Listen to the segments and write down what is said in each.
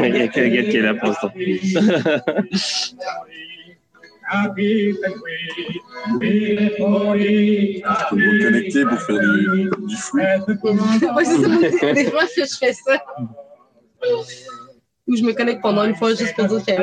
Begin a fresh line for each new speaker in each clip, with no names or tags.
Il n'y a qu'Agathe qui est là pour l'instant.
Me connecter pour faire du, du flou.
Ouais, c'est ça. Des fois, je fais ça. Ou je me connecte pendant une fois juste pour dire qu'il y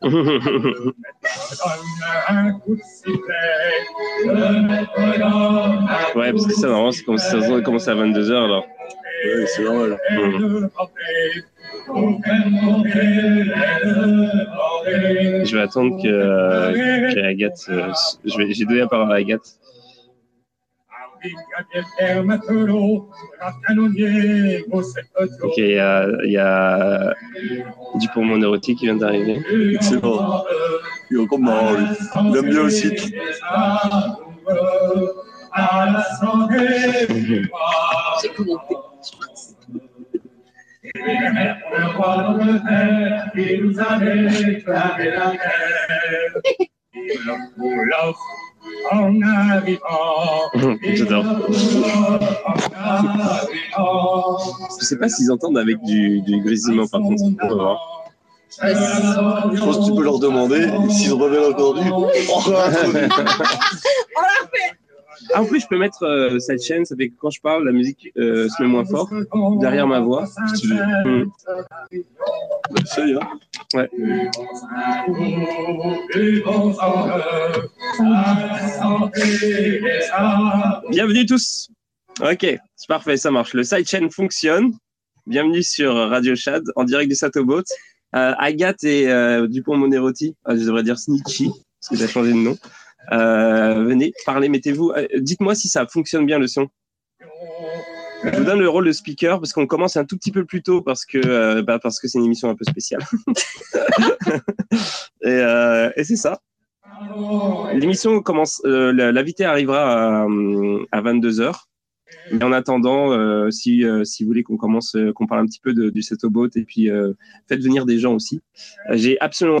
avait une
Il me parle que je
À la santé des amoureux, à la santé du roi de France. Et même pour le roi de mer,
Alors, 75% des auditeurs sont sur le bateau.
donne un coup de sifflet, le maître donne un
Ouais, parce que ça, normalement, c'est comme si ça commence à 22h alors.
Ouais, c'est normal.
Je vais attendre que, euh, que Agathe. euh, J'ai donné la parole à Agathe. Ok, il y a, il y a Dupont-Montnérotti qui vient d'arriver.
Excellent. Il bien aussi.
Du. Le roi d'Angleterre nous a déclaré la guerre. Il nous l'offre en arrivant.
J'adore.
En arrivant.
Je sais pas s'ils entendent avec du, du grésillement par contre. On va voir.
Je pense que tu peux leur demander. S'ils ont pas bien entendu, oh, trop vite.
Ah, en plus, je peux mettre euh, cette chaîne, ça fait que quand je parle, la musique euh, se met moins fort derrière ma voix.
Bah, essaye, hein.
Ouais. Bienvenue tous. Ok, c'est parfait, ça marche. Le sidechain fonctionne. Bienvenue sur Radio Chad en direct du Satobot. Euh, Agathe et euh, Dupont-Monérotti, ah, je devrais dire Snitchy, parce que j'ai changé de nom. Euh, venez, parlez, mettez-vous. euh, Dites-moi si ça fonctionne bien le son. Je vous donne le rôle de speaker parce qu'on commence un tout petit peu plus tôt parce que euh, bah, parce que c'est une émission un peu spéciale. et euh, et c'est ça. L'émission commence, euh, l'invité arrivera à, euh, à 22h. Mais en attendant, si, si vous voulez qu'on commence, qu'on parle un petit peu de, du Setobot et puis faites venir des gens aussi. J'ai absolument.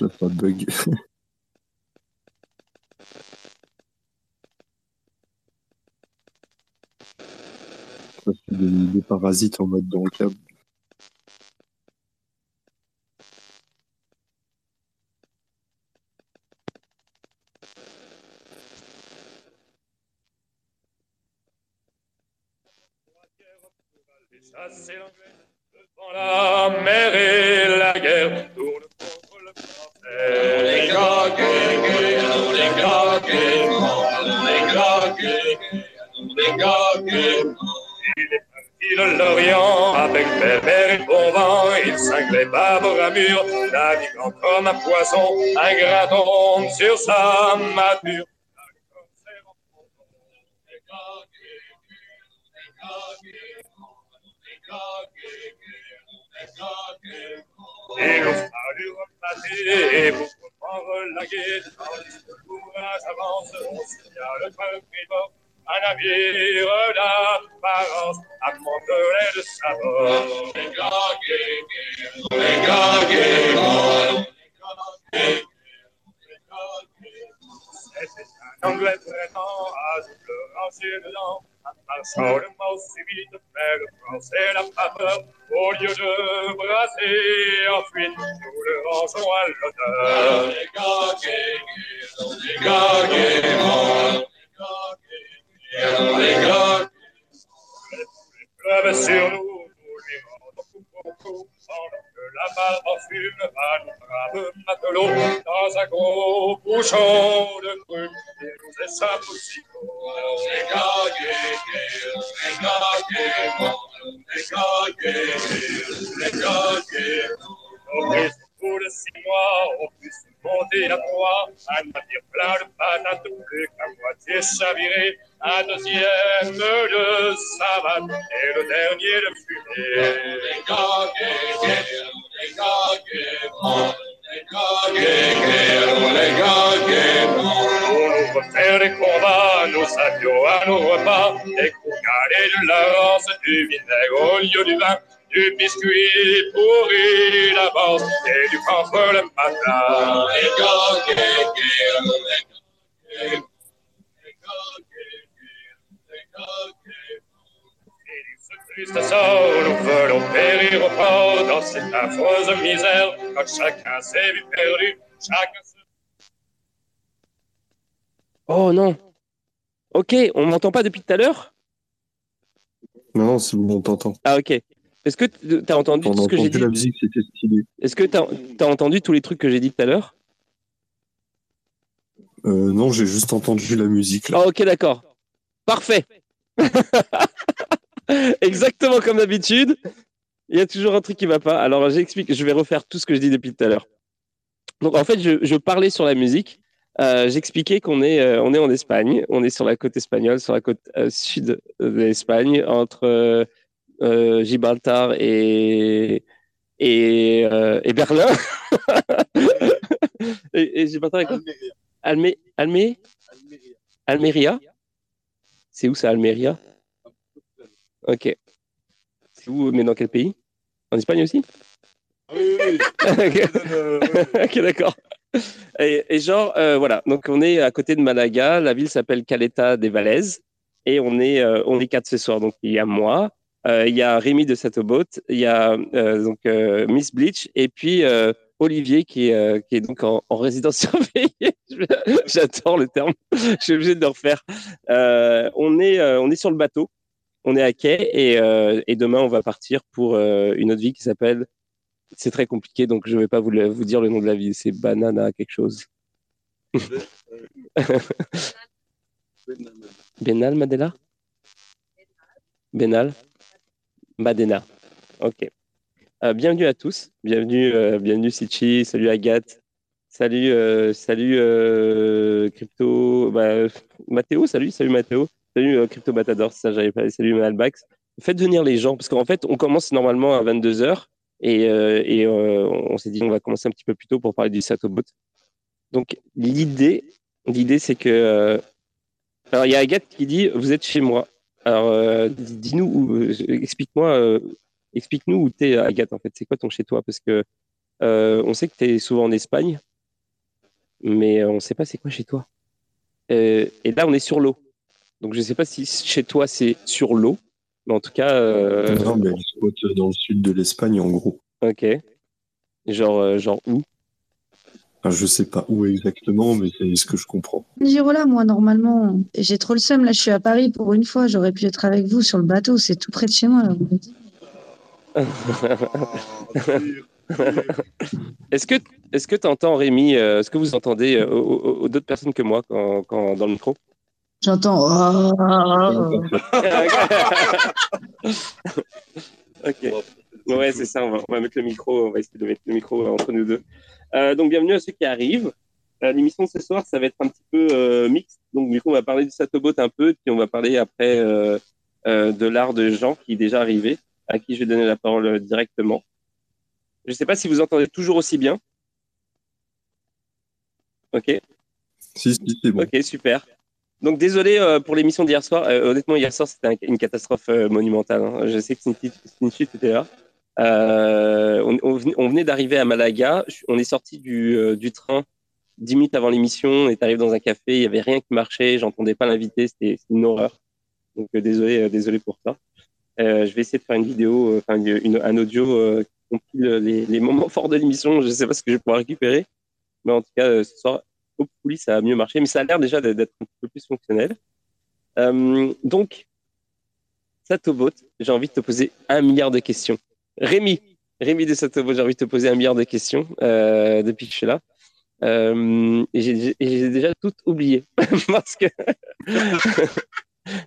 là, pas de bug. Ça fait des, des parasites en mode dans le câble.
Un navire apparence amènerait de saveur. Les gars les gars guégués, c'était un anglais à se lancer dedans. Marchant le mot si vite, le français n'a pas peur. Au lieu de brasser en fuite, nous le rangeons à l'honneur. Les gars les gars guégués, les gars pleuvent sur nous, nous lui rendons beaucoup, pendant que la barbe en fume va nous brave matelots dans un gros bouchon de cru, et nous échappe aussitôt. Les gars guégués, les gars guégués, les gars guégués, les gars guégués. Au plus, au bout de six mois, au plus monter la proie, un navire plein de patates, plus qu'à moitié chaviré, un deuxième de savate, et le dernier de fumée. Pour nous refaire des combats, nous savions à nos repas, des calés de la du vinaigre au lieu du vin, du biscuit pourri d'avance et du camphre le matin. Triste sort, nous voulons périr au port dans cette affreuse misère, quand chacun s'est vu perdu, chacun se...
Oh non. Ok, on m'entend pas depuis tout à l'heure?
Non, c'est bon, on t'entend.
Ah ok. Est-ce que tu as entendu tout ce que j'ai dit. Est-ce que tu as, entendu tous les trucs que j'ai dit tout à l'heure?
Euh, non, j'ai juste entendu la musique. Là.
Ah ok, d'accord. Parfait. Exactement comme d'habitude. Il y a toujours un truc qui va pas. Alors j'explique, je vais refaire tout ce que je dis depuis tout à l'heure. Donc en fait, je, je parlais sur la musique. Euh, J'expliquais qu'on est, euh, on est en Espagne, on est sur la côte espagnole, sur la côte sud de l'Espagne, entre euh, euh, Gibraltar et, et, euh, et Berlin. et, et Gibraltar et quoi Almé, Almé, Almeria? C'est où ça, Almeria? Ok. C'est où, mais dans quel pays? En Espagne aussi?
Oui, oui,
Ok, Ok, d'accord. Et, et genre, euh, voilà, donc on est à côté de Malaga, la ville s'appelle Caleta des Valaises, et on est, euh, on est quatre ce soir. Donc il y a moi, euh, il y a Rémi de Satobot, il y a euh, donc euh, Miss Bleach, et puis euh, Olivier qui est, euh, qui est donc en, en résidence surveillée. J'adore le terme, je suis obligé de le refaire. Euh, on, est, euh, on est sur le bateau, on est à quai, et, euh, et demain on va partir pour euh, une autre ville qui s'appelle c'est très compliqué, donc je ne vais pas vous, le- vous dire le nom de la ville. C'est Banana quelque chose. Benal Madela? Benal Madena. Ok. Euh, bienvenue à tous. Bienvenue, euh, bienvenue Sichi. Salut Agathe. Salut, euh, salut euh, Crypto. Bah, Mathéo, salut, salut Mathéo. Salut Crypto Matador, ça j'avais pas. Salut Malbax. Faites venir les gens parce qu'en fait, on commence normalement à 22h et, et on s'est dit on va commencer un petit peu plus tôt pour parler du Satobot. Donc l'idée, l'idée c'est que alors il y a Agathe qui dit vous êtes chez moi. Alors euh, dis- dis-nous euh, explique-moi, euh, explique-nous où t'es Agathe en fait. C'est quoi ton chez toi? Parce que euh, on sait que t'es souvent en Espagne, mais on sait pas c'est quoi chez toi. Et là on est sur l'eau, donc je sais pas si chez toi c'est sur l'eau, mais en tout cas.
Non, mais elle squatte dans le sud de l'Espagne, en gros.
Ok. Genre, genre où?
Enfin, je sais pas où exactement, mais c'est ce que je comprends.
Girola, moi, normalement. J'ai trop le seum. Là, je suis à Paris pour une fois. J'aurais pu être avec vous sur le bateau. C'est tout près de chez moi. là.
Est-ce que, est-ce que tu entends Rémi euh, Est-ce que vous entendez euh, au- au- au- d'autres personnes que moi quand, quand- dans le micro?
J'entends. Oh,
Ok. Ouais, c'est ça. On va, on va mettre le micro. On va essayer de mettre le micro entre nous deux. Euh, donc, bienvenue à ceux qui arrivent. Euh, L'émission de ce soir, ça va être un petit peu euh, mixte. Donc, du coup, on va parler du Satobot un peu, puis on va parler après euh, de l'art de Jean qui est déjà arrivé, à qui je vais donner la parole directement. Je ne sais pas si vous entendez toujours aussi bien. Ok.
Si, si, c'est bon.
Ok, super. Donc désolé euh, pour l'émission d'hier soir. Euh, honnêtement, hier soir, c'était un- une catastrophe euh, monumentale. hein. Je sais que Snitchy était là. Euh, on, on venait, d'arriver à Malaga. On est sorti du, euh, du train dix minutes avant l'émission. On est arrivé dans un café. Il y avait rien qui marchait. J'entendais pas l'invité. C'était une horreur. Donc euh, désolé, euh, désolé pour ça. Je vais essayer de faire une vidéo, enfin un audio qui compile les, les moments forts de l'émission. Je sais pas ce que je vais pouvoir récupérer, mais en tout cas ce soir, hopefully, ça a mieux marché. Mais ça a l'air déjà d'être un peu plus fonctionnel. Donc, Satobot, j'ai envie de te poser un milliard de questions. Rémi, Rémi de Satobot, j'ai envie de te poser un milliard de questions euh, depuis que je suis là. Euh, j'ai déjà tout oublié parce que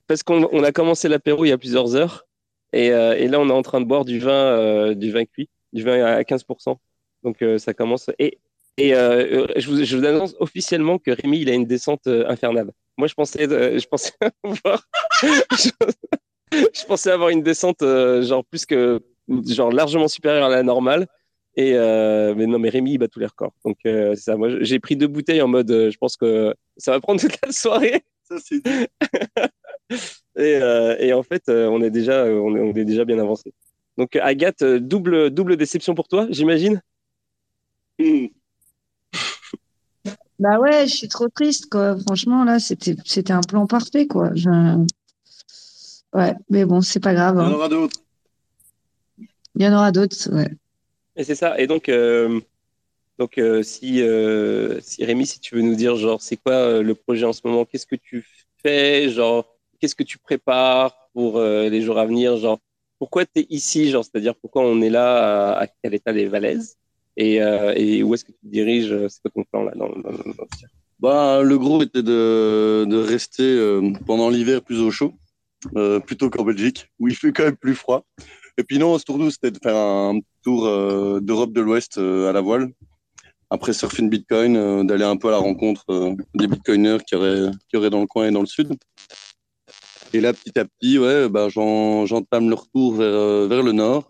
parce qu'on on a commencé l'apéro il y a plusieurs heures et, euh, et là on est en train de boire du vin du vin cuit, du vin à 15%. Donc ça commence et et je, vous, je vous annonce officiellement que Rémi il a une descente infernale. Moi je pensais je pensais avoir je, pensais avoir une descente genre plus que genre largement supérieure à la normale. Et euh, mais non, mais Rémi il bat tous les records. Donc euh, c'est ça. Moi, j'ai pris deux bouteilles en mode, euh, je pense que ça va prendre toute la soirée.
Ça, c'est
Et, euh, et en fait, euh, on est déjà, on est, on est déjà bien avancé. Donc Agathe, double double déception pour toi, j'imagine.
Bah ouais, je suis trop triste, quoi. Franchement, là, c'était, c'était un plan parfait, quoi. Je... Ouais, mais bon, c'est pas grave.
Il y en
hein.
aura d'autres.
Il y en aura d'autres, ouais.
Et c'est ça. Et donc, euh, donc euh, si, euh, si Rémi, si tu veux nous dire, genre, c'est quoi euh, le projet en ce moment? Qu'est-ce que tu fais? Genre, qu'est-ce que tu prépares pour euh, les jours à venir? Genre, pourquoi tu es ici? Genre, c'est-à-dire pourquoi on est là à, à quel état des Valaises? Et, euh, et où est-ce que tu te diriges? C'est quoi ton plan là dans, dans, dans
Bah, le gros était de, de rester euh, pendant l'hiver plus au chaud, euh, plutôt qu'en Belgique, où il fait quand même plus froid. Et puis non, ce tour nous, c'était de faire un tour euh, d'Europe de l'Ouest euh, à la voile. Après Surfing Bitcoin, euh, d'aller un peu à la rencontre des bitcoiners qui auraient, qui auraient dans le coin et dans le sud. Et là, petit à petit, ouais, bah, j'en- j'entame le retour vers, vers le nord.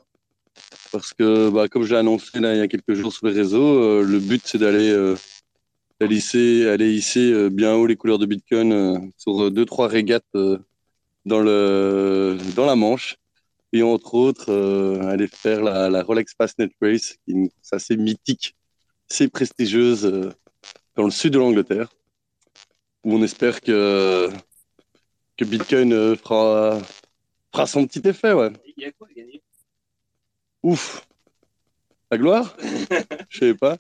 Parce que, bah, comme j'ai annoncé il y a quelques jours sur les réseaux, le but, c'est d'aller hisser, aller hisser bien haut les couleurs de Bitcoin sur deux, trois régates dans, le, dans la Manche. Et entre autres, euh, aller faire la, la Rolex Fastnet Race, qui est une course assez mythique, assez prestigieuse euh, dans le sud de l'Angleterre, où on espère que, que Bitcoin euh, fera, fera son petit effet. Ouais.
Il y a quoi à gagner?
Ouf La gloire? Je sais pas.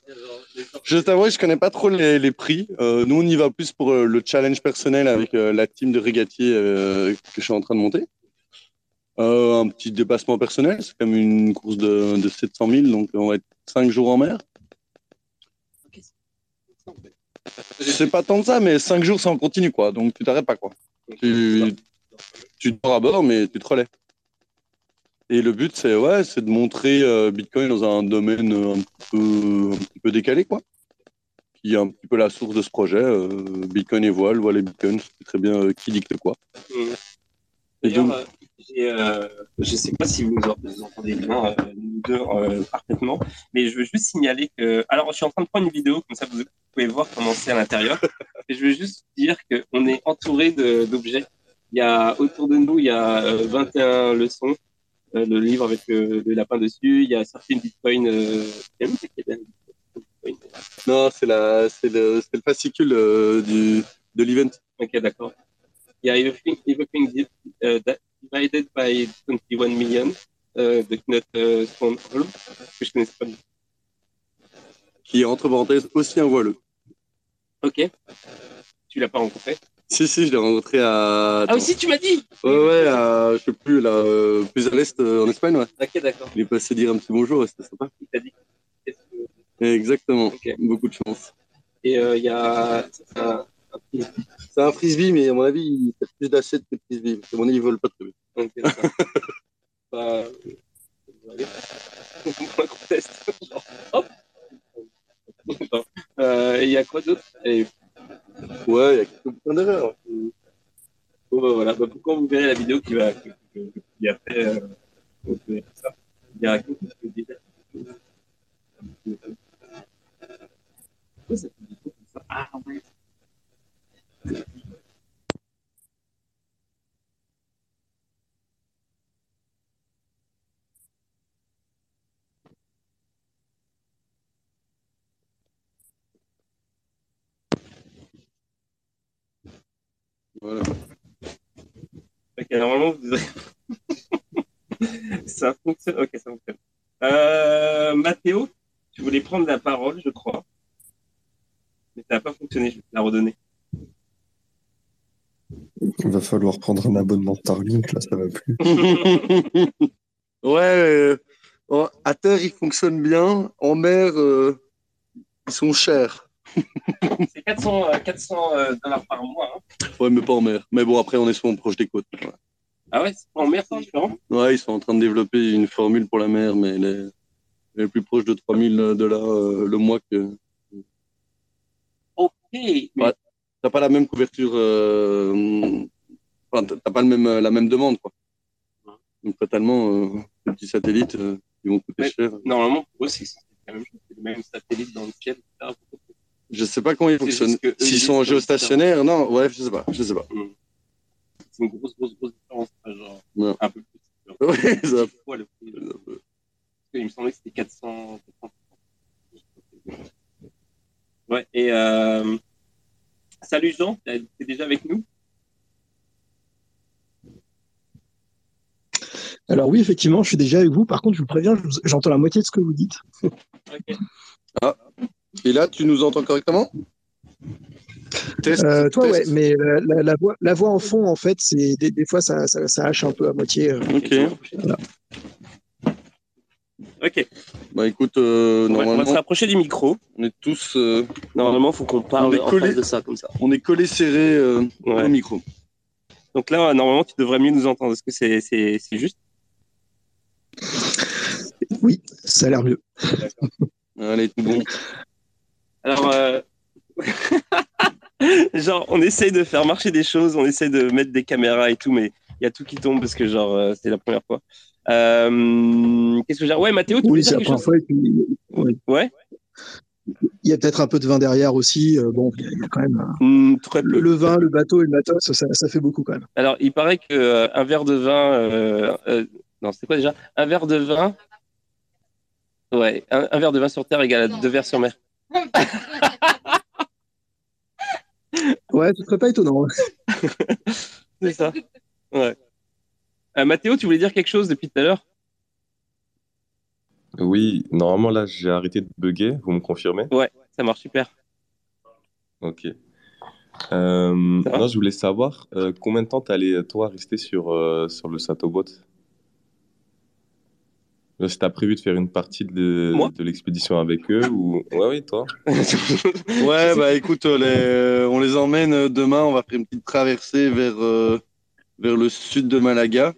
Je t'avoue, je connais pas trop les, les prix. Euh, nous, on y va plus pour le challenge personnel avec la team de régatiers euh, que je suis en train de monter. Euh, un petit dépassement personnel, c'est comme une course de, de 700 000, donc on va être 5 jours en mer. C'est pas tant que ça, mais 5 jours, c'est en continu, quoi. Donc tu t'arrêtes pas, quoi. Tu, tu dors à bord, mais tu te relais. Et le but, c'est ouais, c'est de montrer euh, Bitcoin dans un domaine euh, un petit peu, un petit peu décalé, quoi. Qui est un petit peu la source de ce projet. euh, Bitcoin et voile, voile et Bitcoin, c'est très bien euh, qui dicte quoi. Et donc-
j'ai, euh, je ne sais pas si vous, vous entendez bien, euh, nous deux, euh, parfaitement, mais je veux juste signaler que. Alors, je suis en train de prendre une vidéo, comme ça vous pouvez voir comment c'est à l'intérieur. Et je veux juste dire qu'on est entouré d'objets. Il y a autour de nous, il y a euh, 21 leçons, le livre avec le, le lapin dessus. Il y a certaines Bitcoin. Euh, quelle est la Bitcoin
Non, c'est le, fascicule du, de l'event.
Ok, d'accord. Il y a Everything, everything uh, that divided by 21 million, euh, de Knut euh, Swanholm, que je connaissais pas. tout.
qui est entre parenthèses aussi un voileux.
Ok. Tu l'as pas rencontré?
Si, si, je l'ai rencontré à.
Ah aussi, tu m'as dit?
Ouais, ouais, à, je sais plus, là, euh, plus à l'est, euh, en Espagne, ouais.
Ok, d'accord.
Il est passé dire un petit bonjour, et c'était sympa.
Il t'a dit.
Exactement.
Ok.
Beaucoup de chance.
Et euh, il y a. un-
C'est un frisbee, mais à mon avis, il fait plus d'assiettes que de frisbee. À mon avis, il vole pas très bien.
ok, d'accord. Bah, euh, on. Genre, hop. Attends. Euh, et il y a quoi d'autre? Et
Ouais, il y a quelques points d'erreur.
Bon, bah, voilà. Bah, pourquoi vous verrez la vidéo qui va, qui, qui- qui a fait, euh, ça. Il y a quelque chose que déjà.
Voilà.
Okay, normalement, vous... ça fonctionne. Ok, ça fonctionne. Euh, Mathéo, tu voulais prendre la parole, je crois. Mais ça n'a pas fonctionné, je vais te la redonner.
Il va falloir prendre un abonnement Starlink, là, ça va plus.
ouais, euh, en- à terre, ils fonctionnent bien. En mer, euh, ils sont chers.
C'est 400, euh, 400 euh, dollars par mois. hein.
Ouais, mais pas en mer. Mais bon, après, on est souvent proche des côtes. Ouais.
Ah ouais, c'est pas en mer, c'est différent.
Ouais, ils sont en train de développer une formule pour la mer, mais elle est, elle est plus proche de 3000 dollars euh, le mois que.
Ok. mais-
Ouais. T'as pas la même couverture. euh, Enfin, t'as- pas le même, la même demande, quoi. Donc, totalement, euh, les petits satellites, euh, ils vont coûter cher.
Normalement, pour eux, c'est la même chose. C'est le même satellite dans le ciel. etc.
Je sais pas comment ils fonctionnent. S'ils
ils
sont en géostationnaire, non, ouais, je sais pas, je sais pas.
C'est une grosse, grosse, grosse différence. pas Genre, un peu plus.
Ouais, ça-
fois le prix. Que Il me semblait que c'était 400. 400. Ouais, et euh... salut Jean, t'es t'es déjà avec nous
Alors oui, effectivement, je suis déjà avec vous. Par contre, je vous préviens, j'entends la moitié de ce que vous dites.
Ok.
Et là, tu nous entends correctement? Test,
Euh, toi,
test.
ouais, mais euh, la, la voix, la voix en fond, en fait, c'est des, des fois ça, ça, ça hache un peu à moitié. euh.
Ok.
Ok,
Bah écoute, euh,
on, va, on va se rapprocher du micro.
on est tous, euh,
Normalement, il faut qu'on
On
parle
est
en
collés.
face de ça, comme ça.
on est collés serrés euh,
Ouais.
au micro.
Donc là, normalement, tu devrais mieux nous entendre. Est-ce que c'est c'est- c'est juste?
Oui, ça a l'air mieux.
Allez, tout bon.
Alors, euh, genre, on essaye de faire marcher des choses, on essaye de mettre des caméras et tout, mais il y a tout qui tombe parce que, genre, euh, c'est la première fois. Euh, Qu'est-ce que j'ai Ouais, Mathéo, tu
Oui, c'est
dire
la première
chose?
fois. puis.
Ouais,
Il y a peut-être un peu de vin derrière aussi. euh, bon, il y a- quand même
Hmm, très peu.
le, le vin, le bateau et le matos, ça, ça fait beaucoup quand même.
Alors, il paraît que euh, un verre de vin, euh, euh, non, c'est quoi déjà? Un verre de vin, ouais, un, un verre de vin sur terre égale à deux verres sur mer.
Ouais, ce serait pas étonnant.
C'est ça. Ouais. Euh, Mathéo, tu voulais dire quelque chose depuis tout à l'heure?
Oui, normalement, là, j'ai arrêté de bugger, vous me confirmez?
Ouais, ça marche super.
Ok. Euh, non, je voulais savoir euh, combien de temps t'allais, toi, rester sur, euh, sur le Satobot? Là, Si t'as prévu de faire une partie de, de l'expédition avec eux ou... Ouais, oui, toi.
Ouais, bah écoute, les- on les emmène demain. On va faire une petite traversée vers, euh, vers le sud de Malaga.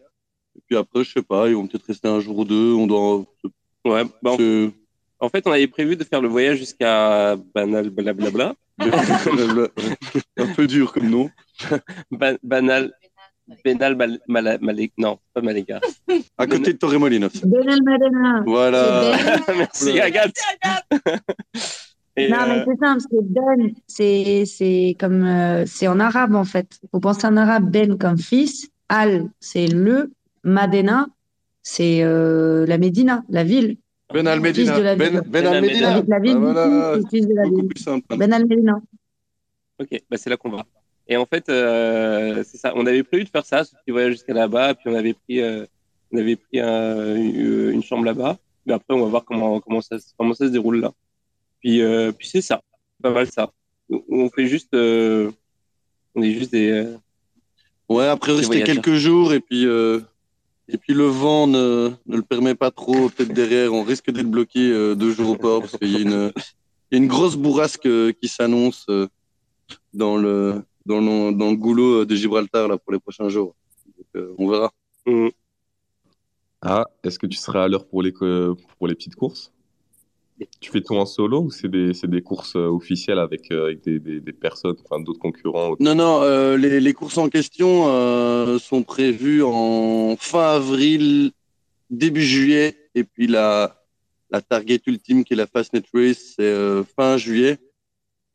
Et puis après, je sais pas, ils vont peut-être rester un jour ou deux. On doit.
Ouais, bah, en,
se-
en fait, on avait prévu de faire le voyage jusqu'à Banal, blablabla.
un peu dur comme nom.
Ba- banal, Benal, Mal, Mala- Malé- non, pas Maléga.
À côté de Torremolinos.
Benel Madena.
Voilà.
Merci, Agathe. Et,
Non, mais
euh,
c'est simple, c'est Ben. C'est, c'est comme, euh, c'est en arabe, en fait. Faut penser en arabe, Ben comme fils. Al, c'est le. Madena, c'est euh, la Médina, la ville.
Ben Al Medina.
Fils de la
Ben, ben Al Medina.
La ville
Ah, voilà.
fils de la ville.
plus simple.
Ben Al Medina.
Ok, bah c'est là qu'on va. Et en fait, euh, c'est ça. On avait prévu de faire ça, ce petit voyage jusqu'à là-bas, puis on avait pris, euh, on avait pris un- une, chambre là-bas. Mais après, on va voir comment comment ça se- comment ça se déroule là. Puis euh, puis c'est ça, pas mal ça. On- fait juste, euh, on est juste des. euh,
Ouais, après rester quelques jours et puis euh, et puis le vent ne, ne le permet pas trop. Peut-être derrière, on risque d'être bloqué euh, deux jours au port parce qu'il y a une il y a une grosse bourrasque euh, qui s'annonce euh, dans le dans le dans le goulot euh, de Gibraltar là pour les prochains jours. Donc, euh, on verra.
hum,
Ah, est-ce que tu seras à l'heure pour les, co- pour les petites courses? Tu fais tout en solo ou c'est des, des courses euh, officielles avec, euh, avec des, des, des personnes, enfin d'autres concurrents?
Non, non, euh, les, les courses en question euh, sont prévues en fin avril, début juillet, et puis la, la target ultime qui est la Fastnet Race, c'est euh, fin juillet.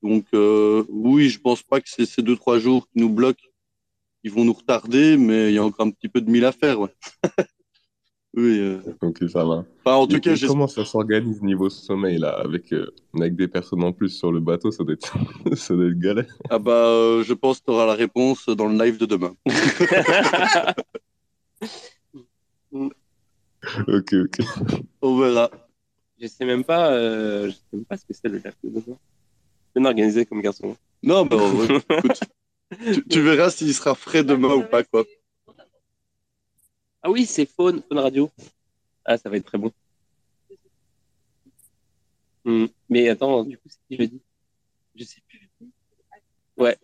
Donc euh, oui, je pense pas que c'est ces deux trois jours qui nous bloquent, qui vont nous retarder, mais il y a encore un petit peu de mille à faire. Ouais. Oui. euh.
Ok, ça va.
Enfin, en tout
Et-
cas,
et comment ça s'organise niveau sommeil là, avec, euh, avec des personnes en plus sur le bateau, ça doit être, ça doit être galère.
ah bah, euh, je pense que tu auras la réponse dans le live de demain.
Ok, ok.
On verra.
Je sais même pas, euh, je sais même pas ce que c'est le live de demain. Bien organisé comme garçon.
Non, bah, écoute, tu, tu verras s'il sera frais demain ou pas, quoi.
Ah oui, c'est Faune, Faune Radio. Ah, ça va être très bon. Hmm. Mais attends, du coup, c'est qui jeudi Je sais plus. Ouais.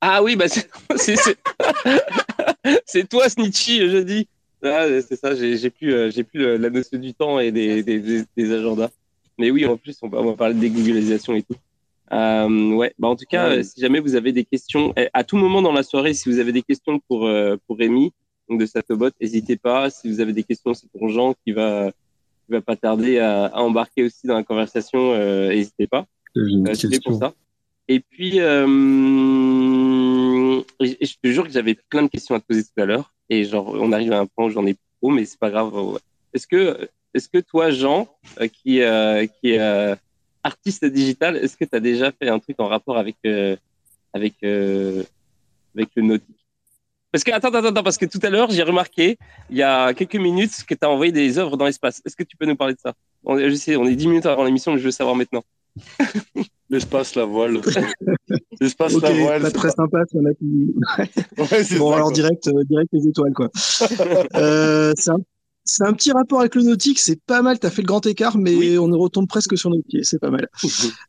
Ah oui, bah c'est toi, Snitchy, jeudi. Ah, c'est ça, j'ai plus, euh, j'ai plus euh, la notion du temps et des, des, des, des agendas. Mais oui, en plus, on va, on va parler de dégooglisation et tout. Euh, ouais, bah en tout cas,
Ouais.
euh, si jamais vous avez des questions, eh, à tout moment dans la soirée, si vous avez des questions pour, euh, pour Rémi, donc de Satobot, n'hésitez pas. Si vous avez des questions, c'est pour Jean qui va, qui va pas tarder à, à embarquer aussi dans la conversation, euh, n'hésitez pas.
Une
Euh, pour ça. Et puis, euh, je te jure que j'avais plein de questions à te poser tout à l'heure. Et genre, on arrive à un point où j'en ai trop, mais c'est pas grave. ouais. Est-ce que, est-ce que toi, Jean, euh, qui, euh, qui est euh, artiste digital, est-ce que tu as déjà fait un truc en rapport avec, euh, avec, euh, avec le nautique Parce que, attends, attends, attends, parce que tout à l'heure, j'ai remarqué, il y a quelques minutes, que tu as envoyé des œuvres dans l'espace. Est-ce que tu peux nous parler de ça? On, Je sais, on est 10 minutes avant l'émission, mais je veux savoir maintenant.
L'espace, la voile. L'espace, la voile.
pas
c'est
très sympa, il y en a qui-
Ouais, c'est
Bon,
ça,
alors
quoi.
direct, euh, direct les étoiles, quoi. Euh, c'est un, c'est un petit rapport avec le nautique, c'est pas mal, t'as fait le grand écart, mais on retombe presque sur nos pieds, c'est pas mal.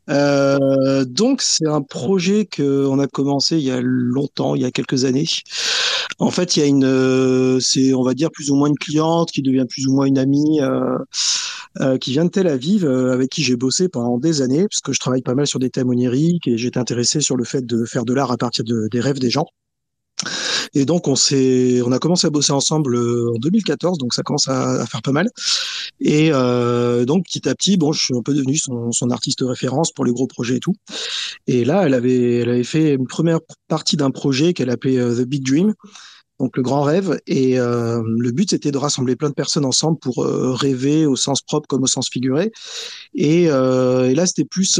Euh, donc, c'est un projet qu'on a commencé il y a longtemps, il y a quelques années. En fait, il y a une, euh, c'est, on va dire, plus ou moins une cliente qui devient plus ou moins une amie, euh, euh, qui vient de Tel Aviv, euh, avec qui j'ai bossé pendant des années, parce que je travaille pas mal sur des thèmes oniriques et j'étais intéressé sur le fait de faire de l'art à partir de- des rêves des gens. Et donc on s'est, on a commencé à bosser ensemble euh, en 2014, donc ça commence à, à faire pas mal. Et euh, donc petit à petit, bon, je suis un peu devenu son, son artiste référence pour les gros projets et tout. Et là, elle avait, elle avait fait une première partie d'un projet qu'elle appelait euh, The Big Dream, donc le grand rêve. Et euh, le but c'était de rassembler plein de personnes ensemble pour euh, rêver au sens propre comme au sens figuré. Et, euh, et là, c'était plus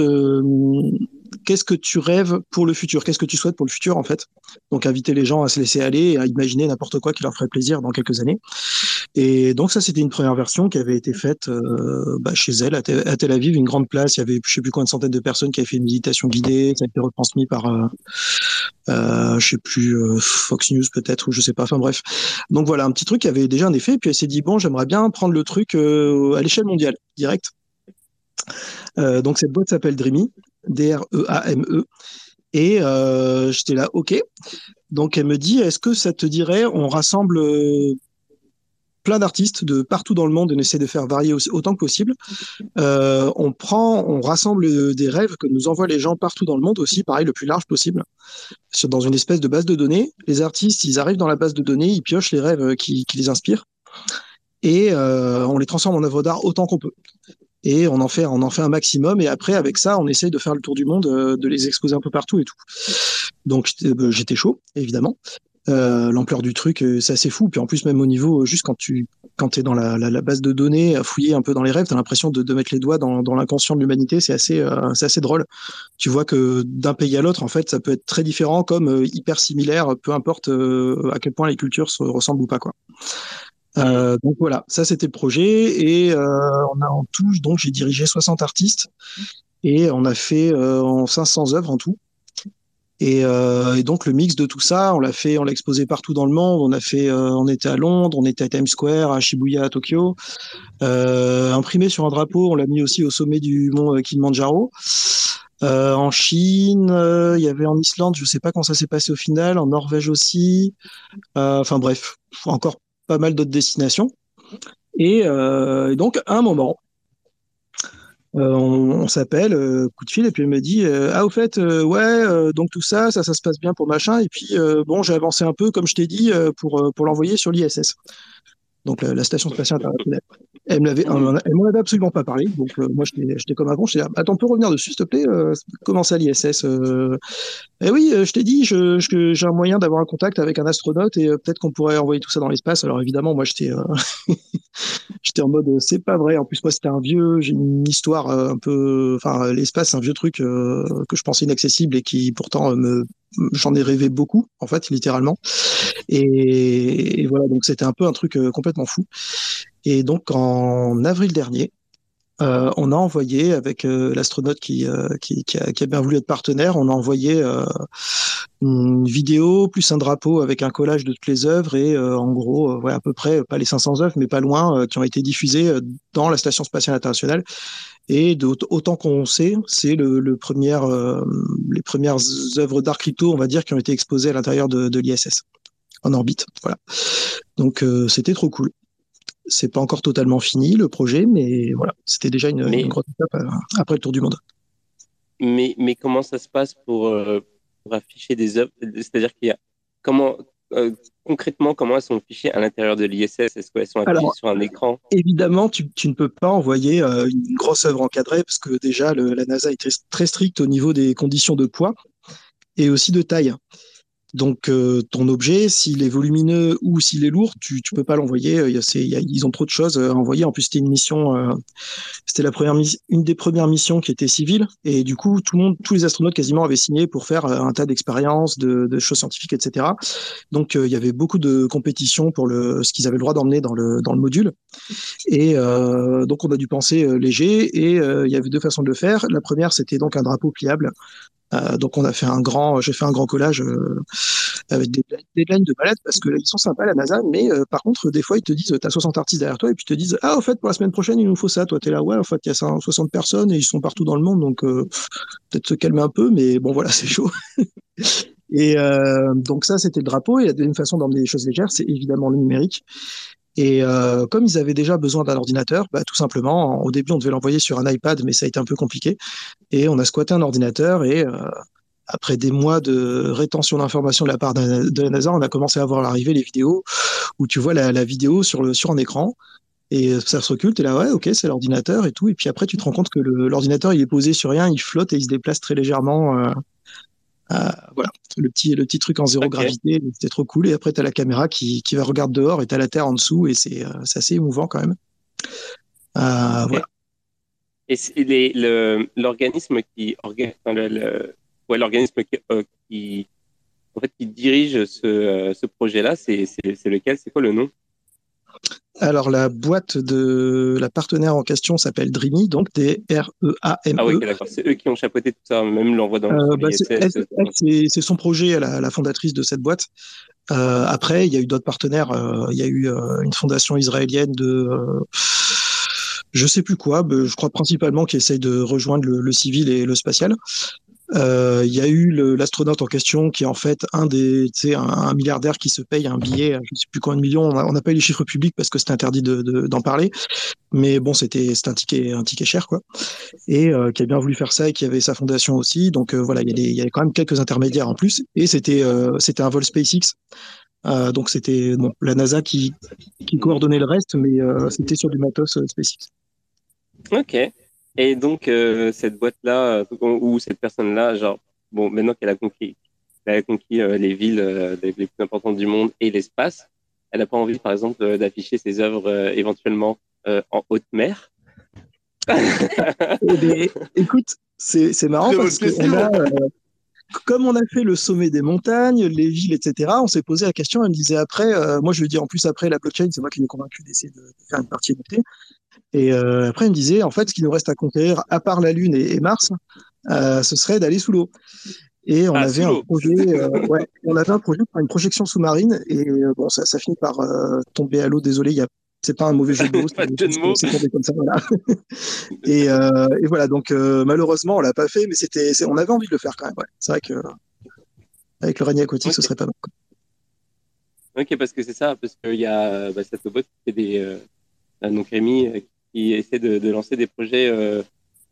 qu'est-ce que tu rêves pour le futur? Qu'est-ce que tu souhaites pour le futur en fait? Donc inviter les gens à se laisser aller et à imaginer n'importe quoi qui leur ferait plaisir dans quelques années. Et donc ça, c'était une première version qui avait été faite euh, bah, chez elle à Tel, Aviv, une grande place. Il y avait je sais plus combien de centaines de personnes qui avaient fait une méditation guidée. Ça a été retransmis par euh, euh, je sais plus euh, Fox News peut-être ou je sais pas. Enfin bref. Donc voilà un petit truc qui avait déjà un effet. Puis elle s'est dit bon, j'aimerais bien prendre le truc euh, à l'échelle mondiale, direct. Donc cette boîte s'appelle Dreamy, D-R-E-A-M-E. Et euh, j'étais là, ok. Donc elle me dit, est-ce que ça te dirait, on rassemble euh, plein d'artistes de partout dans le monde et on essaie de faire varier autant que possible. Euh, on prend, on rassemble des rêves que nous envoient les gens partout dans le monde aussi, pareil, le plus large possible, dans une espèce de base de données. Les artistes, ils arrivent dans la base de données, ils piochent les rêves qui, les inspirent et on les transforme en œuvres d'art autant qu'on peut. Et on en fait, on en fait un maximum. Et après, avec ça, on essaye de faire le tour du monde, euh, de les exposer un peu partout et tout. Donc j'étais euh, j'étais chaud, évidemment. Euh, L'ampleur du truc, c'est assez fou. Puis en plus, même au niveau, juste quand tu quand es dans la, base de données, à fouiller un peu dans les rêves, tu as l'impression de, de mettre les doigts dans, dans l'inconscient de l'humanité. C'est assez, c'est assez drôle. Tu vois que d'un pays à l'autre, en fait, ça peut être très différent, comme hyper similaire, peu importe à quel point les cultures se ressemblent ou pas, quoi. Euh, donc voilà, ça c'était le projet et euh, on a en tout, donc j'ai dirigé 60 artistes et on a fait euh, en 500 œuvres en tout. Et, donc le mix de tout ça, on l'a fait, on l'a exposé partout dans le monde. On a fait, on était à Londres, on était à Times Square, à Shibuya, à Tokyo. Imprimé sur un drapeau, on l'a mis aussi au sommet du mont Kilimanjaro. En Chine, il y avait en Islande, je sais pas comment ça s'est passé au final, en Norvège aussi. Enfin bref, encore pas mal d'autres destinations. Et, euh, donc, à un moment, euh, on, s'appelle, euh, coup de fil, et puis elle me dit Ah, au fait, ouais, donc tout ça, ça, ça se passe bien pour machin. Et puis, bon, j'ai avancé un peu, comme je t'ai dit, pour l'envoyer sur l'ISS. Donc la, la station spatiale internationale. Elle m'en avait absolument pas parlé, donc euh, moi j'étais, j'étais comme avant. J'étais là, attends, on peut revenir dessus, s'il te plaît euh, Comment ça l'ISS euh... Eh oui, euh, je t'ai dit, j'ai un moyen d'avoir un contact avec un astronaute et peut-être qu'on pourrait envoyer tout ça dans l'espace. Alors évidemment, moi j'étais, j'étais en mode, c'est pas vrai. En plus, moi c'était un vieux, j'ai une histoire un peu, enfin l'espace, c'est un vieux truc que je pensais inaccessible et qui pourtant me, j'en ai rêvé beaucoup, en fait, littéralement. Et, voilà, donc c'était un peu un truc euh, complètement fou. Et donc en avril dernier, euh, on a envoyé avec euh, l'astronaute qui, euh, qui, qui, a, qui a bien voulu être partenaire, on a envoyé euh, une vidéo plus un drapeau avec un collage de toutes les œuvres et euh, en gros, euh, ouais, à peu près, pas les 500 œuvres, mais pas loin, qui ont été diffusées dans la Station spatiale internationale. Et autant qu'on sait, c'est le, le les premières œuvres d'art crypto, on va dire, qui ont été exposées à l'intérieur de, de l'ISS, en orbite. Voilà. Donc euh, c'était trop cool. C'est pas encore totalement fini le projet, mais voilà, c'était déjà une,
Mais-
une grosse étape euh, après le tour du monde.
Mais, mais comment ça se passe pour, euh, pour afficher des œuvres? C'est-à-dire qu'il y a comment euh, concrètement comment elles sont affichées à l'intérieur de l'ISS Est-ce qu'elles sont affichées
Alors-
sur un écran?
Évidemment, tu, tu ne peux pas envoyer euh, une grosse œuvre encadrée parce que déjà le- la NASA est très, très stricte au niveau des conditions de poids et aussi de taille. Donc euh, ton objet, s'il est volumineux ou s'il est lourd, tu tu peux pas l'envoyer. euh, Ils ont trop de choses à envoyer. En plus, c'était une mission, euh, c'était la première une des premières missions qui était civile et du coup tout le monde, tous les astronautes quasiment avaient signé pour faire euh, un tas d'expériences, de, de choses scientifiques, etc. Donc euh, il y avait beaucoup de compétitions pour le ce qu'ils avaient le droit d'emmener dans le dans le module. Et euh, donc on a dû penser euh, léger et euh, il y avait deux façons de le faire. La première c'était donc un drapeau pliable. Euh, donc on a fait un grand, j'ai fait un grand collage euh, avec des deadlines de malade parce que ils sont sympas la NASA, mais euh, par contre des fois ils te disent t'as 60 artistes derrière toi et puis ils te disent ah au fait pour la semaine prochaine il nous faut ça. Toi t'es là ouais en fait il y a 60 personnes et ils sont partout dans le monde donc euh, peut-être se calmer un peu, mais bon voilà c'est chaud. Et euh, donc ça, c'était le drapeau. Et la deuxième façon d'emmener des choses légères, c'est évidemment le numérique. Et euh, comme ils avaient déjà besoin d'un ordinateur, bah, tout simplement, au début, on devait l'envoyer sur un iPad, mais ça a été un peu compliqué. Et on a squatté un ordinateur et euh, après des mois de rétention d'informations de la part de la NASA, on a commencé à voir l'arrivée les vidéos où tu vois la, vidéo sur, un écran et ça se recule, t'es là, ouais, ok, c'est l'ordinateur et tout. Et puis après, tu te rends compte que l'ordinateur, il est posé sur rien, il flotte et il se déplace très légèrement. euh, euh, voilà, le petit, le petit truc en zéro gravité, c'était trop cool. Et après, tu as la caméra qui, qui va regarder dehors et tu as la Terre en dessous et c'est euh, assez émouvant quand même. Euh, voilà.
Et l'organisme qui, orga- enfin, ouais, qui, euh, qui, en fait, qui dirige ce, euh, ce projet-là, c'est lequel? C'est quoi le nom?
Alors, la boîte de la partenaire en question s'appelle Dreamy, donc D-R-E-A-M-E.
Ah oui, d'accord. C'est eux qui ont chapeauté tout ça, même l'envoi dans
Euh, bah, c'est son projet, la, la fondatrice de cette boîte. Euh, après, il y a eu d'autres partenaires. euh, il y a eu euh, une fondation israélienne de, je sais plus quoi, je crois principalement qui essaye de rejoindre le, le civil et le spatial. Euh, Il y a eu l'astronaute en question qui est en fait un des, un, un milliardaire qui se paye un billet, je sais plus combien de millions. On a- n'a pas eu les chiffres publics parce que c'était interdit de- de- d'en parler. Mais bon, c'était un ticket, un ticket cher quoi et euh, qui a bien voulu faire ça et qui avait sa fondation aussi. Donc euh, voilà, il y, a y avait quand même quelques intermédiaires en plus. Et c'était c'était un vol SpaceX. Euh, donc c'était bon, la NASA qui, qui coordonnait le reste, mais euh, c'était sur du matos SpaceX.
Ok. Et donc, euh, cette boîte-là, euh, ou cette personne-là, genre, bon, maintenant qu'elle a conquis, elle a conquis euh, les villes euh, les plus importantes du monde et l'espace, elle n'a pas envie, par exemple, euh, d'afficher ses œuvres euh, éventuellement euh, en haute mer.
Eh bien, écoute, c'est c'est marrant parce que on a, euh, comme on a fait le sommet des montagnes, les villes, etc., on s'est posé la question. Elle me disait après, euh, moi je lui dis en plus après la blockchain, c'est moi qui l'ai convaincu d'essayer de, de faire une partie NFT. Et euh, après, elle me disait, en fait, ce qui nous reste à conquérir, à part la Lune et, et Mars, euh, ce serait d'aller sous l'eau. Et on
Ah,
avait un projet, euh, ouais, on avait un projet pour une projection sous-marine. Et euh, bon, ça, ça finit par euh, tomber à l'eau. Désolé, il a, c'est pas un mauvais jeu de mots.
Pas de mots.
C'est tombé comme ça, voilà. et, euh, et voilà, donc malheureusement, on l'a pas fait, mais c'était, on avait envie de le faire quand même. Ouais. C'est vrai que avec le ranier aquatique, ce
Ok.
serait pas mal. quoi.
Ok, parce que c'est ça, parce qu'il y a bah, Satobot qui fait des. Euh, donc Rémi, euh, qui essaie de, lancer des projets euh,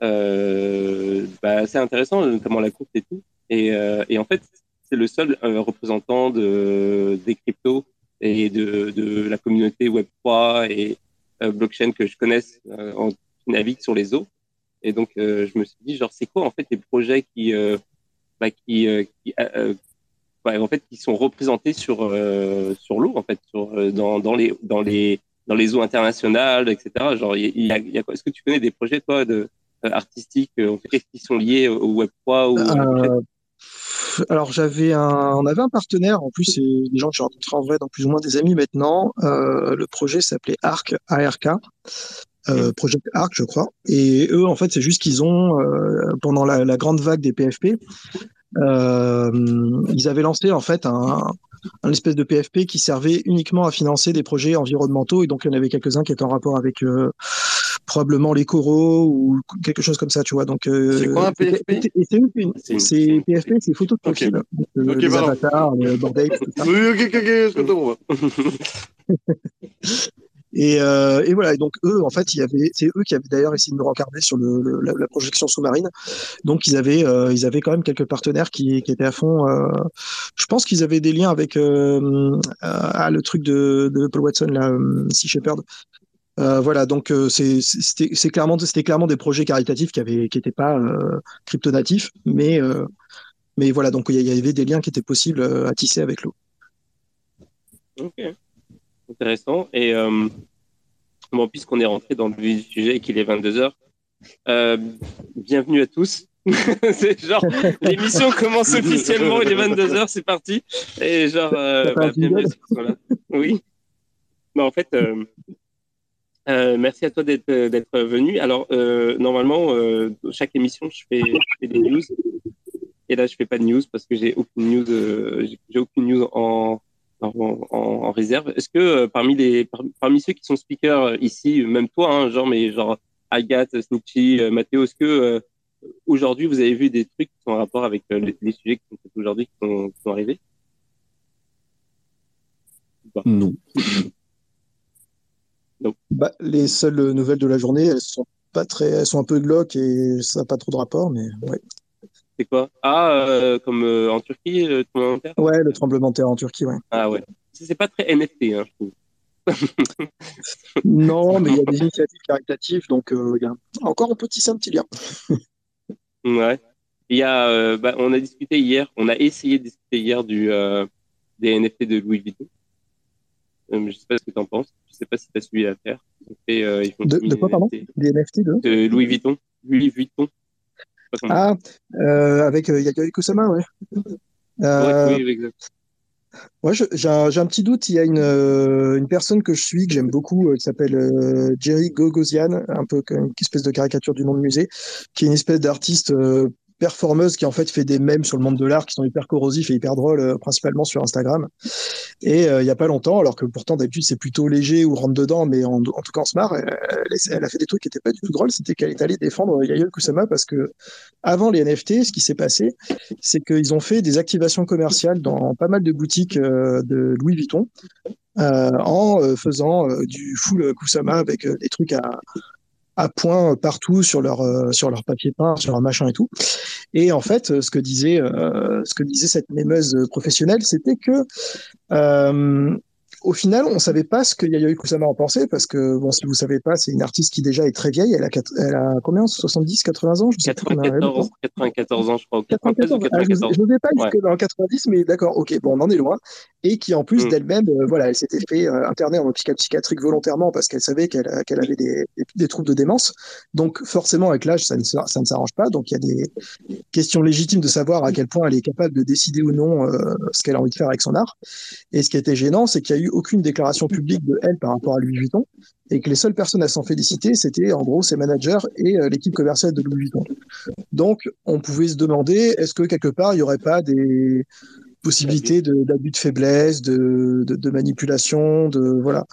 euh, bah, assez intéressants, notamment la course et tout. Et, euh, en fait, c'est le seul représentant de, des cryptos et de, la communauté Web3 et blockchain que je connaisse en, qui navigue sur les eaux. Et donc, je me suis dit, genre, c'est quoi en fait les projets qui, bah, en fait, qui sont représentés sur sur l'eau, en fait, dans, dans les dans les dans les eaux internationales, etc. Genre, il y a, y a- Est-ce que tu connais des projets toi de euh, artistiques euh, en fait, qui sont liés au Web 3 ou
Euh, alors j'avais un, on avait un partenaire, en plus c'est des gens que j'ai rencontrés en vrai, donc plus ou moins des amis maintenant. Euh, le projet s'appelait ARC, ARK, euh, Project Arc je crois. Et eux en fait c'est juste qu'ils ont euh, pendant la, la grande vague des PFP, euh, ils avaient lancé en fait un, un espèce de PFP qui servait uniquement à financer des projets environnementaux et donc il y en avait quelques-uns qui étaient en rapport avec euh, probablement les coraux ou quelque chose comme ça, tu vois. Donc euh,
C'est quoi un PFP?
c'est
une-
c'est PFP, c'est photo de profil. Euh, les avatars, le bordel, tout ça.
Oui, ok, ok, ok, je comprends.
Et, euh, et voilà. Et donc eux, en fait, il c'est eux qui avaient d'ailleurs essayé de me rencarder sur la, projection sous-marine. Donc ils avaient, euh, ils avaient quand même quelques partenaires qui, étaient à fond. euh, je pense qu'ils avaient des liens avec ah, le truc de, Paul Watson, là, Sea Shepherd. Voilà, donc euh, c'était clairement des projets caritatifs qui avaient qui étaient pas euh, cryptonatifs, mais voilà, donc il y, y avait des liens qui étaient possibles à tisser avec l'eau.
Ok, intéressant. Et euh, bon, puisqu'on est rentré dans le vif du sujet et qu'il est 22h, euh, bienvenue à tous. c'est genre, l'émission commence officiellement, il est 22h, c'est parti. Et genre, euh, bah, bienvenue à ceux qui sont là. Oui. En fait, merci à toi d'être d'être venu. Alors, normalement, chaque émission, je fais, je fais des news. Et là, je fais pas de news parce que j'ai aucune news, euh, j'ai aucune news en, en, en- en réserve. Est-ce que euh, parmi les par- parmi ceux qui sont speakers euh, ici, même toi, hein, genre mais genre Agathe, Snitchy, euh, Mathéo, est-ce que euh, aujourd'hui vous avez vu des trucs qui sont en rapport avec euh, les, les sujets qui sont faits aujourd'hui qui sont, qui sont arrivés?
Non.
Bah, les seules nouvelles de la journée, elles sont pas très, elles sont un peu glauques et ça n'a pas trop de rapport, mais ouais.
C'est quoi? Ah, euh, comme euh, en Turquie, le tremblement de terre?
Ouais, le tremblement de terre en Turquie, ouais.
Ah ouais. C'est pas très NFT, hein, je trouve.
Non, mais il y a des initiatives caritatives, donc euh, il y a encore on peut tisser un petit lien.
Ouais. Il y a, euh, bah, on a discuté hier, on a essayé de discuter hier du euh, des NFT de Louis Vuitton. Euh, je sais pas ce que tu en penses. Je sais pas si tu as suivi l'affaire. Ils euh, ils font
De, quoi, pardon? Des NFT de?
De Louis Vuitton. Louis Vuitton. Je sais pas comment-
Ah, euh, avec euh, Yayoi Kusama, ouais. Euh,
Ouais, oui, oui, exact.
Ouais, j'ai un, petit doute. Il y a une, euh, une personne que je suis, que j'aime beaucoup, qui s'appelle Jerry Gogosian, un peu comme une espèce de caricature du nom de musée, qui est une espèce d'artiste performeuse qui en fait fait des mèmes sur le monde de l'art qui sont hyper corrosifs et hyper drôles, euh, principalement sur Instagram. Et euh, il y a pas longtemps, alors que pourtant d'habitude c'est plutôt léger ou rentre dedans, mais en, tout cas on se marre, elle, a fait des trucs qui étaient pas du tout drôles. C'était qu'elle est allée défendre Yayoi Kusama parce que avant les NFT, ce qui s'est passé, c'est qu'ils ont fait des activations commerciales dans pas mal de boutiques euh, de Louis Vuitton euh, en euh, faisant euh, du full Kusama avec euh, des trucs à, à point partout sur leur euh, sur leur papier peint, sur leur machin et tout. Et en fait, euh, ce que disait euh, ce que disait cette mémeuse professionnelle, c'était que euh, au final, on savait pas ce que Yayoi Kusama en pensait parce que bon, si vous savez pas, c'est une artiste qui déjà est très vieille. Elle a, quatre- elle a combien? 70, 80 ans? Je sais plus combien elle a,
94, 94 ans, je crois. ou 93 ou
94. Ah, je
94.
je n'osais pas
Ouais.
jusque dans 90, mais d'accord, ok, bon, on en est loin. Et qui, en plus
Mm.
d'elle-même, euh, voilà, elle s'était fait euh, interner en hôpital psychiatrique volontairement parce qu'elle savait qu'elle euh, avait des, troubles de démence. Donc, forcément, avec l'âge, ça ne, ça ne s'arrange pas. Donc, il y a des questions légitimes de savoir à quel point elle est capable de décider ou non euh, ce qu'elle a envie de faire avec son art. Et ce qui était gênant, c'est qu'il n'y a eu aucune déclaration publique de elle par rapport à Louis Vuitton et que les seules personnes à s'en féliciter, c'était en gros ses managers et euh, l'équipe commerciale de Louis Vuitton. Donc, on pouvait se demander, est-ce que quelque part, il n'y aurait pas des possibilités d'abus de, faiblesse, de, de, de manipulation, de voilà.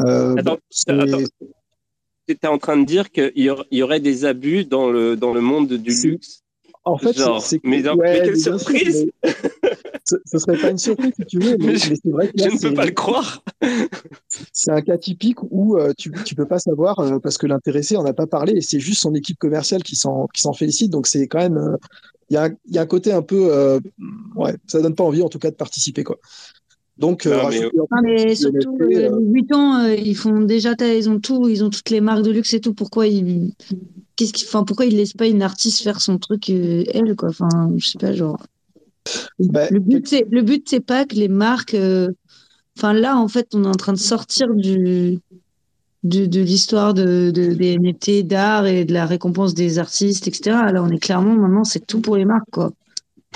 Euh,
Attends,
bon, c'est-
attends. Tu es en train de dire qu'il y, y aurait des abus dans le, dans le monde du luxe?
en fait, c'est-
Genre, mais,
ouais,
mais quelle surprise
ce, ce serait pas une surprise si tu veux, mais,
Mais je-
mais c'est vrai que
Je ne peux pas le croire.
c'est un cas typique où euh, tu tu peux pas savoir euh, parce que l'intéressé en a pas parlé et c'est juste son équipe commerciale qui s'en qui s'en félicite donc c'est quand même euh, il y a un- il y a un côté un peu euh, ouais ça donne pas envie en tout cas de participer quoi Donc, euh,
Non, mais-
Non, surtout, euh,
euh,
les Vuitton, euh, ils font déjà, ils ont tout, ils ont toutes les marques de luxe et tout. Pourquoi ils, qu'est-ce qu'ils, enfin, pourquoi ils laissent pas une artiste faire son truc, euh, elle, quoi? Enfin, je sais pas, genre.
Bah,
Le but, c'est, le but, c'est pas que les marques, euh, enfin, là, en fait, on est en train de sortir du, de, de l'histoire de, de, des NFT, d'art et de la récompense des artistes, etc. Là, on est clairement, maintenant, c'est tout pour les marques, quoi.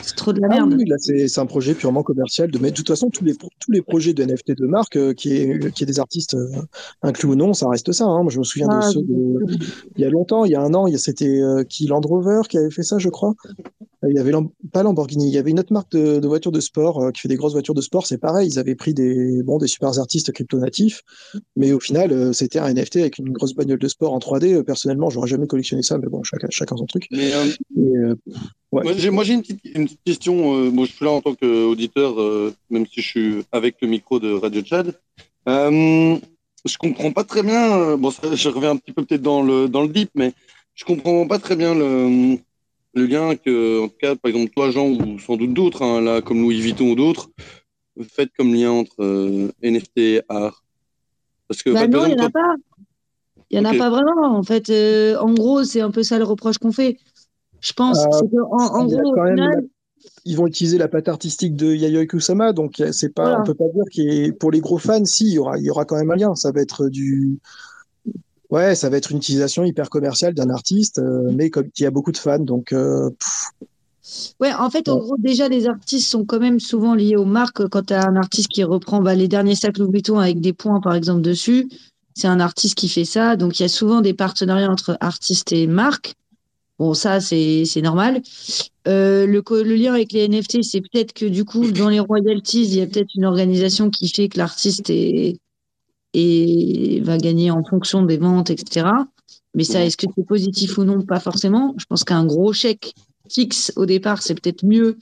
C'est trop de la
Ah
merde.
oui, là, c'est un projet purement commercial. De... Mais de toute façon, tous les, tous les projets de NFT de marque, euh, qui est, qui est des artistes euh, inclus ou non, ça reste ça. hein. Moi, je me souviens
Ah,
de ceux de... Il y a longtemps, il y a un an, il y a- c'était euh, qui Land Rover qui avait fait ça, je crois. Euh, Il y avait Lam- pas Lamborghini, il y avait une autre marque de, de voitures de sport euh, qui fait des grosses voitures de sport. C'est pareil, ils avaient pris des, bon, des super artistes crypto natifs, mais au final, euh, c'était un NFT avec une grosse bagnole de sport en 3D. Euh, Personnellement, j'aurais jamais collectionné ça, mais bon, chacun, chacun son truc.
Mais euh,
Et, euh, ouais.
moi, j'ai, moi, j'ai une petite, une petite question. euh, bon, je suis là en tant qu'auditeur, euh, même si je suis avec le micro de Radio Tchad. Euh, je comprends pas très bien. euh, bon, ça, je reviens un petit peu peut-être dans le dans le deep, mais je comprends pas très bien le le lien que, en tout cas, par exemple, toi, Jean, ou sans doute d'autres, hein, là, comme Louis Vuitton ou d'autres, faites comme lien entre euh, NFT et art. Parce que,
Bah non, il n'y en a pas. Il n'y en a pas vraiment. En fait, euh, en gros, c'est un peu ça le reproche qu'on fait. Je pense.
Euh,
c'est que, en, en
il y a
gros, au
même
final,
ils vont utiliser la patte artistique de Yayoi Kusama, donc euh, c'est pas,
Voilà.
on peut pas dire qu'il pour les gros fans, si, il y aura, il y aura quand même un lien. Ça va être du, ouais, ça va être une utilisation hyper commerciale d'un artiste, euh, mais comme il y a beaucoup de fans, donc euh,
ouais, en fait, en
Ouais.
gros, déjà, les artistes sont quand même souvent liés aux marques. Quand tu as un artiste qui reprend bah, les derniers sacs Louis Vuitton avec des points, par exemple, dessus, c'est un artiste qui fait ça. Donc, il y a souvent des partenariats entre artistes et marques. Bon, ça, c'est normal. Euh, le, lien avec les NFT, c'est peut-être que du coup, dans les royalties, il y a peut-être une organisation qui fait que l'artiste va gagner en fonction des ventes, etc. Mais ça, est-ce que c'est positif ou non? Pas forcément. Je pense qu'un gros chèque fixe au départ, c'est peut-être mieux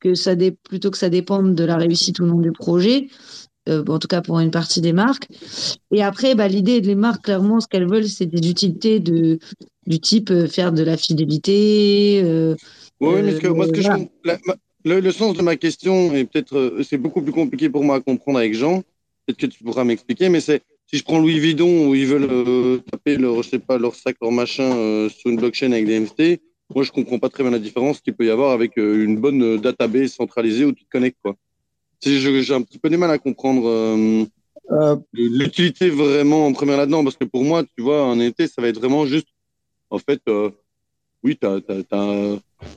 que ça plutôt que ça dépende de la réussite ou non du projet. Euh, en tout cas pour une partie des marques. Et après, bah, l'idée des marques, clairement, ce qu'elles veulent, c'est des utilités de, du type euh, faire de la fidélité. euh,
Oui, mais ce que- moi, ce que je
voilà.
comp- la- ma- le, le sens de ma question est peut-être, c'est beaucoup plus compliqué pour moi à comprendre avec Jean. Peut-être que tu pourras m'expliquer, mais c'est si je prends Louis Vuitton où ils veulent taper leur, je sais pas, leur sac, leur machin sur une blockchain avec des NFT, moi je comprends pas très bien la différence qu'il peut y avoir avec une bonne database centralisée où tu te connectes quoi. J'ai un petit peu du mal à comprendre euh,
euh,
l'utilité vraiment en première là-dedans parce que pour moi, tu vois, un NFT, ça va être vraiment juste, en fait, euh, oui, tu as,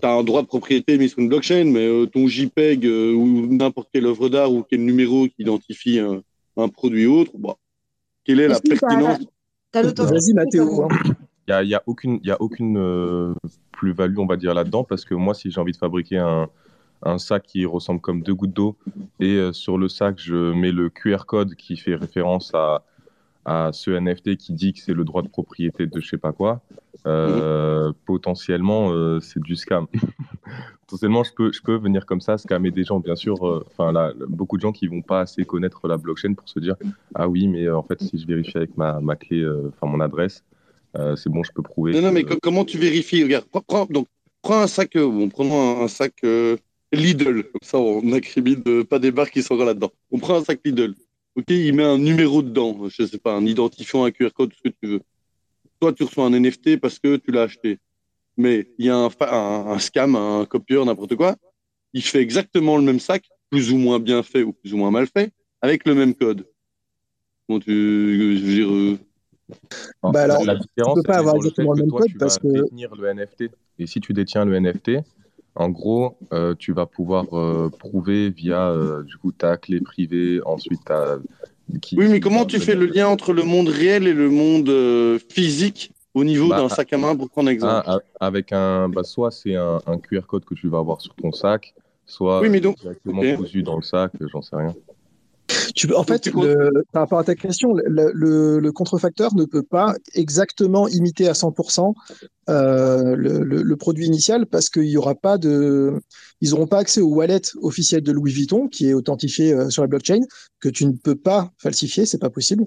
un droit de propriété mis sur une blockchain, mais euh, ton JPEG euh, ou n'importe quelle œuvre d'art ou quel numéro qui identifie un, un produit autre, bon, quelle est la pertinence
vas-y Mathéo. hein.
Il y a, il y a aucune, il y a aucune euh, plus-value, on va dire, là-dedans, parce que moi, si j'ai envie de fabriquer un, un sac qui ressemble comme deux gouttes d'eau, et euh, sur le sac, je mets le QR code qui fait référence à, à ce NFT qui dit que c'est le droit de propriété de je sais pas quoi, euh, potentiellement, euh, c'est du scam. potentiellement, je peux, je peux venir comme ça, scammer des gens, bien sûr. Enfin, là, beaucoup de gens qui vont pas assez connaître la blockchain pour se dire, ah oui, mais en fait, si je vérifie avec ma, ma clé, enfin mon adresse, c'est bon, je peux prouver.
Non, non, mais co- comment tu vérifies? Regarde, prends, donc, prends un sac, bon, prenons un, un sac euh, Lidl, comme ça on incrimine euh, pas des barres qui sont encore là-dedans. On prend un sac Lidl, ok, il met un numéro dedans, je sais pas, un identifiant, un QR code, ce que tu veux. Toi, tu reçois un NFT parce que tu l'as acheté. Mais il y a un, fa- un, un scam, un copieur, n'importe quoi, il fait exactement le même sac, plus ou moins bien fait ou plus ou moins mal fait, avec le même code. Bon, tu, je veux dire, euh,
Bah alors,
la différence,
tu peux pas avoir exactement le même
toi,
code parce que-
détenir le NFT. Et si tu détiens le NFT, en gros, euh, tu vas pouvoir euh, prouver via euh, du coup ta clé privée, ensuite ta. qui-
Oui, mais comment tu fais le lien entre le monde réel et le monde physique au niveau
Bah,
d'un sac à main, pour prendre exemple?
avec un, bah, soit c'est un, un QR code que tu vas avoir sur ton sac, soit
Oui, mais donc-
directement cousu dans le sac, j'en sais rien.
Tu peux, en fait,
tu comptes-
le- par rapport à ta question, le, le- le contrefacteur ne peut pas exactement imiter à 100% euh, le, le- le produit initial parce qu'il y aura pas de, ils n'auront pas accès au wallet officiel de Louis Vuitton qui est authentifié euh, sur la blockchain que tu ne peux pas falsifier, c'est pas possible.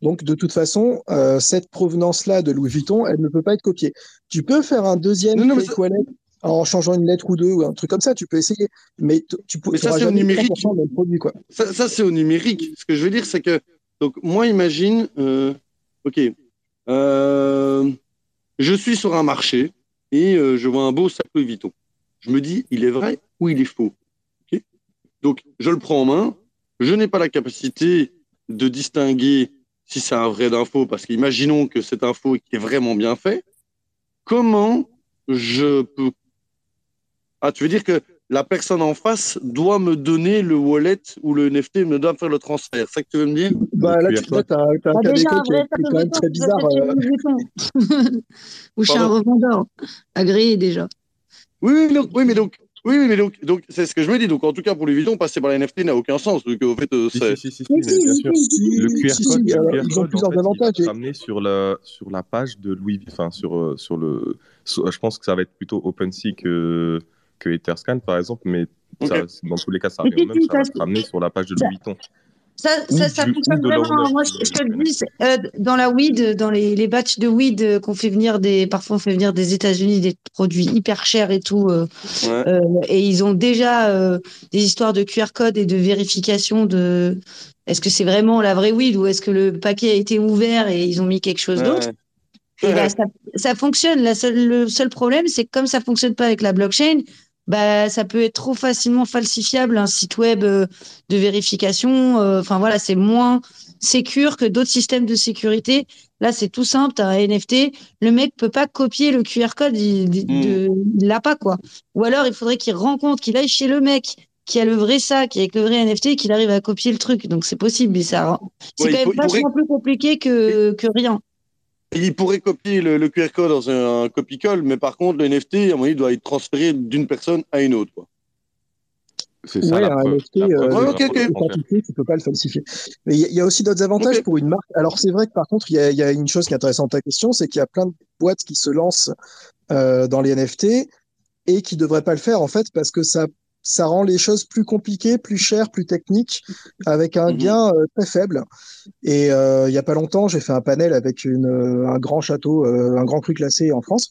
Donc de toute façon, euh, cette provenance-là de Louis Vuitton, elle ne peut pas être copiée. Tu peux faire un deuxième
Non, non, mais
fake wallet en changeant une lettre ou deux ou un truc comme ça, tu peux essayer. Mais tu peux
ça, c'est au numérique.
100% le même produit, quoi.
Ça, ça, c'est au numérique. Ce que je veux dire, c'est que, donc, moi, imagine, euh, OK, euh, je suis sur un marché et euh, je vois un beau sac Louis Vuitton. Je me dis, il est vrai ou il est faux? Donc, je le prends en main. Je n'ai pas la capacité de distinguer si c'est un vrai d'un faux, parce qu'imaginons que cette info est vraiment bien fait. Comment je peux. Ah, tu veux dire que la personne en face doit me donner le wallet ou le NFT, me doit me faire le transfert. C'est ça que tu veux me dire?
Bah, là, tu là, t'as t'as un
Bah,
cas
un
qui est, est quand même très bizarre. euh.
Ou chez un revendeur. Agréé déjà.
Oui, oui, donc, oui, mais donc, oui, oui, mais donc, donc c'est ce que je me dis. Donc, en tout cas, pour les Vuitton, passer par la NFT n'a aucun sens. Donc, au fait, euh, c'est.
si, si, si, bien sûr. Le QR code,
si,
le QR
ils ont
code, en
plusieurs
il
avantages. et-
ramener sur la, sur la page de Louis enfin, sur, euh, sur le. sur- je pense que ça va être plutôt OpenSea que, que Etherscan, par exemple, mais ça, dans tous les cas, ça revient même, ça va te ramener sur la page de Louis Vuitton.
Ça, ça, fonctionne vraiment.
l'owner,
Moi, je, je te le dis, c'est, euh, dans la weed, dans les, les batchs de weed euh, qu'on fait venir des, parfois on fait venir des États-Unis des produits hyper chers et tout, euh,
Ouais.
euh, et ils ont déjà euh, des histoires de QR code et de vérification de est-ce que c'est vraiment la vraie weed ou est-ce que le paquet a été ouvert et ils ont mis quelque chose d'autre.
Ouais.
Et bah, ça, ça fonctionne. La seule, le seul problème, c'est que comme ça fonctionne pas avec la blockchain, bah, ça peut être trop facilement falsifiable un site web euh, de vérification. euh, Enfin voilà, c'est moins sécure que d'autres systèmes de sécurité. Là, c'est tout simple. T'as un NFT. Le mec peut pas copier le QR code. Il,
Mm.
de- il l'a pas quoi. Ou alors, il faudrait qu'il rencontre, qu'il aille chez le mec qui a le vrai sac avec le vrai NFT et qu'il arrive à copier le truc. Donc c'est possible, mais ça, rend- c'est
Ouais,
quand même
pourrait-
vachement plus compliqué que, que rien.
Il pourrait copier le, le QR code dans un, un copie-colle, mais par contre, le NFT, à mon avis, doit être transféré d'une personne à une autre. Quoi.
C'est ça
Ouais,
la
un
preuve.
NFT,
La preuve,
euh, tu peux pas le falsifier. Mais il y, a- il y a aussi d'autres avantages pour une marque. Alors c'est vrai que par contre, il y a, il y a une chose qui est intéressante à ta question, c'est qu'il y a plein de boîtes qui se lancent euh, dans les NFT et qui devraient pas le faire en fait parce que ça ça rend les choses plus compliquées, plus chères, plus techniques, avec un
Mhm.
gain euh, très faible. Et euh, il y a pas longtemps, j'ai fait un panel avec une, euh, un grand château, un grand cru classé en France,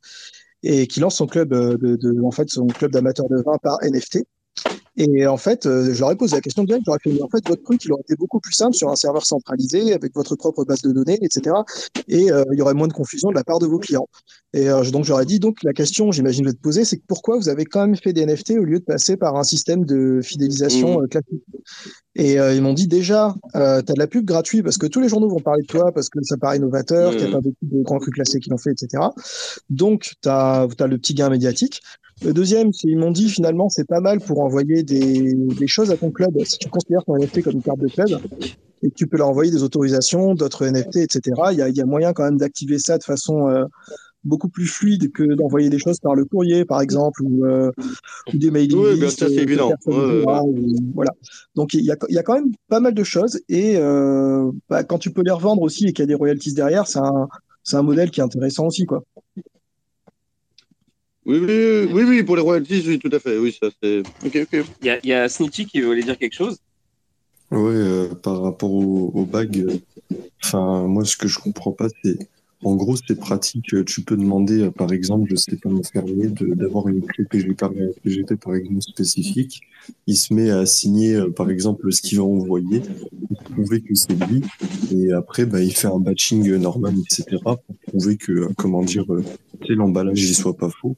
et qui lance son club de, de- en fait son club d'amateurs de vin par NFT. Et en fait, euh, je leur ai posé la question direct, j'aurais fait, mais en fait, votre truc, il aurait été beaucoup plus simple sur un serveur centralisé, avec votre propre base de données, etc. Et euh, il y aurait moins de confusion de la part de vos clients. Et euh, donc, j'aurais dit, donc, la question, j'imagine, je vais te poser, c'est que pourquoi vous avez quand même fait des NFT au lieu de passer par un système de fidélisation
Mhm.
euh, classique? Et euh, ils m'ont dit, déjà, euh, tu as de la pub gratuite parce que tous les journaux vont parler de toi, parce que ça paraît innovateur, qu'il y a pas beaucoup de grands crus classés qui l'ont fait, etc. Donc, tu as, le petit gain médiatique. Le deuxième, c'est ils m'ont dit finalement c'est pas mal pour envoyer des, des choses à ton club. Si tu considères ton NFT comme une carte de club et que tu peux leur envoyer des autorisations, d'autres NFT, etc. Il y a, y a moyen quand même d'activer ça de façon euh, beaucoup plus fluide que d'envoyer des choses par le courrier, par exemple, ou, euh, ou des mailing
Oui, bien sûr, c'est
euh,
évident.
ou- voilà. Donc il y, a, il y a quand même pas mal de choses et euh, bah, quand tu peux les revendre aussi et qu'il y a des royalties derrière, c'est un, c'est un modèle qui est intéressant aussi, quoi.
Oui, oui, oui, oui, pour les royalties, oui, tout à fait. Oui, ça c'est. Ok, ok.
Il y a, il y a Snitchy qui voulait dire quelque chose?
Ouais, euh, par rapport au, au bag, euh, enfin, moi, ce que je comprends pas, c'est, en gros, c'est pratique. Tu peux demander, euh, par exemple, je sais pas, de- d'avoir une clé PGP, par exemple, spécifique. Il se met à signer, euh, par exemple, ce qu'il va envoyer, pour prouver que c'est lui. Et après, bah, il fait un batching euh, normal, etc., pour prouver que, comment dire, l'emballage, il soit pas faux.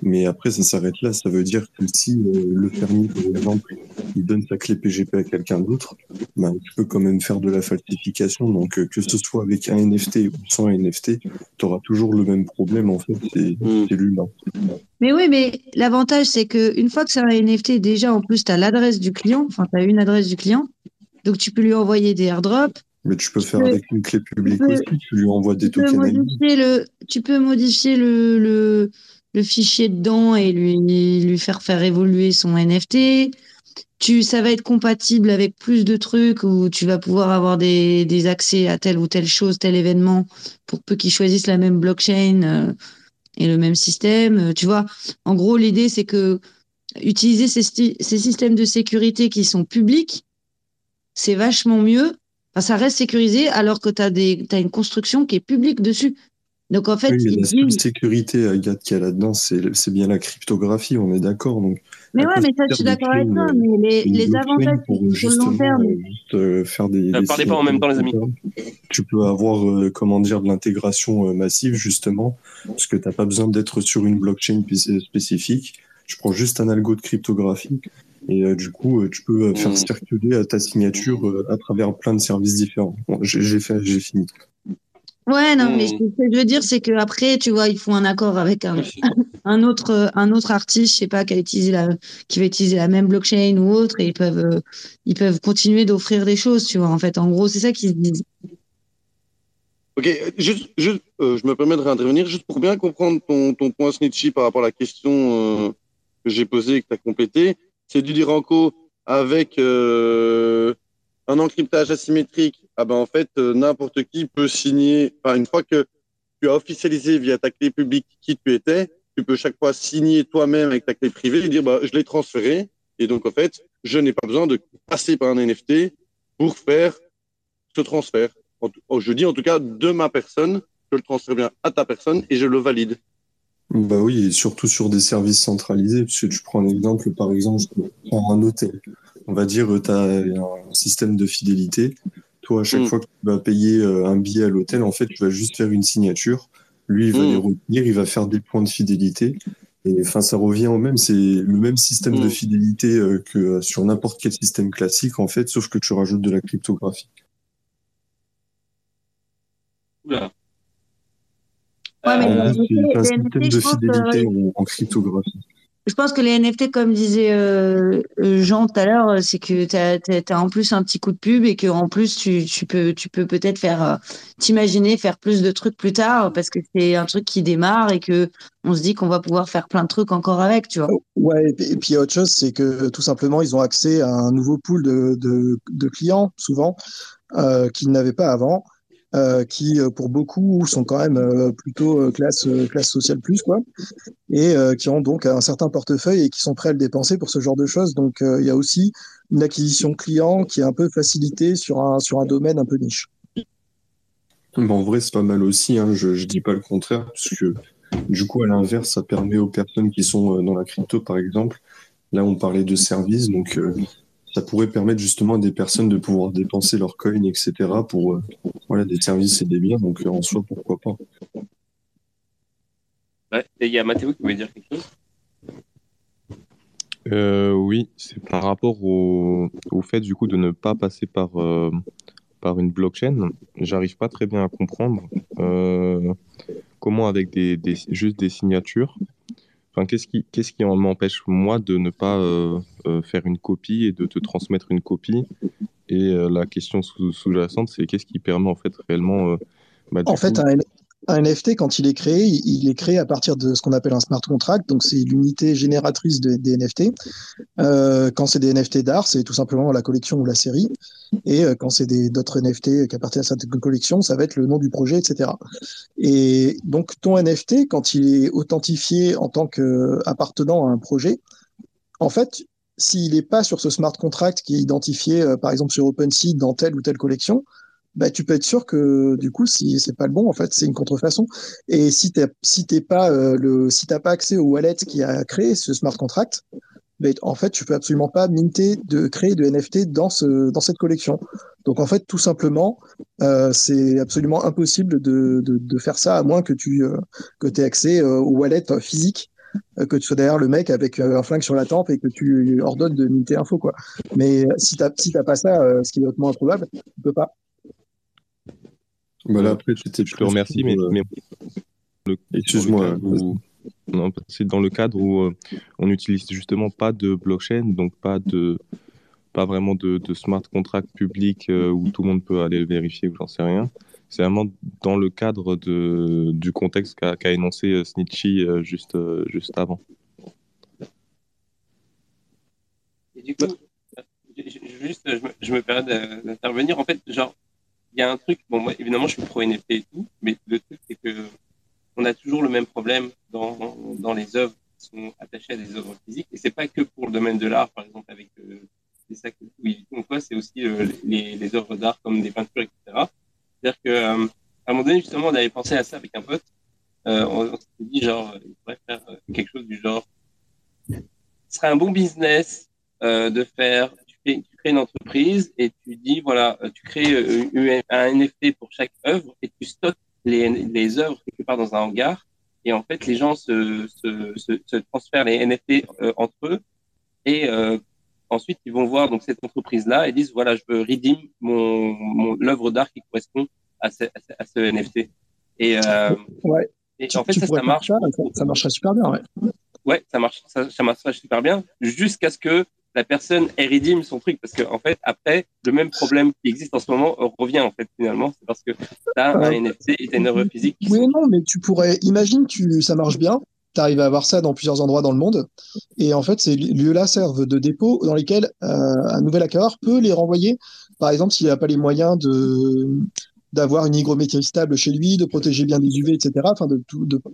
Mais après, ça s'arrête là. Ça veut dire que si euh, le fermier, par exemple, il donne sa clé PGP à quelqu'un d'autre, ben, tu peux quand même faire de la falsification. Donc, euh, que ce soit avec un NFT ou sans un NFT, tu auras toujours le même problème, en fait, c'est
Mm.
l'humain.
Mais oui, mais l'avantage, c'est que une fois que c'est un NFT, déjà, en plus, tu as l'adresse du client, enfin, tu as une adresse du client. Donc, tu peux lui envoyer des airdrops.
Mais tu peux faire
peux-
avec une clé publique
peux-
aussi, tu lui envoies des
Tu peux
tokens
le, tu peux modifier le, le, le fichier dedans et lui, lui faire faire évoluer son NFT. Tu, ça va être compatible avec plus de trucs où tu vas pouvoir avoir des, des accès à telle ou telle chose, tel événement, pour peu qu'ils choisissent la même blockchain euh, et le même système. Euh, Tu vois, en gros, l'idée, c'est que utiliser ces, ces systèmes de sécurité qui sont publics, c'est vachement mieux. Enfin, ça reste sécurisé alors que tu as, t'as une construction qui est publique dessus. Donc en fait,
Oui, mais
ils
la seule sécurité, Agathe, qu'il y a là-dedans, c'est c'est bien la cryptographie, on est d'accord. Donc,
Mais ouais, mais
ça
je suis d'accord avec toi. Mais les, les
blockchain
avantages sur le long terme.
euh, juste, euh, faire des.
Euh,
des
parlez pas en même temps, les amis.
Tu peux avoir, euh, comment dire, de l'intégration euh, massive, justement, parce que tu n'as pas besoin d'être sur une blockchain spé- spécifique. Tu prends juste un algo de cryptographie et euh, du coup, euh, tu peux euh, faire
Mm.
circuler euh, ta signature euh, à travers plein de services différents. Bon, j'ai j'ai fait, j'ai fini.
Ouais, non, mais
Hmm.
ce que je veux dire, c'est que après, tu vois, ils font un accord avec un, un autre, un autre artiste, je sais pas, qui a utilisé la, qui va utiliser la même blockchain ou autre, et ils peuvent, euh, ils peuvent continuer d'offrir des choses, tu vois. En fait, en gros, c'est ça qu'ils se disent.
Ok, juste, juste euh, je me permets de réintervenir, juste pour bien comprendre ton, ton point Snitchy par rapport à la question euh, que j'ai posée et que tu as complété. C'est du co avec euh, un encryptage asymétrique. Ah ben en fait, euh, n'importe qui peut signer. Enfin, une fois que tu as officialisé via ta clé publique qui tu étais, tu peux chaque fois signer toi-même avec ta clé privée et dire bah, je l'ai transféré. Et donc, en fait, je n'ai pas besoin de passer par un NFT pour faire ce transfert. Oh, je dis en tout cas de ma personne, je le transfère bien à ta personne et je le valide.
Bah oui, et surtout sur des services centralisés, puisque tu prends un exemple, par exemple, je prends un hôtel. On va dire, tu as un système de fidélité. Toi, à chaque
Mm.
fois que tu vas payer euh, un billet à l'hôtel, en fait, tu vas juste faire une signature. Lui, il va
Mm.
les retenir, il va faire des points de fidélité. Et enfin, ça revient au même, c'est le même système de
Mm.
fidélité euh, que euh, sur n'importe quel système classique, en fait, sauf que tu rajoutes de la cryptographie.
Oula.
Ouais, mais
Euh,
les
C'est un système de
que-
fidélité en, en cryptographie.
Je pense que les NFT, comme disait euh, euh, Jean tout à l'heure, euh, c'est que tu as, en plus un petit coup de pub et que en plus tu, peux tu peux peut-être faire t'imaginer faire plus de trucs plus tard parce que c'est un truc qui démarre et que on se dit qu'on va pouvoir faire plein de trucs encore avec, tu vois.
Ouais, et puis, autre chose, c'est que tout simplement, ils ont accès à un nouveau pool de, clients, souvent, qu'ils n'avaient pas avant, euh, qui, euh, pour beaucoup, sont quand même euh, plutôt classe, classe sociale plus, quoi, et qui ont donc un certain portefeuille et qui sont prêts à le dépenser pour ce genre de choses. Donc, il y a aussi une acquisition client qui est un peu facilitée sur un, sur un domaine un peu niche.
Bon, en vrai, c'est pas mal aussi, hein, je, je dis pas le contraire, parce que du coup, à l'inverse, ça permet aux personnes qui sont dans la crypto, par exemple, là, on parlait de services, donc ça pourrait permettre justement à des personnes de pouvoir dépenser leurs coins, etc., pour euh, voilà, des services et des biens, donc euh, en soi, pourquoi pas.
Ouais, et il y a Mathéo qui voulait dire quelque chose?
Euh, oui, c'est par rapport au, au fait du coup de ne pas passer par, euh, par une blockchain. J'arrive pas très bien à comprendre euh, comment avec des, des, juste des signatures. Enfin, qu'est-ce qui, qu'est-ce qui m'empêche moi de ne pas euh, euh, faire une copie et de te transmettre une copie? Et euh, la question sous- sous-jacente, c'est qu'est-ce qui permet en fait réellement bah,
En fait,
coup-
un, un NFT, quand il est créé, il est créé à partir de ce qu'on appelle un smart contract. Donc, c'est l'unité génératrice de- des NFT. Euh, quand c'est des NFT d'art, c'est tout simplement la collection ou la série. Et euh, quand c'est d'autres NFT qui appartiennent à cette collection, ça va être le nom du projet, etc. Et donc, ton NFT, quand il est authentifié en tant qu'appartenant à un projet, en fait, s'il n'est pas sur ce smart contract qui est identifié, euh, par exemple, sur OpenSea dans telle ou telle collection, bah, tu peux être sûr que du coup, si c'est pas le bon, en fait, c'est une contrefaçon. Et si t'es si t'es pas euh, le si t'as pas accès au wallet qui a créé ce smart contract, bah, en fait, tu peux absolument pas minter de créer de NFT dans ce dans cette collection. Donc en fait, tout simplement, euh, c'est absolument impossible de, de, faire ça à moins que tu euh, que aies accès au wallet physique, que tu sois derrière le mec avec un flingue sur la tempe et que tu ordonnes de minter info quoi. Mais si t'as si t'as pas ça, ce qui est hautement improbable, tu peux pas.
Bah là, après, c'était
je te remercie, mais,
euh,
mais le-
Excuse-moi,
dans le cadre où- non, c'est dans le cadre où euh, on n'utilise justement pas de blockchain, donc pas de pas vraiment de, de smart contract public euh, où tout le monde peut aller le vérifier ou j'en sais rien. C'est vraiment dans le cadre de, du contexte qu'a qu'a énoncé euh, Snitchy euh, juste, euh, juste avant.
Et du coup, juste, je me, je me permets d'intervenir. En fait, genre, il y a un truc, bon, moi, évidemment, je suis pro NFT et tout, mais le truc, c'est que on a toujours le même problème dans, dans les œuvres qui sont attachées à des œuvres physiques. Et c'est pas que pour le domaine de l'art, par exemple, avec euh, des sacs oui, donc quoi, c'est aussi euh, les, œuvres d'art comme des peintures, etc. C'est-à-dire que, euh, un moment donné, justement, on avait pensé à ça avec un pote. euh, on, on s'est dit genre, il faudrait faire quelque chose du genre. Ce serait un bon business de faire. Tu, crées une entreprise et tu dis voilà, euh, tu crées euh, un NFT pour chaque œuvre et tu stockes les, les œuvres quelque part dans un hangar. Et en fait, les gens se, se, se, se transfèrent les NFT euh, entre eux et euh, ensuite ils vont voir donc cette entreprise là et disent voilà, je veux redeem mon, mon l'œuvre d'art qui correspond à ce, à ce, à ce NFT. Et, euh,
Ouais.
et
Tu-
en fait, ça, ça marche.
ça, marcherait super bien, ouais.
Ouais, ça marche, ça, ça marche super bien, jusqu'à ce que la personne redeem son truc, parce que en fait, après, le même problème qui existe en ce moment revient en fait finalement, c'est parce que t'as un
Euh,
NFT et t'as une œuvre physique.
Oui,
sont-
non, mais tu pourrais, imagine, tu, ça marche bien, tu arrives à avoir ça dans plusieurs endroits dans le monde, et en fait, ces lieux-là servent de dépôt dans lesquels euh, un nouvel acquéreur peut les renvoyer. Par exemple, s'il n'a pas les moyens de d'avoir une hygrométrie stable chez lui, de protéger bien des UV, etc., enfin de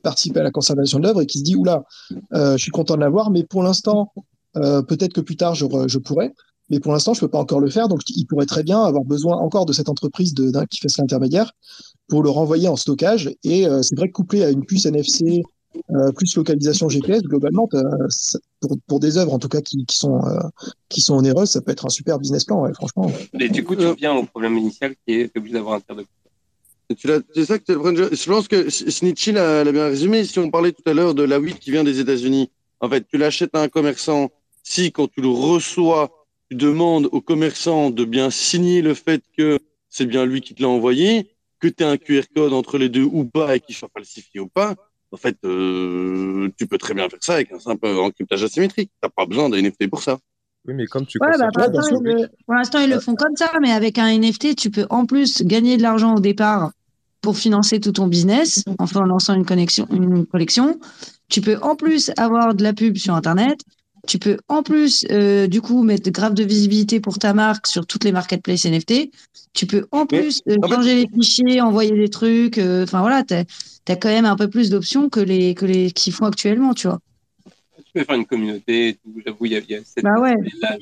participer à la conservation de l'œuvre, et qui se dit, oula, euh, je suis content de l'avoir, mais pour l'instant, euh, peut-être que plus tard, je, je pourrais. Mais pour l'instant, je peux pas encore le faire, donc il pourrait très bien avoir besoin encore de cette entreprise de, d'un qui fait l'intermédiaire pour le renvoyer en stockage. Et euh, c'est vrai que couplé à une puce NFC euh, plus localisation GPS, globalement, ça- pour, pour des œuvres en tout cas qui, qui sont euh, qui sont onéreuses, ça peut être un super business plan, ouais, franchement.
Et du coup, tu reviens au problème initial qui est obligé d'avoir un tiers de
Tu l'as- C'est ça que tu Je pense que Snitchy l'a l'a bien résumé. Si on parlait tout à l'heure de la weed qui vient des États-Unis, en fait, tu l'achètes à un commerçant. Si, quand tu le reçois, tu demandes au commerçant de bien signer le fait que c'est bien lui qui te l'a envoyé, que tu as un QR code entre les deux ou pas et qu'il soit falsifié ou pas, en fait, euh, tu peux très bien faire ça avec un simple encryptage asymétrique. T'as pas besoin d'un NFT pour ça.
Oui, mais comme tu
Ouais, bah,
conserves
pour l'instant, ils le- pour l'instant, ils le font comme ça, mais avec un NFT, tu peux en plus gagner de l'argent au départ pour financer tout ton business en en lançant une connexion, une collection. Tu peux en plus avoir de la pub sur Internet. Tu peux en plus, euh, du coup, mettre grave de visibilité pour ta marque sur toutes les marketplaces NFT. Tu peux en plus euh, changer les fichiers, envoyer des trucs. euh, Enfin voilà, tu as, quand même un peu plus d'options que les que les qui font actuellement, tu vois.
Tu peux faire une communauté. J'avoue, il y y a cette
Bah ouais.
là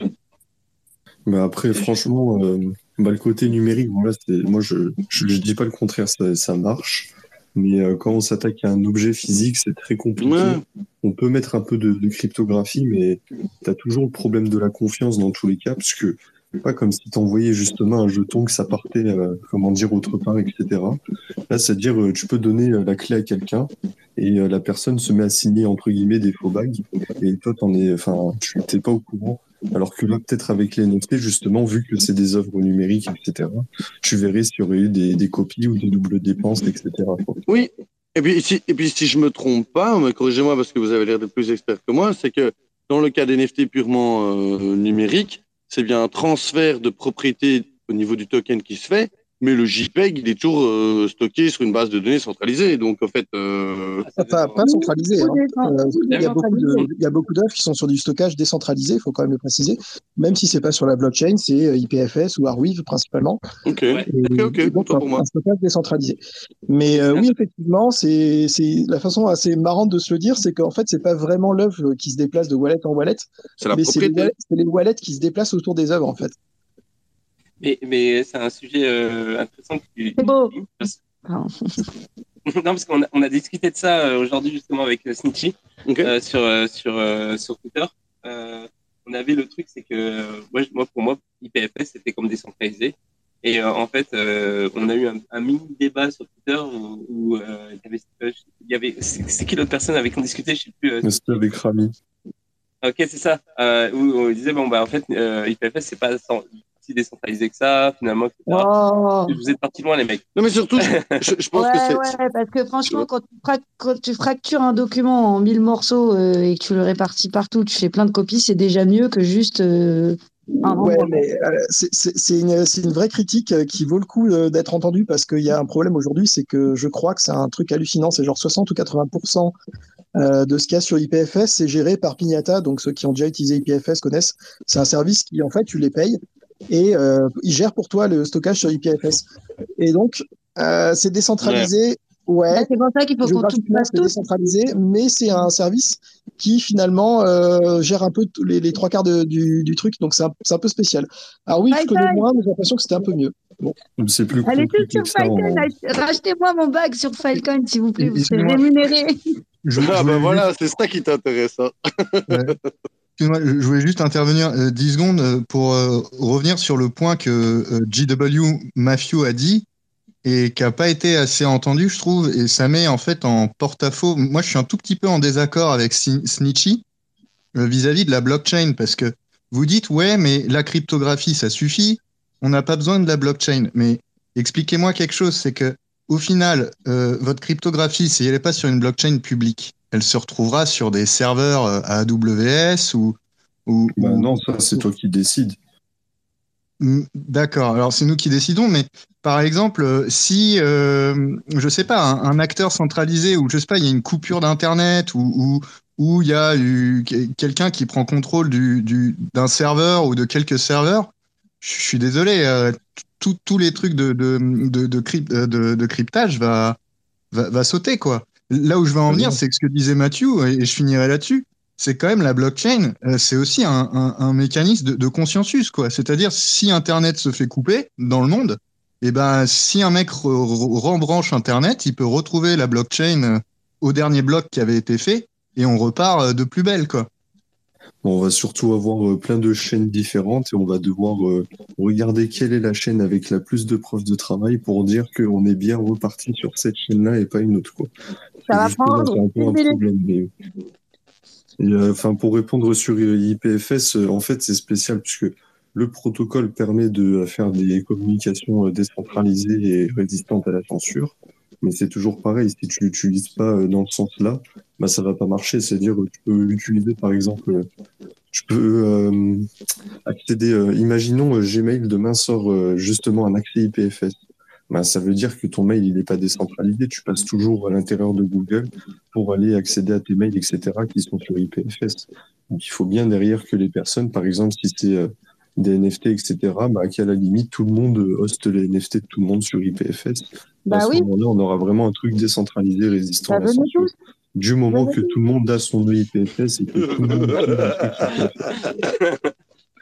Mais après, franchement, euh, bah, le côté numérique, moi, je, je, je dis pas le contraire, ça, ça marche. Mais euh, quand on s'attaque à un objet physique, c'est très compliqué.
Ouais.
On peut mettre un peu de, de cryptographie, mais tu as toujours le problème de la confiance dans tous les cas, parce que c'est pas comme si tu envoyais justement un jeton que ça partait, euh, comment dire, autre part, etc. Là, c'est-à-dire, euh, tu peux donner euh, la clé à quelqu'un et la personne se met à signer, entre guillemets, des faux bagues. Et toi, t'en es, enfin, tu t'es pas au courant. Alors que là, peut-être avec les NFT, justement, vu que c'est des œuvres numériques, etc., tu verrais s'il y aurait eu des, copies ou des doubles dépenses, etc.
Oui. Et puis, si, et puis, je me trompe pas, corrigez-moi parce que vous avez l'air d'être plus expert que moi, c'est que dans le cas des NFT purement euh, numériques, c'est bien un transfert de propriété au niveau du token qui se fait, mais le JPEG, il est toujours euh, stocké sur une base de données centralisée. Donc, en fait, euh,
Enfin, pas centralisé. hein. Euh, il, y a beaucoup
Décentralisé.
de, il y a beaucoup d'œuvres qui sont sur du stockage décentralisé, il faut quand même le préciser. Même si c'est pas sur la blockchain, c'est IPFS ou Arweave principalement.
ok,
Et
ok, ok,
donc,
autant
un,
pour moi.
un stockage décentralisé. Mais euh, oui, effectivement, c'est la façon assez marrante de se le dire, c'est qu'en fait, c'est pas vraiment l'œuvre qui se déplace de wallet en wallet,
C'est la
mais c'est les, wallets- c'est les wallets qui se déplacent autour des œuvres, en fait.
Mais, mais c'est un sujet euh, intéressant. que tu-
C'est beau.
Parce- non, parce qu'on a, on a discuté de ça euh, aujourd'hui justement avec euh, Snitchy
Ok.
euh, sur, euh, sur, euh, sur Twitter. Euh, on avait le truc, c'est que euh, moi, moi, pour moi, IPFS, c'était comme décentralisé. Et euh, en fait, euh, on a eu un, un mini débat sur Twitter où, où, euh, il y avait, euh, il y avait c'est qui l'autre personne avec qui on discutait, je sais plus. euh,
c'était avec Rami.
Ok, c'est ça. Euh, où on disait bon bah en fait euh, IPFS c'est pas sans- si décentralisé que ça finalement. etc.
Oh.
Vous êtes partis loin les mecs.
Non, mais surtout, je, je pense
ouais,
que c'est.
ouais, parce que franchement, quand tu, frac- quand tu fractures un document en mille morceaux euh, et que tu le répartis partout, tu fais plein de copies, c'est déjà mieux que juste euh,
Ouais, mais euh, c'est- une, vraie critique euh, qui vaut le coup euh, d'être entendue parce qu'il y a un problème aujourd'hui, c'est que je crois que c'est un truc hallucinant, c'est genre 60 ou 80% euh, de ce qu'il y a sur IPFS, c'est géré par Pignata, donc ceux qui ont déjà utilisé IPFS connaissent. C'est un service qui, en fait, tu les payes et euh, ils gèrent pour toi le stockage sur IPFS. Et donc, euh, c'est décentralisé, ouais.
Bah, c'est pour ça qu'il faut qu'on tout tout.
décentralisé, mais c'est un service qui finalement euh, gère un peu les, les trois quarts de- du, du truc, donc c'est un, c'est un peu spécial. Alors oui, je connais
Bye-bye.
moins, mais j'ai l'impression que c'était un peu mieux. Bon.
C'est plus
Allez
compliqué
sur
en-
Falcon, ach- rachetez-moi mon bac sur Falcon, s'il vous plaît, vous serez.
Je,
Ah bah
voulais
voilà, c'est ça qui t'intéresse. Hein.
Ouais. Excuse-moi, je voulais juste intervenir euh, 10 secondes euh, pour euh, revenir sur le point que euh, GW Matthew a dit et qui n'a pas été assez entendu, je trouve, et ça met en fait en porte-à-faux. Moi, je suis un tout petit peu en désaccord avec Sni- Snitchy euh, vis-à-vis de la blockchain parce que vous dites, ouais, mais la cryptographie, ça suffit, on n'a pas besoin de la blockchain. Mais expliquez-moi quelque chose, c'est que au final, euh, votre cryptographie, si elle n'est pas sur une blockchain publique, elle se retrouvera sur des serveurs euh, AWS ou. ou,
Bah
ou-
non, ça, c'est toi qui décides.
D'accord. Alors c'est nous qui décidons, mais par exemple, euh, si euh, je sais pas, un, un acteur centralisé ou je sais pas, il y a une coupure d'internet ou ou il y a eu quelqu'un qui prend contrôle du du d'un serveur ou de quelques serveurs, je suis désolé, euh, tous les trucs de de de de, crypt- euh, de, de cryptage va, va va sauter quoi. Là où je veux en venir, c'est ce que disait Mathieu et, et je finirai là-dessus c'est quand même la blockchain, euh, c'est aussi un, un, un mécanisme de, de consensus, quoi. C'est-à-dire, si Internet se fait couper dans le monde, et ben, si un mec re- re- rembranche Internet, il peut retrouver la blockchain euh, au dernier bloc qui avait été fait, et on repart euh, de plus belle, quoi.
On va surtout avoir plein de chaînes différentes et on va devoir regarder quelle est la chaîne avec la plus de preuves de travail pour dire qu'on est bien reparti sur cette chaîne-là et pas une autre. Quoi.
Ça va prendre
Enfin, pour répondre sur euh, IPFS, euh, en fait, c'est spécial puisque le protocole permet de faire des communications euh, décentralisées et résistantes à la censure. Mais c'est toujours pareil, si tu l'utilises pas euh, dans ce sens-là, bah, ça va pas marcher. C'est-à-dire, que tu peux l'utiliser, par exemple, euh, tu peux euh, accéder, euh, imaginons euh, Gmail demain sort euh, justement un accès IPFS. Bah, ça veut dire que ton mail il n'est pas décentralisé, tu passes toujours à l'intérieur de Google pour aller accéder à tes mails, etc., qui sont sur IPFS. Donc il faut bien derrière que les personnes, par exemple, si c'est euh, des NFT, etc., bah, qu'à la limite, tout le monde euh, hoste les NFT de tout le monde sur IPFS.
Bah
à ce
oui.
moment-là, on aura vraiment un truc décentralisé, résistant
Bah,
à la censure. Du moment que tout le monde a son IPFS et que tout le monde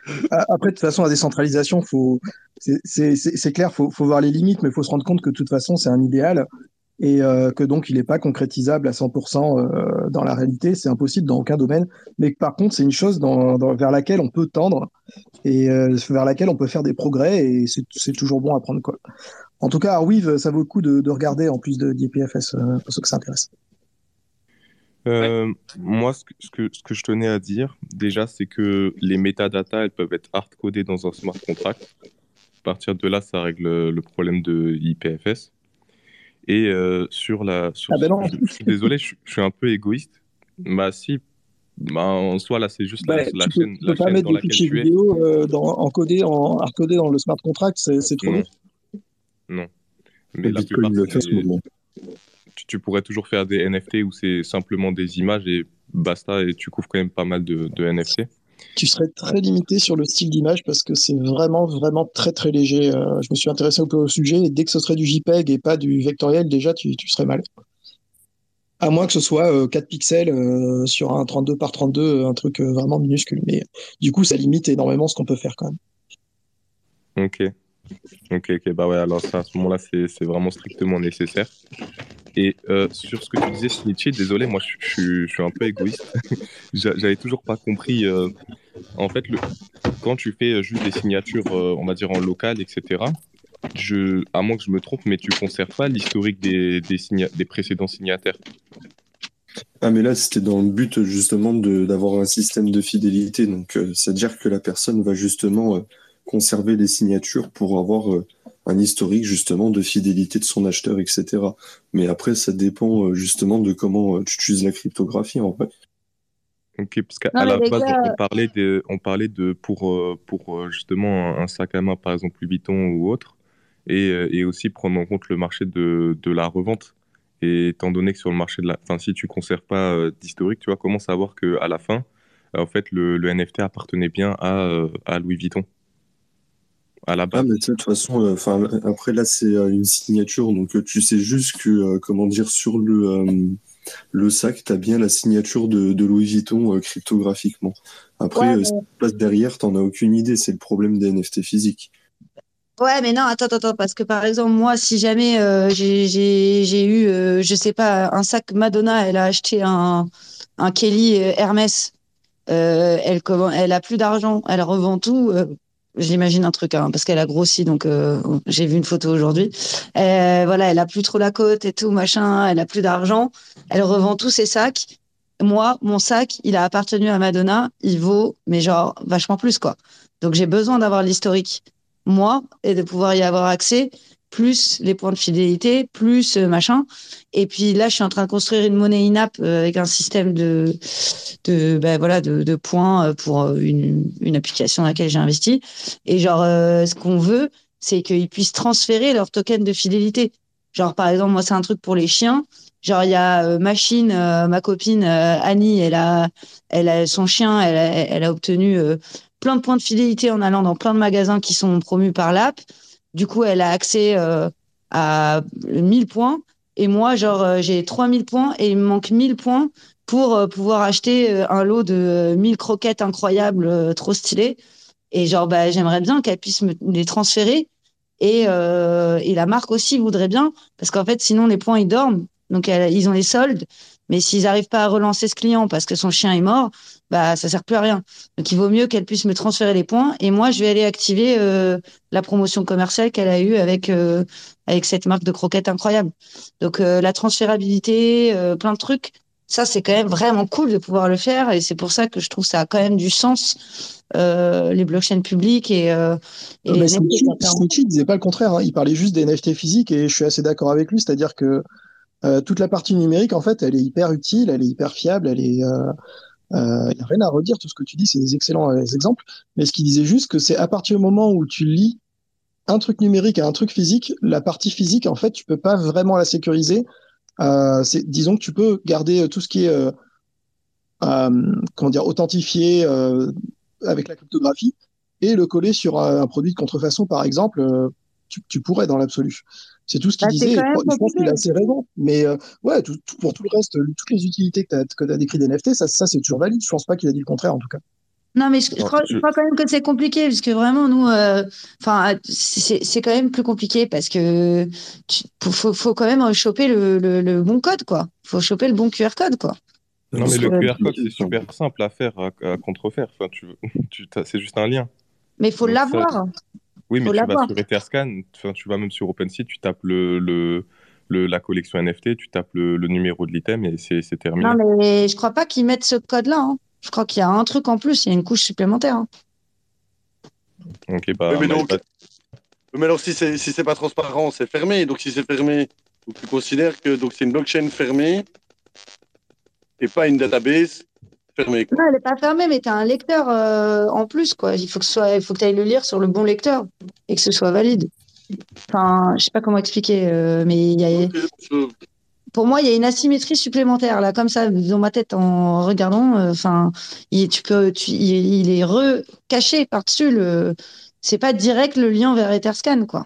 utilise un truc IPFS.
A- Après, de toute façon, la décentralisation, c'est- clair, faut, faut voir les limites, mais il faut se rendre compte que de toute façon, c'est un idéal et euh, que donc il n'est pas concrétisable à 100% euh, dans la réalité, c'est impossible dans aucun domaine. Mais par contre, c'est une chose vers laquelle on peut tendre et euh, vers laquelle on peut faire des progrès et c'est toujours bon à prendre quoi. En tout cas, Arweave, ça vaut le coup de, de regarder en plus de d'IPFS euh, pour ceux que ça intéresse.
Euh, Moi, ce que, ce, que, ce que je tenais à dire, déjà, c'est que les métadatas, elles peuvent être hard-codées dans un smart contract. À partir de là, ça règle le problème de IPFS. Et euh, sur la. Sur,
Ah ben non.
je, je suis désolé, je, je suis un peu égoïste. Bah, si. Bah, en soi, là, c'est juste
Bah,
la,
tu
la
peux,
chaîne,
tu
la
peux pas
chaîne
mettre des fichiers
tu
vidéo euh, dans, encodés en hardcodés dans le smart contract, c'est trop
Non.
lourd.
Non. Mais la
Bitcoin
plupart, tu, tu pourrais toujours faire des NFT où c'est simplement des images et basta, et tu couvres quand même pas mal de, de NFT.
Tu serais très limité sur le style d'image parce que c'est vraiment, vraiment très, très léger. Euh, je me suis intéressé un peu au sujet et dès que ce serait du JPEG et pas du vectoriel, déjà, tu, tu serais mal. À moins que ce soit euh, 4 pixels euh, sur un 32 par 32, euh, un truc euh, vraiment minuscule. Mais du coup, ça limite énormément ce qu'on peut faire quand même.
Ok. Ok, ok, bah ouais, alors à ce moment-là, c'est c'est vraiment strictement nécessaire. Et euh, sur ce que tu disais, Snitchy, désolé, moi, je, suis- un peu égoïste. J'a- J'avais toujours pas compris. euh, en fait, quand tu fais juste des signatures, euh, on va dire en local, etc., je, à moins que je me trompe, mais tu conserves pas l'historique des, précédents signataires.
Ah, mais là, c'était dans le but justement d'avoir un système de fidélité. Donc, euh, c'est-à-dire que la personne va justement euh, conserver les signatures pour avoir euh, un historique justement de fidélité de son acheteur, etc. Mais après, ça dépend euh, justement de comment euh, tu utilises la cryptographie en vrai.
Ok, parce qu'à la base,
gars,
on parlait de, on parlait de pour, pour justement un, sac à main, par exemple Louis Vuitton ou autre, et, et aussi prendre en compte le marché de, de la revente. Et étant donné que sur le marché de la, enfin, si tu conserves pas d'historique, tu vois, comment savoir que à la fin, en fait, le, le NFT appartenait bien à, à Louis Vuitton à la
Ah,
base.
mais tu sais, de toute façon, euh, après là, c'est euh, une signature, donc euh, tu sais juste que, euh, comment dire, sur le, euh, le sac, tu as bien la signature de, de Louis Vuitton euh, cryptographiquement. Après,
Ouais,
euh,
mais-
ce qui se passe derrière, t'en as aucune idée, c'est le problème des NFT physiques.
Ouais, mais non, attends, attends, attends, parce que par exemple, moi, si jamais euh, j'ai eu, euh, je sais pas, un sac Madonna, elle a acheté un, un Kelly Hermès, euh, elle, commen- elle a plus d'argent, elle revend tout. J'imagine un truc, hein, parce qu'elle a grossi, donc euh, j'ai vu une photo aujourd'hui. Euh, voilà, elle a plus trop la côte et tout, machin, elle a plus d'argent, elle revend tous ses sacs. Moi, mon sac, il a appartenu à Madonna, il vaut, mais genre, vachement plus, quoi. Donc j'ai besoin d'avoir l'historique moi et de pouvoir y avoir accès, plus les points de fidélité, plus euh, machin. Et puis là, je suis en train de construire une monnaie in-app euh, avec un système de, de, ben voilà, de, points euh, pour une, application dans laquelle j'ai investi. Et genre, ce qu'on veut, c'est qu'ils puissent transférer leur token de fidélité. Genre, par exemple, moi, c'est un truc pour les chiens. Genre, il y a Machine, ma copine Annie, elle a, elle a son chien, elle a, obtenu plein de points de fidélité en allant dans plein de magasins qui sont promus par l'app. Du coup, elle a accès euh, à 1000 points. Et moi, genre, euh, j'ai 3000 points et il me manque 1000 points pour euh, pouvoir acheter un lot de euh, 1000 croquettes incroyables, trop stylées. Et genre, bah, j'aimerais bien qu'elle puisse me les transférer. Et, et la marque aussi voudrait bien, parce qu'en fait, sinon, les points, ils dorment. Donc, ils ont les soldes. Mais s'ils n'arrivent pas à relancer ce client parce que son chien est mort, bah, ça sert plus à rien. Donc, il vaut mieux qu'elle puisse me transférer les points. Et moi, je vais aller activer euh, la promotion commerciale qu'elle a eue avec, euh, avec cette marque de croquettes incroyable. Donc, euh, la transférabilité, plein de trucs. Ça, c'est quand même vraiment cool de pouvoir le faire. Et c'est pour ça que je trouve ça a quand même du sens, les blockchains publiques et, et
Non,
les NFT.
Snitchy disait pas le contraire. hein. Il parlait juste des NFT physiques et je suis assez d'accord avec lui. C'est-à-dire que euh, toute la partie numérique, en fait, elle est hyper utile, elle est hyper fiable, elle est. Euh, euh, y a rien à redire. Tout ce que tu dis, c'est des excellents euh, exemples. Mais ce qu'il disait juste c'est à partir du moment où tu lis un truc numérique à un truc physique, la partie physique, en fait, tu peux pas vraiment la sécuriser. Euh, disons que tu peux garder euh, tout ce qui est euh, euh, comment dire authentifié euh, avec la cryptographie et le coller sur un, produit de contrefaçon, par exemple, euh, tu pourrais dans l'absolu. C'est tout ce qu'il
Bah, c'est
disait. je pense qu'il a assez raison. Mais euh, ouais, tout, tout- pour tout le reste, toutes les utilités que tu as, décrites des NFT, ça, ça c'est toujours valide. Je pense pas qu'il a dit le contraire en tout cas.
Non, mais je, crois, je
je-
crois quand même que c'est compliqué, parce que vraiment, nous, euh, enfin, c'est c'est quand même plus compliqué parce que tu, faut, faut quand même choper le, le, le bon code, quoi. Faut choper le bon QR code, quoi.
Non, mais le QR code, c'est super simple à faire, à, à contrefaire. Enfin, tu, c'est juste un lien.
Mais il faut
Donc ça-
l'avoir.
Oui, mais tu vas sur Etherscan, enfin, tu vas même sur OpenSea, tu tapes le, le, le- la collection NFT, tu tapes le, le numéro de l'item et c'est terminé.
Non, mais je crois pas qu'ils mettent ce code-là. hein. Je crois qu'il y a un truc en plus, il y a une couche supplémentaire. hein.
Ok, bah,
Oui, mais donc- Mais alors, si c'est si c'est pas transparent, c'est fermé. Donc, si c'est fermé, donc tu considères que donc c'est une blockchain fermée et pas une database fermée. quoi.
Non, elle n'est pas fermée, mais tu as un lecteur euh, en plus, quoi. Il faut que ce soit, il faut que tu ailles le lire sur le bon lecteur et que ce soit valide. Enfin, je sais pas comment expliquer, euh, mais il y a, pour moi, il y a une asymétrie supplémentaire là, comme ça, dans ma tête en regardant. euh, Enfin, il, tu peux, tu, il, il est recaché par-dessus le. C'est pas direct le lien vers Etherscan, quoi.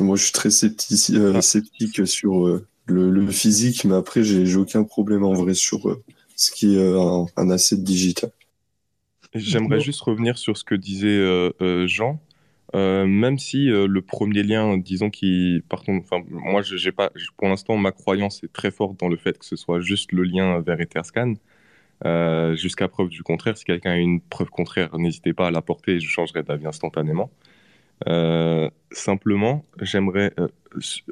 Moi, je suis très sceptique, euh, sceptique sur euh, le, physique, mais après, j'ai aucun problème en vrai sur euh, ce qui est euh, un, un asset digital.
J'aimerais juste revenir sur ce que disait euh, Jean. Même si le premier lien, disons qui, par contre, enfin, moi, j'ai pas, pour l'instant, ma croyance est très forte dans le fait que ce soit juste le lien vers Etherscan. Jusqu'à preuve du contraire, si quelqu'un a une preuve contraire, n'hésitez pas à l'apporter et je changerai d'avis instantanément. Simplement, j'aimerais,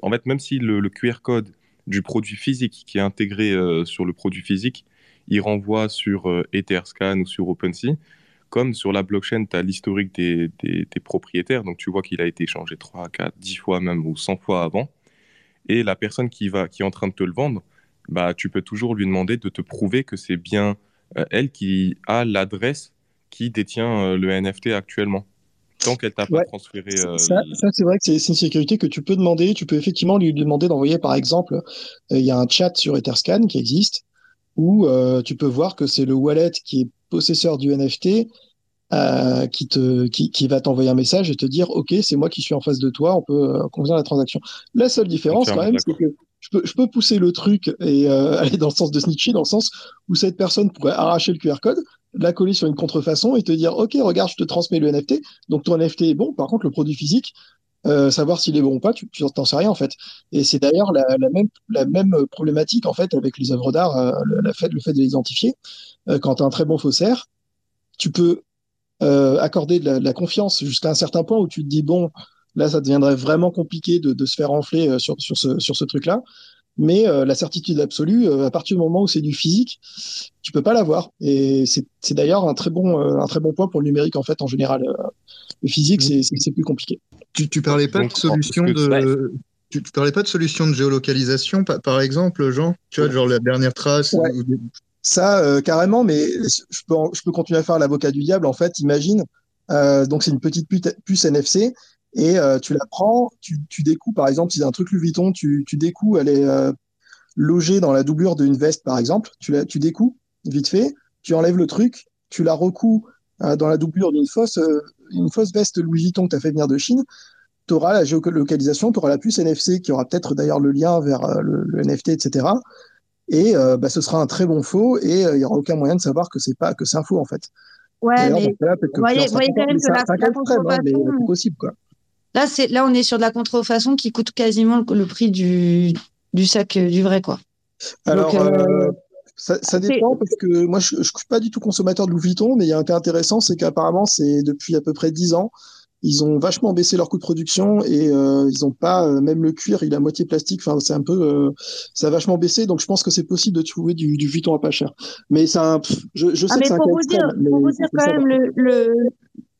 en fait, même si le QR code du produit physique qui est intégré euh, sur le produit physique, il renvoie sur euh, Etherscan ou sur OpenSea, comme sur la blockchain, tu as l'historique des, propriétaires, donc tu vois qu'il a été échangé 3, 4, 10 fois même ou 100 fois avant. Et la personne qui, va, qui est en train de te le vendre, bah, tu peux toujours lui demander de te prouver que c'est bien euh, elle qui a l'adresse qui détient euh, le NFT actuellement. Tant qu'elle t'a pas
Ouais.
transféré. euh,
Ça, ça, c'est vrai que c'est une sécurité que tu peux demander. Tu peux effectivement lui demander d'envoyer, par exemple, euh, il y a un chat sur Etherscan qui existe où euh, tu peux voir que c'est le wallet qui est possesseur du NFT qui te qui, qui va t'envoyer un message et te dire OK, c'est moi qui suis en face de toi, on peut convenir la transaction. La seule différence quand même, c'est que je peux, je peux pousser le truc et euh, aller dans le sens de Snitchy, dans le sens où cette personne pourrait arracher le QR code la coller sur une contrefaçon et te dire, OK, regarde, je te transmets le NFT. Donc ton NFT est bon. Par contre, le produit physique, euh, savoir s'il est bon ou pas, tu t'en sais rien en fait. Et c'est d'ailleurs la, même, la même problématique en fait avec les œuvres d'art, euh, le, fait, le de les identifier. Euh, quand tu as un très bon faussaire, tu peux accorder de la, confiance jusqu'à un certain point où tu te dis, bon, là, ça deviendrait vraiment compliqué de, de se faire enfler sur, sur ce, sur ce truc-là. Mais euh, la certitude absolue, euh, à partir du moment où c'est du physique, tu peux pas l'avoir. Et c'est d'ailleurs un très bon euh, un très bon point pour le numérique en fait en général. Euh, Le physique, c'est c'est- plus compliqué.
Tu, tu parlais pas
Donc,
de solution de. Tu, tu parlais pas de solution de géolocalisation, pa- par exemple, Jean Tu vois, genre la dernière trace
Ouais.
ou des-
Ça, euh, carrément, mais je peux, en- je peux continuer à faire l'avocat du diable. En fait, imagine, euh, donc c'est une petite puce NFC et euh, tu la prends, tu, tu découpes, par exemple, si c'est un truc Louis Vuitton, tu, tu découpes, elle est euh, logée dans la doublure d'une veste, par exemple, tu la, tu découpes vite fait, tu enlèves le truc, tu la recouds euh, dans la doublure d'une fausse, euh, une fausse veste Louis Vuitton que tu as fait venir de Chine. Tu auras la géolocalisation, tu auras la puce NFC qui aura peut-être d'ailleurs le lien vers le, le NFT, etc. Et bah, ce sera un très bon faux et il y aura aucun moyen de savoir que c'est pas que c'est un faux en fait.
Ouais, mais
le
voyez- voyez quand même
mais
que la- la
hein, mais c'est possible quoi.
Là, c'est, là, on est sur de la contrefaçon qui coûte quasiment le, le prix du, du sac euh, du vrai, quoi.
Alors,
Donc, euh,
euh, ça, ça dépend parce que moi, je ne suis pas du tout consommateur de Louis Vuitton, mais il y a un cas intéressant, c'est qu'apparemment, c'est depuis à peu près 10 ans, ils ont vachement baissé leur coût de production et euh, ils ont pas, euh, même le cuir, il est à moitié plastique. Enfin, c'est un peu, euh, ça a vachement baissé, donc je pense que c'est possible de trouver du, du Vuitton à pas cher. Mais pff, je, je sais
Ah,
que c'est un
pour vous dire,
mais
pour vous
il
dire
faut
quand même le,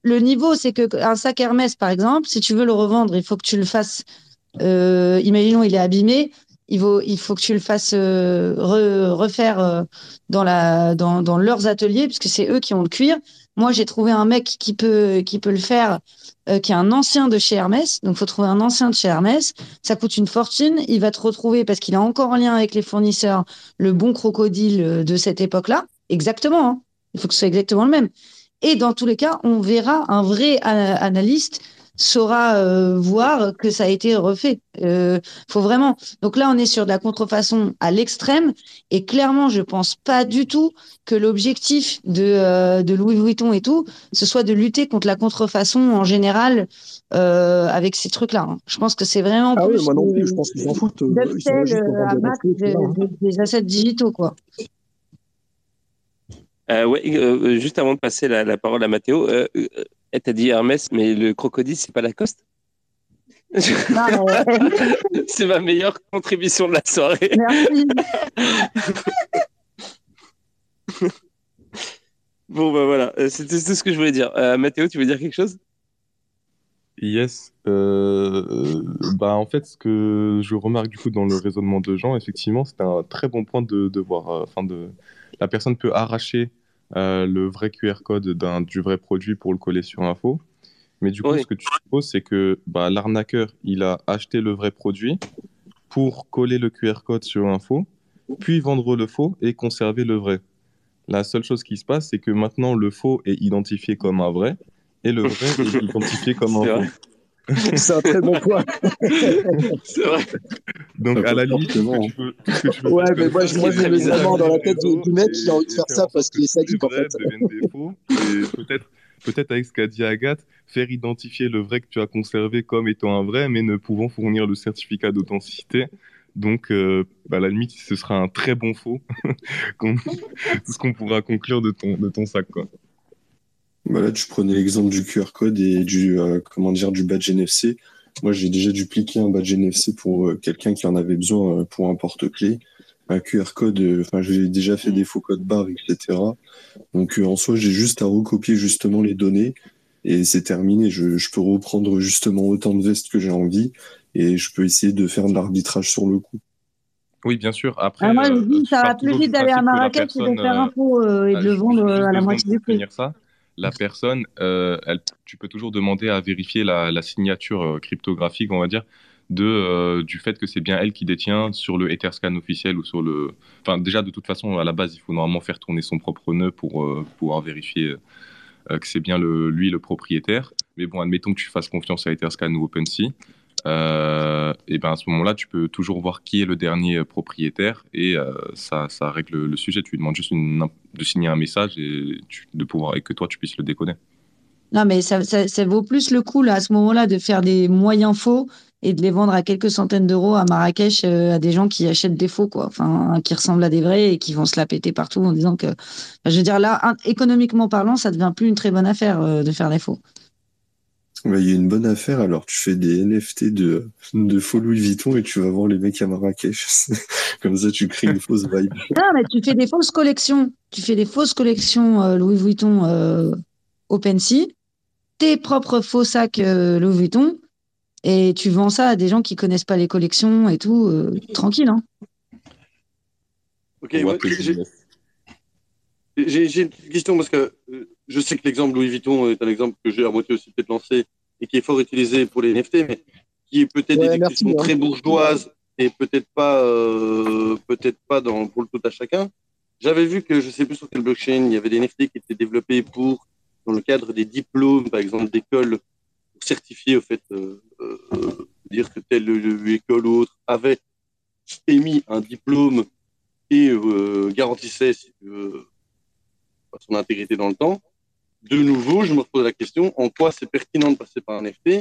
le niveau, c'est que un sac Hermès, par exemple, si tu veux le revendre, il faut que tu le fasses. Euh, imaginons, il est abîmé. Il faut, il que tu le fasses euh, re- refaire euh, dans leurs ateliers, puisque c'est eux qui ont le cuir. Moi, j'ai trouvé un mec qui peut, le faire, qui est un ancien de chez Hermès. Donc, faut trouver un ancien de chez Hermès. Ça coûte une fortune. Il va te retrouver parce qu'il est encore en lien avec les fournisseurs, le bon crocodile de cette époque-là. Exactement. hein. Il faut que ce soit exactement le même. Et dans tous les cas, on verra un vrai analyste saura euh, voir que ça a été refait. Euh, faut vraiment. Donc là, on est sur de la contrefaçon à l'extrême. Et clairement, je pense pas du tout que l'objectif de, euh, de Louis Vuitton et tout, ce soit de lutter contre la contrefaçon en général euh, avec ces trucs-là. hein. Je pense que c'est vraiment
Ah oui,
plus
moi non plus, je pense qu'ils s'en foutent. Ils sont juste des-
des assets digitaux, quoi.
Euh, ouais, euh, juste avant de passer la, la parole à Mathéo, euh, euh, elle t'a dit Hermès, mais le crocodile, c'est pas Lacoste? C'est ma meilleure contribution de la soirée.
Merci.
Bon, bah voilà, euh, c'était tout ce que je voulais dire. Euh, Mathéo, tu veux dire quelque chose?
Yes. Euh, bah en fait, ce que je remarque du coup dans le raisonnement de Jean, effectivement, c'était un très bon point de, de voir. euh, Enfin, de la personne peut arracher euh, le vrai QR code d'un du vrai produit pour le coller sur un faux. Mais du coup,
Oui.
ce que tu supposes, c'est que bah, l'arnaqueur, il a acheté le vrai produit pour coller le QR code sur un faux, puis vendre le faux et conserver le vrai. La seule chose qui se passe, c'est que maintenant le faux est identifié comme un vrai et le vrai est identifié comme un
C'est vrai.
faux.
C'est un très bon point.
C'est vrai.
Donc à la limite, tout ce
forcément.
que tu peux, tout ce que tu peux
Ouais, mais moi, je- moi, je mets vraiment dans la tête du, du mec qui a envie de faire ça parce qu'il est sadique en fait.
peut-être, peut-être avec ce qu'a dit Agathe, faire identifier le vrai que tu as conservé comme étant un vrai, mais ne pouvant fournir le certificat d'authenticité. Donc, euh, bah, à la limite, ce sera un très bon faux. Ce qu'on pourra conclure de ton, de ton sac, quoi.
Bah là, tu prenais l'exemple du QR code et du, euh, comment dire, du badge NFC. Moi, j'ai déjà dupliqué un badge NFC pour euh, quelqu'un qui en avait besoin euh, pour un porte-clés. Un QR code, euh, enfin, j'ai déjà fait des faux codes barres, etc. Donc, euh, en soi, j'ai juste à recopier justement les données et c'est terminé. Je, je peux reprendre justement autant de vestes que j'ai envie et je peux essayer de faire de l'arbitrage sur le coup.
Oui, bien sûr. Après,
Ah, moi, je dis, ça va plus vite d'aller à Marrakech que de faire un faux euh, et de le
ju-
vendre à la moitié du prix.
ça. La personne, euh, elle, tu peux toujours demander à vérifier la, la signature euh, cryptographique, on va dire, de, euh, du fait que c'est bien elle qui détient sur le Etherscan officiel ou sur le. Enfin, déjà, de toute façon, à la base, il faut normalement faire tourner son propre nœud pour euh, pouvoir vérifier que c'est bien le, lui le propriétaire. Mais bon, admettons que tu fasses confiance à Etherscan ou OpenSea. Euh, et ben à ce moment-là, tu peux toujours voir qui est le dernier propriétaire et euh, ça, ça règle le sujet. Tu lui demandes juste de signer un message et tu- de pouvoir et que toi tu puisses le décoder.
Non, mais ça, ça, ça vaut plus le coup, là, à ce moment-là, de faire des moyens faux et de les vendre à quelques centaines d'euros à Marrakech euh, à des gens qui achètent des faux, quoi. Enfin, qui ressemblent à des vrais et qui vont se la péter partout en disant que. Je veux dire, là, économiquement parlant, ça devient plus une très bonne affaire euh, de faire des faux.
Ouais, Il y a une bonne affaire, alors tu fais des NFT de, de faux Louis Vuitton et tu vas voir les mecs à Marrakech. Comme ça, tu crées une fausse vibe.
Non, mais tu fais des fausses collections. Tu fais des fausses collections euh, Louis Vuitton euh, OpenSea, tes propres faux sacs euh, Louis Vuitton, et tu vends ça à des gens qui connaissent pas les collections et tout, euh, tranquille. Hein.
Ok, ouais, j'ai- une question parce que euh, je sais que l'exemple Louis Vuitton est un exemple que j'ai à moitié aussi peut-être lancé et qui est fort utilisé pour les NFT, mais qui est peut-être
Ouais,
des
merci, hein.
très bourgeoises et peut-être pas, euh, peut-être pas dans, pour le tout à chacun. J'avais vu que je sais plus sur quelle blockchain il y avait des NFT qui étaient développés pour dans le cadre des diplômes, par exemple d'écoles, pour certifier au fait euh, euh, dire que telle euh, école ou autre avait émis un diplôme et euh, garantissait si tu veux, son intégrité dans le temps. De nouveau, je me repose la question en quoi c'est pertinent de passer par un NFT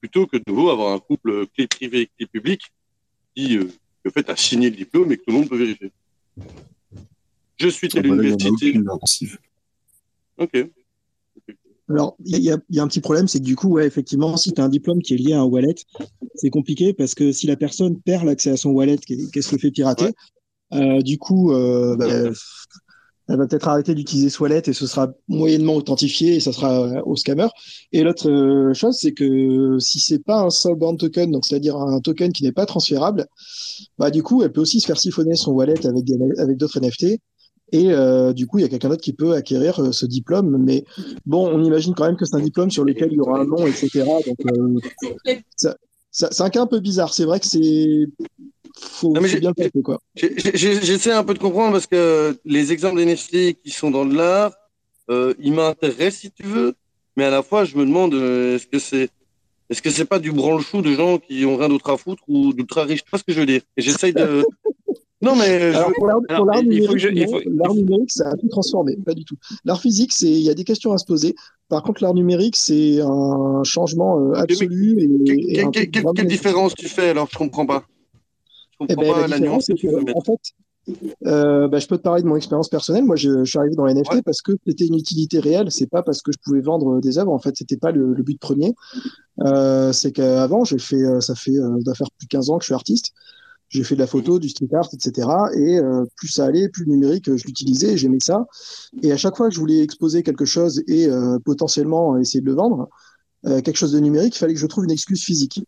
plutôt que de nouveau avoir un couple clé privée clé publique qui, euh, en fait, a signé le diplôme et que tout le monde peut vérifier. Je suis à
bah là, il y en a
l'université. Ok.
Alors, il y, a- il y a un petit problème, c'est que du coup, ouais, effectivement, si tu as un diplôme qui est lié à un wallet, c'est compliqué parce que si la personne perd l'accès à son wallet, qu'est- qu'elle se le fait pirater, euh, du coup, euh, bah, elle va peut-être arrêter d'utiliser ce wallet et ce sera moyennement authentifié et ça sera euh, au scammer. Et l'autre euh, chose, c'est que si c'est pas un soulbound token, donc c'est-à-dire un token qui n'est pas transférable, bah du coup, elle peut aussi se faire siphonner son wallet avec des, avec d'autres NFT. Et euh, du coup, il y a quelqu'un d'autre qui peut acquérir euh, ce diplôme. Mais bon, on imagine quand même que c'est un diplôme sur lequel il y aura un nom, etc. Donc, euh, ça, ça- c'est un cas un peu bizarre. C'est vrai que c'est faut,
Non, mais
faut
j'ai-
bien le faire, quoi.
J'ai- j'ai- J'essaie un peu de comprendre parce que les exemples d'NFT qui sont dans de l'art, euh, ils m'intéressent si tu veux, mais à la fois je me demande euh, est-ce que c'est est-ce que c'est pas du branle-chou de gens qui ont rien d'autre à foutre ou d'ultra riches? Tu vois ce que je veux dire? Et j'essaye de non mais je-
Alors, pour l'art numérique,
faut-
ça a tout transformé. Pas du tout. L'art physique, c'est il y a des questions à se poser. Par contre, l'art numérique, c'est un changement euh, absolu. Et, et
quelle, quelle différence tu fais alors? Je comprends pas.
Eh ben,
pas
la
la nuance
différence,
que
c'est
tu veux
que,
mettre.
en fait, euh, bah, je peux te parler de mon expérience personnelle. Moi, je, je suis arrivé dans les NFT
Ouais.
parce que c'était une utilité réelle. C'est pas parce que je pouvais vendre des œuvres. En fait, c'était pas le, le but premier. Euh, c'est qu'avant, j'ai fait, euh, ça fait, euh, doit faire plus de 15 ans que je suis artiste. J'ai fait de la photo, du street art, etc. Et euh, plus ça allait, plus le numérique, euh, je l'utilisais, j'aimais ça. Et à chaque fois que je voulais exposer quelque chose et euh, potentiellement essayer de le vendre, euh, quelque chose de numérique, il fallait que je trouve une excuse physique.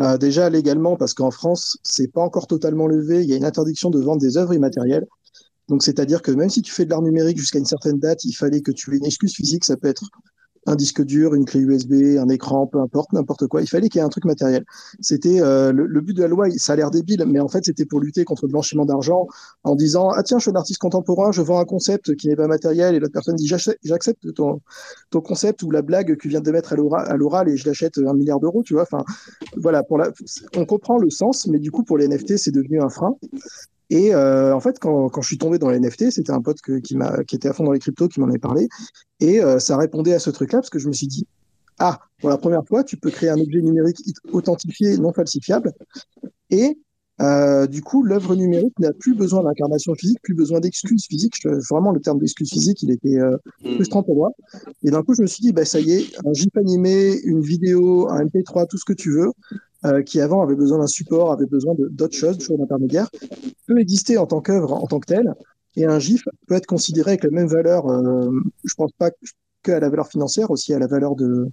Euh, déjà légalement, parce qu'en France, c'est pas encore totalement levé, il y a une interdiction de vendre des œuvres immatérielles. Donc, c'est-à-dire que même si tu fais de l'art numérique jusqu'à une certaine date, il fallait que tu aies une excuse physique. Ça peut être un disque dur, une clé USB, un écran, peu importe, n'importe quoi. Il fallait qu'il y ait un truc matériel. C'était euh, le, but de la loi. Ça a l'air débile, mais en fait, c'était pour lutter contre le blanchiment d'argent en disant ah tiens, je suis un artiste contemporain, je vends un concept qui n'est pas matériel, et l'autre personne dit j'accepte ton concept ou la blague que tu viens de mettre à l'oral et je l'achète un milliard d'euros, tu vois. Enfin, voilà. Pour la, on comprend le sens, mais du coup, pour les NFT, c'est devenu un frein. Et euh, en fait, quand, quand je suis tombé dans les NFT, c'était un pote que- qui, m'a, qui était à fond dans les cryptos qui m'en avait parlé. Et euh, ça répondait à ce truc-là parce que je me suis dit, ah, pour la première fois, tu peux créer un objet numérique authentifié, non falsifiable. Et euh, du coup, l'œuvre numérique n'a plus besoin d'incarnation physique, plus besoin d'excuses physiques. Je- vraiment, le terme d'excuse physique, il était euh,
Hmm.
frustrant pour moi. Et d'un coup, je me suis dit, bah, ça y est, un GIF animé, une vidéo, un MP3, tout ce que tu veux, euh, qui avant avait besoin d'un support, avait besoin d'autres choses, de choses intermédiaires, peut exister en tant qu'œuvre, en tant que telle. Et un GIF peut être considéré avec la même valeur, euh, je pense pas qu'à la valeur financière, aussi à la valeur de,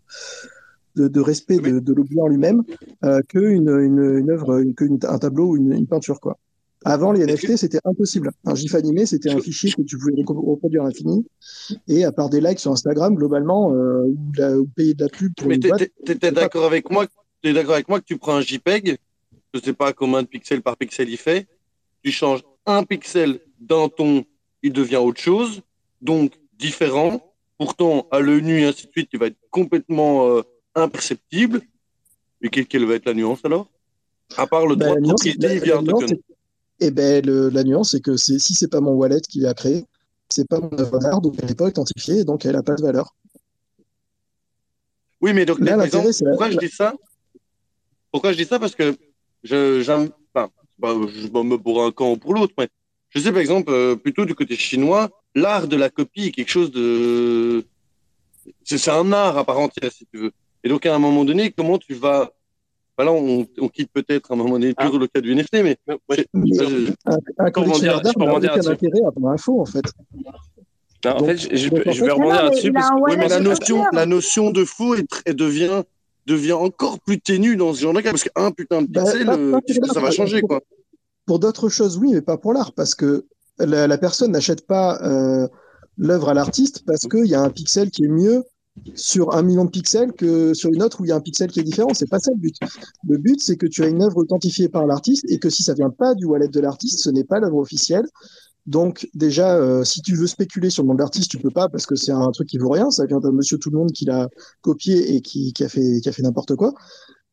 de, de respect de, de l'objet en lui-même, euh, qu'une une, une œuvre, qu'un tableau ou une, une peinture, quoi. Avant, les NFT, c'était impossible. Un GIF animé, c'était un fichier que tu pouvais reproduire à l'infini. Et à part des likes sur Instagram, globalement, euh, ou, la- ou payer de la pub pour
Mais
une
t'étais d'accord avec moi T'es d'accord avec moi que tu prends un JPEG, je sais pas combien de pixels par pixel il fait, tu changes un pixel dans ton, il devient autre chose, donc différent. Pourtant, à l'œil nu et ainsi de suite, il va être complètement euh, imperceptible. Et quelle, va être la nuance alors? À part le
Bah,
droit
la
de propriété via un token.
eh ben, le- la nuance, c'est que si c'est pas mon wallet qui l'a créé, c'est pas mon œuvre d'art, donc elle n'est pas authentifiée, donc elle n'a pas de valeur.
Oui, mais donc,
Là,
par
l'intérêt,
exemple,
c'est la-
pourquoi je dis ça? Pourquoi je dis ça? Parce que je, j'aime, enfin, bah, je m'en me pour un camp ou pour l'autre, mais je sais, par exemple, euh, plutôt du côté chinois, l'art de la copie est quelque chose de. C'est c'est un art à part entière, si tu veux. Et donc, à un moment donné, comment tu vas. Voilà, on, on quitte peut-être à un moment donné
Ah.
toujours le cas du NFT, mais.
Mais,
je-
un, collectionneur d'art n'a
rebondir
aucun intérêt à avoir un faux, en fait.
Non, en
Donc-
fait, je, je je vais rebondir là-dessus parce
Oui, mais la notion, la notion de faux est devient, devient encore plus ténue dans ce genre de cas, parce qu'un putain de
Bah,
pixel,
pas-
euh,
pas
que ça va changer,
pour-
quoi.
Pour d'autres choses, oui, mais pas pour l'art, parce que la, la personne n'achète pas euh, l'œuvre à l'artiste parce qu'il y a un pixel qui est mieux sur un million de pixels que sur une autre où il y a un pixel qui est différent. C'est pas ça le but. Le but, c'est que tu as une œuvre authentifiée par l'artiste et que si ça vient pas du wallet de l'artiste, ce n'est pas l'œuvre officielle. Donc déjà, euh, si tu veux spéculer sur le nom de l'artiste, tu peux pas parce que c'est un truc qui vaut rien. Ça vient d'un monsieur tout le monde qui l'a copié et qui, a fait, n'importe quoi.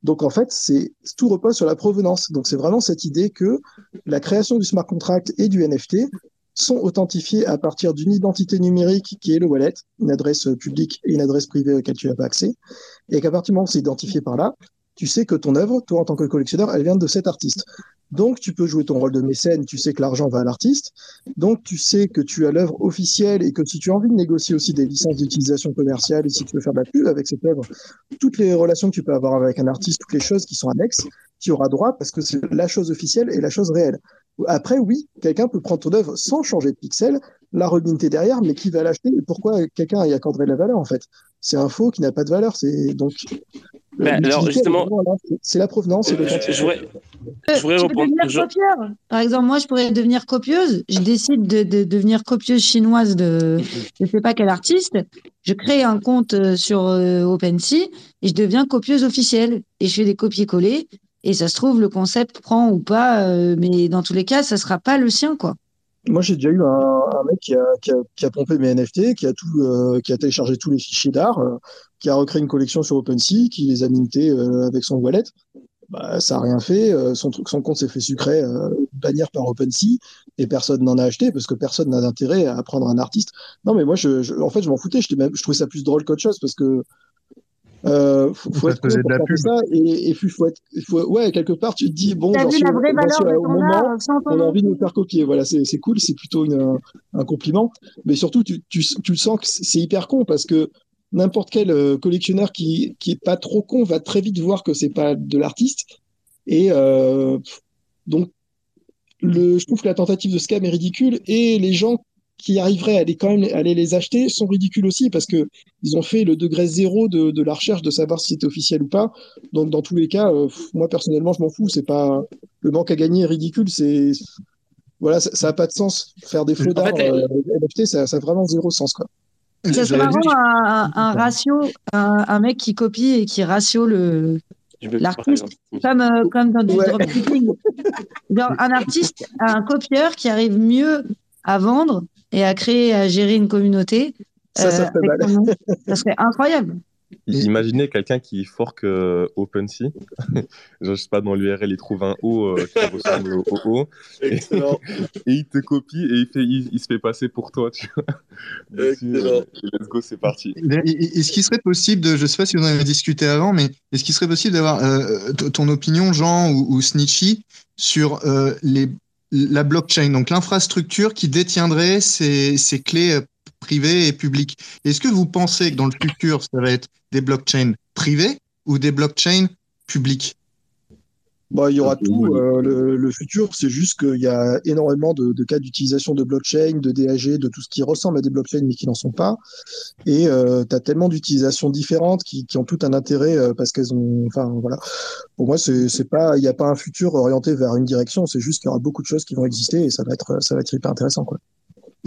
Donc en fait, c'est tout repose sur la provenance. Donc c'est vraiment cette idée que la création du smart contract et du NFT sont authentifiés à partir d'une identité numérique qui est le wallet, une adresse publique et une adresse privée à laquelle tu n'as pas accès, et qu'à partir du moment où c'est identifié par là, tu sais que ton œuvre, toi en tant que collectionneur, elle vient de cet artiste. Donc tu peux jouer ton rôle de mécène, tu sais que l'argent va à l'artiste, donc tu sais que tu as l'œuvre officielle et que si tu as envie de négocier aussi des licences d'utilisation commerciale et si tu veux faire de la pub avec cette œuvre, toutes les relations que tu peux avoir avec un artiste, toutes les choses qui sont annexes, tu auras droit parce que c'est la chose officielle et la chose réelle. Après, oui, quelqu'un peut prendre ton œuvre sans changer de pixel, la reminter derrière, mais qui va l'acheter et pourquoi quelqu'un y accorderait de la valeur en fait? C'est un faux qui n'a pas de valeur. C'est donc.
Bah, alors,
l'utilité, elle est
justement-.
C'est- la provenance
je,
l'authenticité.
je voudrais, je voudrais
tu peux
reprendre.
devenir
je-
copieur. Par exemple, moi, je pourrais devenir copieuse. Je décide de, de devenir copieuse chinoise de je sais pas quel artiste. Je crée un compte euh, sur euh, OpenSea et je deviens copieuse officielle. Et je fais des copier-coller. Et ça se trouve, le concept prend ou pas, euh, mais dans tous les cas, ça sera pas le sien, quoi.
Moi, j'ai déjà eu un, un mec qui a, qui, a, qui a pompé mes NFT, qui a tout, euh, qui a téléchargé tous les fichiers d'art, euh, qui a recréé une collection sur OpenSea, qui les a mintés euh, avec son wallet. Bah, ça a rien fait. euh, son truc, son compte s'est fait sucrer, euh, bannir par OpenSea, et personne n'en a acheté parce que personne n'a d'intérêt à prendre un artiste. Non, mais moi, je, je- en fait, je m'en foutais. Je, même, je trouvais ça plus drôle qu'autre chose parce que euh, faut, faut être
de la pub.
ça et, faut être, faut, ouais, quelque part, tu te dis bon,
vu la
au-
vraie valeur de
au moment on a envie de nous faire copier. Voilà, c'est cool, c'est plutôt une, un, compliment. Mais surtout, tu, tu, tu le sens que c'est c'est hyper con parce que n'importe quel euh, collectionneur qui, qui est pas trop con va très vite voir que c'est pas de l'artiste. Et euh, donc, le, je trouve que la tentative de scam est ridicule et les gens qui arriveraient à aller quand même aller les acheter sont ridicules aussi parce que ils ont fait le degré zéro de, de la recherche de savoir si c'était officiel ou pas. Donc dans tous les cas, euh, moi personnellement, je m'en fous. C'est pas le manque à gagner est ridicule. C'est voilà, ça, ça a pas de sens. Faire des
En
d'art
fait,
euh, NFT, ça, ça a vraiment zéro sens quoi.
Ça serait
J'avais
marrant
vu-
un, un ratio, un, un mec qui copie et qui ratio le l'artiste, comme, euh, comme dans du
Ouais.
dropshipping. Genre un artiste, un copieur qui arrive mieux à vendre et à créer, à gérer une communauté.
Ça,
euh,
mal.
Ça serait incroyable.
Imaginez quelqu'un qui fork euh, OpenSea. Genre, je sais pas, dans l'URL, il trouve un O euh, qui ressemble au O. Et,
Excellent.
et il te copie et il, fait, il, il se fait passer pour toi. Tu vois. Dessus,
Excellent.
euh, et let's go, c'est parti.
Est-ce qu'il serait possible de, je sais pas si vous en avez discuté avant, mais est-ce qu'il serait possible d'avoir euh, ton opinion, Jean ou, ou Snitchy, sur euh, les, la blockchain, donc l'infrastructure qui détiendrait ces, ces clés euh, privées et publiques? Est-ce que vous pensez que dans le futur, ça va être des blockchains privées ou des blockchains publiques
Bon, il y aura
Ah,
tout. euh, le, le futur, c'est juste qu'il y a énormément de, de cas d'utilisation de blockchain, de DAG, de tout ce qui ressemble à des blockchains mais qui n'en sont pas. Et tu as tellement d'utilisations différentes qui, qui ont tout un intérêt euh, parce qu'elles ont. Enfin, voilà. Pour moi, c'est pas, il n'y a pas un futur orienté vers une direction. C'est juste qu'il y aura beaucoup de choses qui vont exister et ça va être, ça va être hyper intéressant, quoi.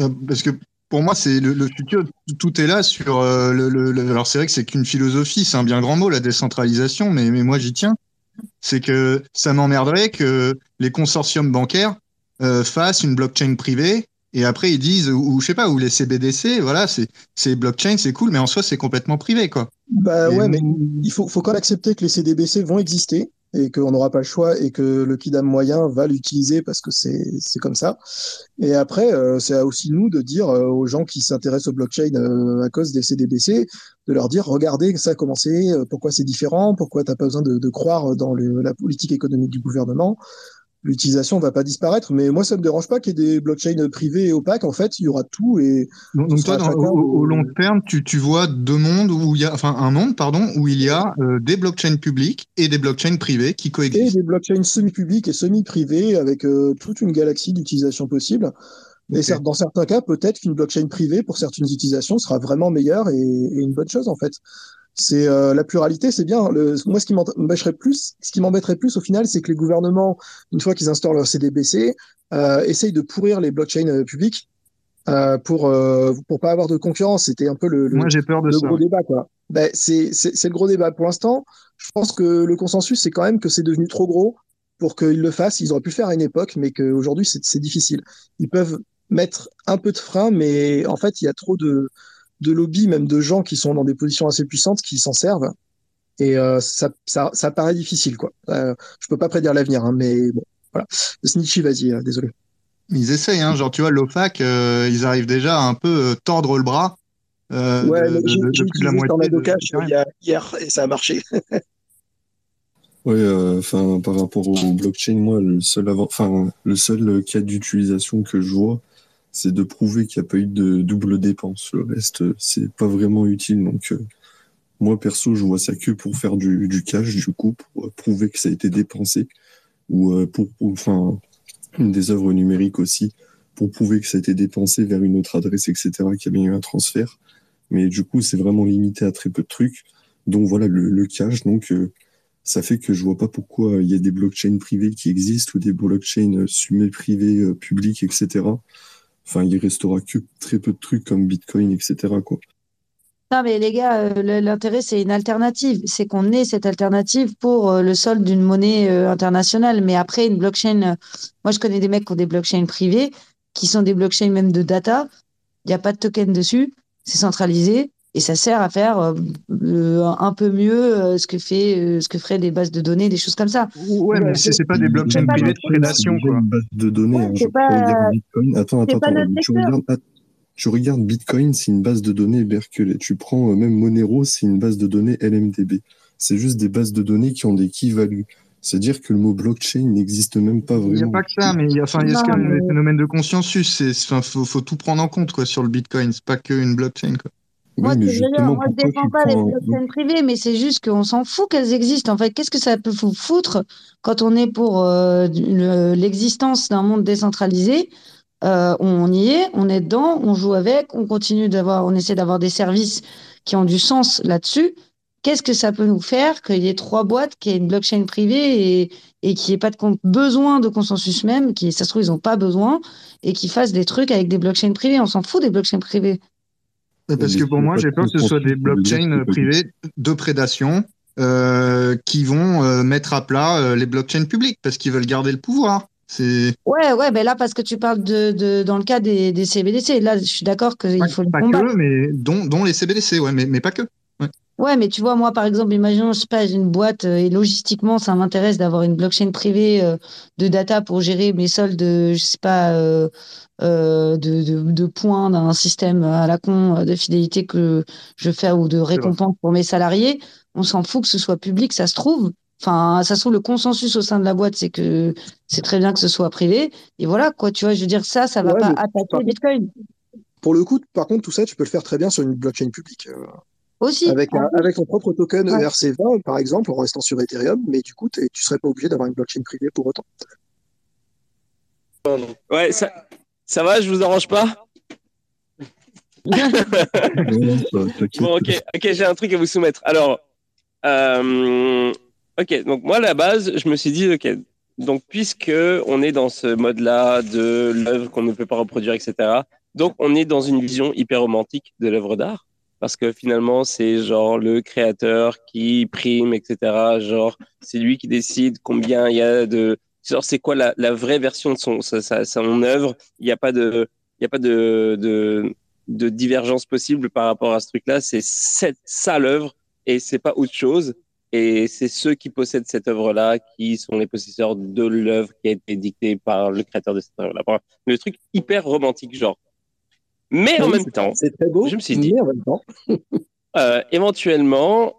Euh, Parce que pour moi, c'est le, futur, tout est là sur euh, le, le- le- Alors c'est vrai que c'est qu'une philosophie, c'est un bien grand mot, la décentralisation, mais, mais moi j'y tiens. C'est que ça m'emmerderait que les consortiums bancaires euh, fassent une blockchain privée et après ils disent, ou, ou je sais pas, ou les CBDC, voilà, c'est c'est blockchain, c'est cool, mais en soi c'est complètement privé, quoi.
Bah
Et
ouais, mais il faut, faut quand même accepter que les CDBC vont exister et qu'on n'aura pas le choix et que le kidam moyen va l'utiliser parce que c'est c'est comme ça. Et après, euh, c'est aussi nous de dire euh, aux gens qui s'intéressent au blockchain euh, à cause des CDBC, de leur dire regardez ça a commencé, euh, pourquoi c'est différent, pourquoi t'as pas besoin de, de croire dans le- la politique économique du gouvernement. L'utilisation va pas disparaître, mais moi ça me dérange pas qu'il y ait des blockchains privés et opaques. En fait, il y aura tout et
Donc, toi, dans- au, long terme, tu, tu vois deux mondes où il y a, enfin un monde, pardon, où il y a euh, des blockchains publics et des blockchains privés qui
et
coexistent.
des blockchains semi-publics et semi-privés avec euh, toute une galaxie d'utilisations possibles. Et dans certains cas, peut-être qu'une blockchain privée pour certaines utilisations sera vraiment meilleure et, et une bonne chose en fait. C'est euh, la pluralité, c'est bien. Le, moi, ce qui m'empêcherait plus, ce qui m'embêterait plus au final, c'est que les gouvernements, une fois qu'ils instaurent leur CDBC, euh, essayent de pourrir les blockchains euh, publiques euh, pour euh, pour pas avoir de concurrence. C'était un peu le, le,
Moi, j'ai peur de
le
ça.
gros débat quoi. Ben, c'est c'est le gros débat pour l'instant. Je pense que le consensus c'est quand même que c'est devenu trop gros pour qu'ils le fassent. Ils auraient pu le faire à une époque, mais qu'aujourd'hui c'est c'est difficile. Ils peuvent mettre un peu de frein, mais en fait il y a trop de de lobbies, même de gens qui sont dans des positions assez puissantes qui s'en servent. Et euh, ça, ça, ça paraît difficile, quoi. Euh, je peux pas prédire l'avenir, hein, mais bon, voilà. Snitchy, vas-y, euh, désolé.
Ils essayent, hein, genre tu vois, l'OFAC, euh, ils arrivent déjà à un peu tordre le bras euh,
Ouais,
de,
j'ai
de- de
j'ai
plus de la moitié. De-
Cash
de-
il y a- hier et ça a marché.
Euh, enfin, par rapport au blockchain, moi, le seul avant, enfin, le seul cas d'utilisation que je vois, c'est de prouver qu'il n'y a pas eu de double dépense. Le reste, c'est pas vraiment utile. Donc, euh, moi, perso, je vois ça que pour faire du, du cash, du coup, pour euh, prouver que ça a été dépensé, ou euh, pour, enfin, des œuvres numériques aussi, pour prouver que ça a été dépensé vers une autre adresse, etc., qu'il y a bien eu un transfert. Mais du coup, c'est vraiment limité à très peu de trucs. Donc voilà, le, cash, donc, euh, ça fait que je vois pas pourquoi il y a des blockchains privés qui existent ou des blockchains semi-privés, euh, publics, etc. Enfin, il restera que très peu de trucs comme Bitcoin, etc.
Non, mais les gars, euh, l'intérêt, c'est une alternative. C'est qu'on ait cette alternative pour euh, le solde d'une monnaie euh, internationale. Mais après, une blockchain, moi, je connais des mecs qui ont des blockchains privées, qui sont des blockchains même de data. Il n'y a pas de token dessus. C'est centralisé. Et ça sert à faire euh, euh, un peu mieux euh, ce que fait, euh, ce que feraient des bases de données, des choses comme ça.
Ouais, mais c'est pas des blockchains privées de prédation, quoi.
une base de données.
Ouais,
hein,
pas-
Bitcoin. Attends, attends,
pas
attends. Tu regardes, att- tu regardes Bitcoin, c'est une base de données Berkeley. Tu prends euh, même Monero, c'est une base de données LMDB. C'est juste des bases de données qui ont des key-values. C'est-à-dire que le mot blockchain n'existe même pas
Il n'y a
vraiment.
pas que ça, mais il y a, enfin, il y a ce
mais-
les phénomènes de consensus. C'est, enfin, faut, faut tout prendre en compte, quoi, sur le Bitcoin. C'est pas qu'une blockchain, quoi.
Moi,
Oui,
ce que je veux dire,
justement,
moi, je
pourquoi
défends pas les blockchains privées, mais c'est juste qu'on s'en fout qu'elles existent. En fait, qu'est-ce que ça peut vous foutre quand on est pour euh, l'existence d'un monde décentralisé? Euh, on y est, on est dedans, on joue avec, on continue d'avoir, on essaie d'avoir des services qui ont du sens là-dessus. Qu'est-ce que ça peut nous faire qu'il y ait trois boîtes, qu'il y ait une blockchain privée et, et qu'il n'y ait pas de besoin de consensus même, qui, ça se trouve, ils n'ont pas besoin, et qu'ils fassent des trucs avec des blockchains privées? On s'en fout des blockchains privées.
Euh, Parce
mais
que pour moi, j'ai peur que ce soit des blockchains
pas
privées de prédation euh, qui vont euh, mettre à plat euh, les blockchains publiques parce qu'ils veulent garder le pouvoir. C'est
Ouais, ouais, ben là, parce que tu parles de, de dans le cas des, des CBDC, là, je suis d'accord qu'il faut le
pas
combattre.
que, mais dont, dont les CBDC, ouais, mais, mais pas que. Ouais.
Mais tu vois, moi, par exemple, imaginons, je sais pas, j'ai une boîte euh, et logistiquement, ça m'intéresse d'avoir une blockchain privée euh, de data pour gérer mes soldes, je sais pas, euh, de, de, de points d'un système à la con de fidélité que je fais ou de récompense pour mes salariés. On s'en fout que ce soit public, ça se trouve. Enfin, ça se trouve, le consensus au sein de la boîte, c'est que c'est très bien que ce soit privé. Et voilà, quoi, tu vois, je veux dire, ça, ça va
Ouais,
pas attaquer Bitcoin.
pour le coup, par contre, tout ça, tu peux le faire très bien sur une blockchain publique.
Aussi.
avec, un- avec ton propre token
Ouais.
ERC20, par exemple, en restant sur Ethereum, mais du coup, tu serais pas obligé d'avoir une blockchain privée pour autant.
Ouais, ça, ça va, je vous arrange pas? Bon, ok, ok, j'ai un truc à vous soumettre. Alors, euh, ok, donc moi, à la base, je me suis dit, ok, donc puisque on est dans ce mode-là de l'œuvre qu'on ne peut pas reproduire, etc., donc on est dans une vision hyper romantique de l'œuvre d'art, parce que finalement, c'est genre le créateur qui prime, etc., genre, c'est lui qui décide combien il y a de, genre, c'est quoi la, vraie version de son, sa, sa, son œuvre, il n'y a pas de, il n'y a pas de, de, de divergence possible par rapport à ce truc-là. C'est ça l'œuvre et c'est pas autre chose. et c'est ceux qui possèdent cette œuvre-là qui sont les possesseurs de l'œuvre qui a été dictée par le créateur de cette œuvre-là. Le truc hyper romantique, genre. Mais en même temps,
C'est très beau.
je me suis dit,
en même temps.
euh, éventuellement,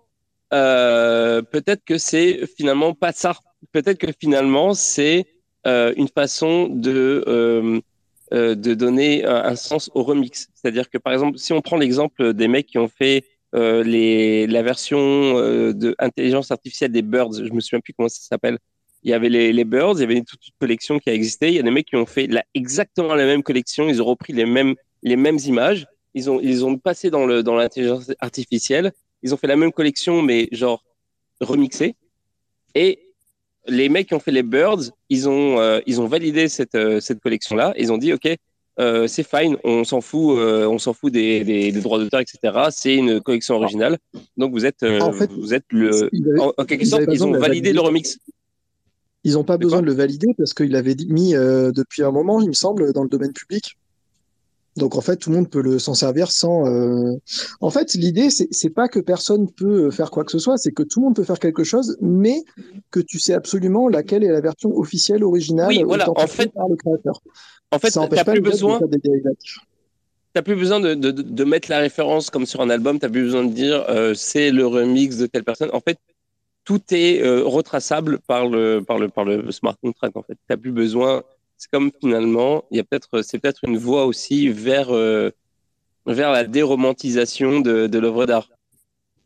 euh, peut-être que c'est finalement pas ça. Peut-être que finalement, c'est euh, une façon de, de donner un, un sens au remix. C'est-à-dire que, par exemple, si on prend l'exemple des mecs qui ont fait les, la version de intelligence artificielle des Birds, je me souviens plus comment ça s'appelle. Il y avait les, les Birds, il y avait une, toute une collection qui a existé. Il y a des mecs qui ont fait la, exactement la même collection. Ils ont repris les mêmes, les mêmes images. Ils ont, ils ont passé dans le, dans l'intelligence artificielle. Ils ont fait la même collection, mais genre remixée. Et les mecs qui ont fait les Birds, ils ont, euh, ils ont validé cette, euh, cette collection-là. Ils ont dit, OK, euh, c'est fine, on s'en fout, on s'en fout des, des, des droits d'auteur, etc. C'est une collection originale. Donc vous êtes,
En fait,
vous êtes le,
avaient-
en, en quelque sorte, ils ont validé le remix.
Ils n'ont pas besoin de le valider parce qu'il avait mis depuis un moment, il me semble, dans le domaine public. Donc en fait, tout le monde peut le s'en servir sans. euh, En fait, l'idée, c'est pas que personne peut faire quoi que ce soit, c'est que tout le monde peut faire quelque chose, mais que tu sais absolument laquelle est la version officielle, originale,
Oui, voilà, en fait-
par le créateur.
En fait,
Ça
t'as plus
de
besoin. T'as plus besoin de, de, de- de mettre la référence comme sur un album, t'as plus besoin de dire euh, c'est le remix de telle personne. En fait, tout est euh, retraçable par le, par le, par le smart contract. En fait, t'as plus besoin. C'est comme finalement, il y a peut-être, c'est peut-être une voie aussi vers, euh, vers la déromantisation de, de l'œuvre d'art.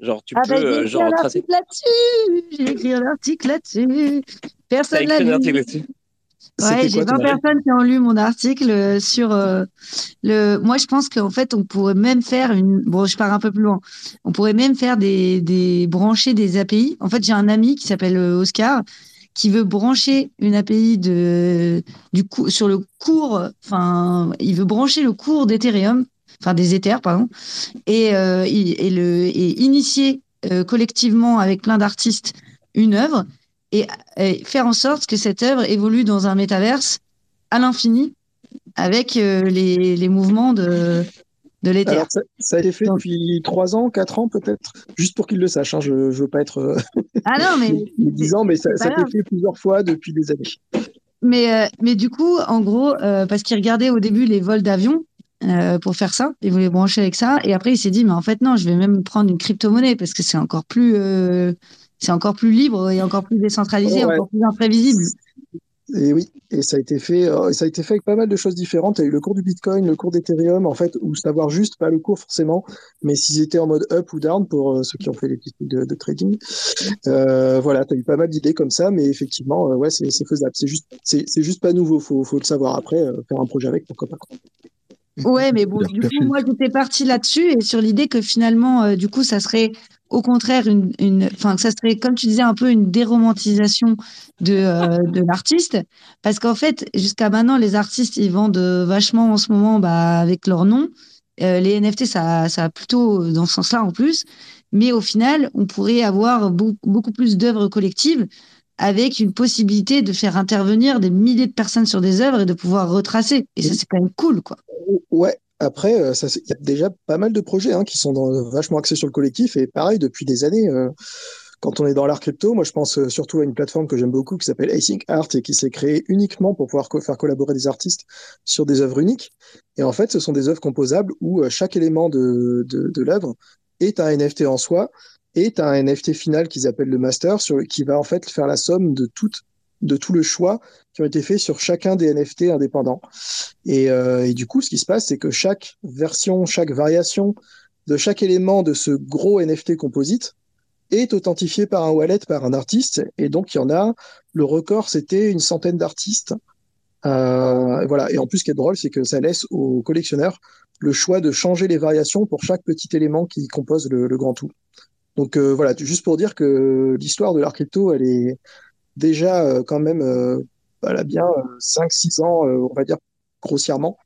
Genre, tu
Ah
peux,
bah, j'ai
euh,
écrit
genre,
un
tracer.
article là-dessus. J'ai écrit un article là-dessus. Personne l'a
écrit un
lu.
article là-dessus.
Ouais, j'ai 20 personnes qui ont lu mon article euh, sur euh, le. Moi, je pense qu'en fait, on pourrait même faire une. Bon, je pars un peu plus loin. On pourrait même faire des, des brancher des API. En fait, j'ai un ami qui s'appelle euh, Oscar qui veut brancher une API de du sur le cours. Enfin, il veut brancher le cours d'Ethereum, enfin des Ethers, pardon, et euh, et le et initier euh, collectivement avec plein d'artistes une œuvre et, et faire en sorte que cette œuvre évolue dans un métaverse à l'infini avec euh, les, les mouvements de, de
ça, ça a été fait depuis 3 ans, 4 ans peut-être, juste pour qu'il le sache. hein, je ne veux pas être euh,
Ah non, mais,
10 ans, mais ça, a été fait plusieurs fois depuis des années.
mais, euh, mais du coup, en gros, euh, parce qu'il regardait au début les vols d'avion euh, pour faire ça, il voulait brancher avec ça, et après il s'est dit, mais en fait non, je vais même prendre une crypto-monnaie parce que c'est encore plus, c'est encore plus libre et encore plus décentralisé,
Ouais.
encore plus imprévisible.
Et oui, et ça a été fait, euh, ça a été fait avec pas mal de choses différentes. Il y a eu le cours du Bitcoin, le cours d'Ethereum, en fait, ou savoir juste, pas le cours forcément, mais s'ils étaient en mode up ou down pour euh, ceux qui ont fait les petits de, de trading. Euh, voilà, tu as eu pas mal d'idées comme ça, mais effectivement, euh, ouais, c'est faisable. C'est juste, c'est juste pas nouveau. Faut, faut le savoir après, euh, faire un projet avec, pourquoi pas.
Ouais, mais bon, du coup, moi, j'étais partie là-dessus et sur l'idée que finalement, euh, du coup, ça serait au contraire une, une, enfin, que ça serait, comme tu disais, un peu une déromantisation de, euh, de l'artiste. Parce qu'en fait, jusqu'à maintenant, les artistes, ils vendent euh, vachement en ce moment, bah, avec leur nom. Euh, les NFT, ça, ça a plutôt dans ce sens-là en plus. Mais au final, on pourrait avoir beaucoup, beaucoup plus d'œuvres collectives avec une possibilité de faire intervenir des milliers de personnes sur des œuvres et de pouvoir retracer. Et ça, c'est quand même cool, quoi.
Ouais. Après, euh, il y a déjà pas mal de projets hein, qui sont vachement axés sur le collectif et pareil depuis des années. euh, quand on est dans l'art crypto, moi je pense euh, surtout à une plateforme que j'aime beaucoup qui s'appelle Async Art et qui s'est créée uniquement pour pouvoir faire collaborer des artistes sur des œuvres uniques. Et en fait, ce sont des œuvres composables où chaque élément de, l'œuvre est un NFT en soi et un NFT final qu'ils appellent le master sur, qui va en fait faire la somme de toute de tout le choix qui ont été faits sur chacun des NFT indépendants. Et, euh, et du coup, ce qui se passe, c'est que chaque version, chaque variation de chaque élément de ce gros NFT composite est authentifié par un wallet, par un artiste. Et donc, il y en a, le record, c'était une centaine d'artistes. Euh, voilà. Et en plus, ce qui est drôle, c'est que ça laisse aux collectionneurs le choix de changer les variations pour chaque petit élément qui compose le, le grand tout. Donc euh, voilà, juste pour dire que l'histoire de l'art crypto, elle est déjà euh, quand même, euh, elle a bien euh, 5-6 ans, euh, on va dire grossièrement.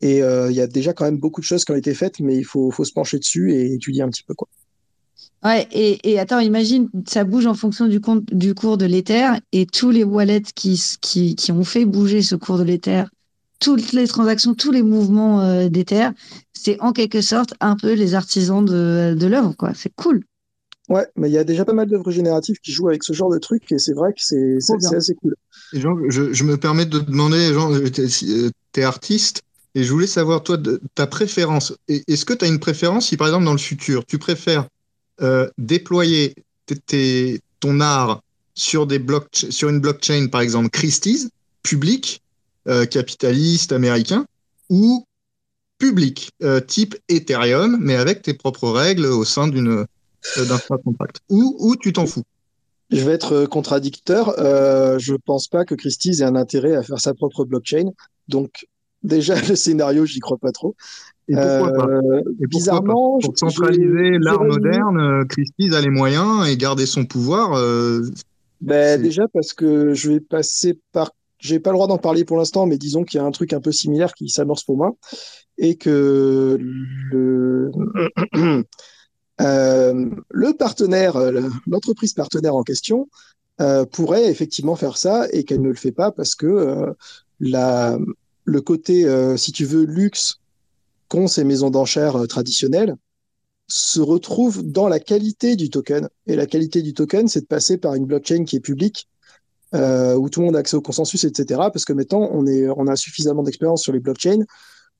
Et euh, il y a déjà quand même beaucoup de choses qui ont été faites, mais il faut, se pencher dessus et étudier un petit peu quoi.
Ouais, et, attends, imagine, ça bouge en fonction du, cours de l'Ether et tous les wallets qui, ont fait bouger ce cours de l'Ether, toutes les transactions, tous les mouvements euh, d'Ether, c'est en quelque sorte un peu les artisans de, de l'œuvre, quoi. C'est cool.
Ouais, mais il y a déjà pas mal d'œuvres génératives qui jouent avec ce genre de truc et c'est vrai que c'est assez cool.
Et Jean, je, je me permets de te demander, Jean, euh, t'es euh, t'es artiste, et je voulais savoir, toi, de- ta préférence. Est-ce que tu as une préférence si, par exemple, dans le futur, tu préfères euh, déployer tes- ton art sur, des sur une blockchain, par exemple, Christie's, public, euh, capitaliste, américain, ou public, euh, type Ethereum, mais avec tes propres règles au sein d'une euh, d'un smart contract. Ou, ou tu t'en fous.
Je vais être euh, contradicteur. Euh, je pense pas que Christie's ait un intérêt à faire sa propre blockchain. Donc, déjà, le scénario, j'y crois pas trop.
Et pourquoi pas?
Euh,
Et pourquoi
bizarrement,
pas Pour centraliser l'art moderne, Christie's a les moyens et garder son pouvoir. euh,
Ben, déjà parce que je vais passer par. J'ai pas le droit d'en parler pour l'instant, mais disons qu'il y a un truc un peu similaire qui s'amorce pour moi et que le le partenaire, euh, le- l'entreprise partenaire en question euh, pourrait effectivement faire ça et qu'elle ne le fait pas parce que euh, le côté, euh, si tu veux, luxe qu'ont ces maisons d'enchères euh, traditionnelles se retrouve dans la qualité du token. Et la qualité du token, c'est de passer par une blockchain qui est publique, euh, où tout le monde a accès au consensus, etc. Parce que maintenant, on, est, on a suffisamment d'expérience sur les blockchains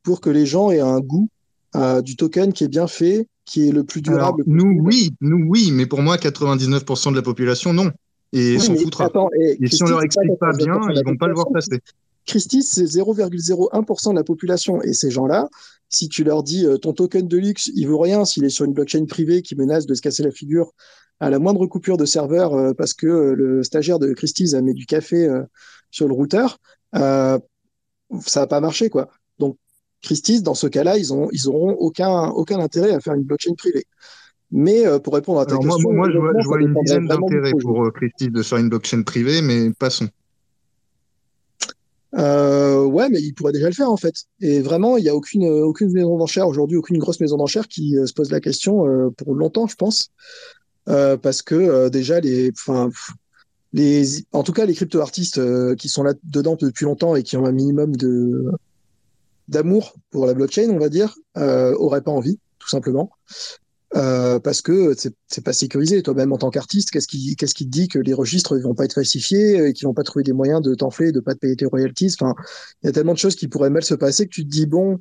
pour que les gens aient un goût euh, du token qui est bien fait, qui est le plus
Alors,
durable.
nous, oui, nous, oui, mais pour moi, 99% de la population, non. Et
Oui,
s'en foutra.
attends, et
Et si on leur explique pas
99%
bien, ils vont pas le voir passer.
Christie's, c'est 0,01% de la population. Et ces gens-là, si tu leur dis euh, ton token de luxe, il vaut rien s'il est sur une blockchain privée qui menace de se casser la figure à la moindre coupure de serveur euh, parce que euh, le stagiaire de Christie's a mis du café sur le routeur, ça va pas marcher, quoi. Christie's, dans ce cas-là, ils ont, ils auront aucun, aucun intérêt à faire une blockchain privée. Mais euh, pour répondre à ta
Alors
question,
moi, moi, je vois, je une dizaine d'intérêts pour euh, Christie's de faire une blockchain privée, mais passons.
Euh, ouais, mais il pourrait déjà le faire en fait. Et vraiment, il n'y a aucune, aucune maison d'enchères aujourd'hui, aucune grosse maison d'enchères qui euh, se pose la question pour longtemps, je pense. Parce que déjà, les, enfin, les, en tout cas, les crypto-artistes euh, qui sont là dedans depuis longtemps et qui ont un minimum de d'amour pour la blockchain, on va dire, euh, auraient pas envie, tout simplement. Euh, parce que c'est pas sécurisé. Toi-même, en tant qu'artiste, qu'est-ce qui, qu'est-ce qui te dit que les registres ils vont pas être falsifiés et qu'ils vont pas trouver des moyens de t'enfler, de pas te payer tes royalties? Enfin, il y a tellement de choses qui pourraient mal se passer que tu te dis bon,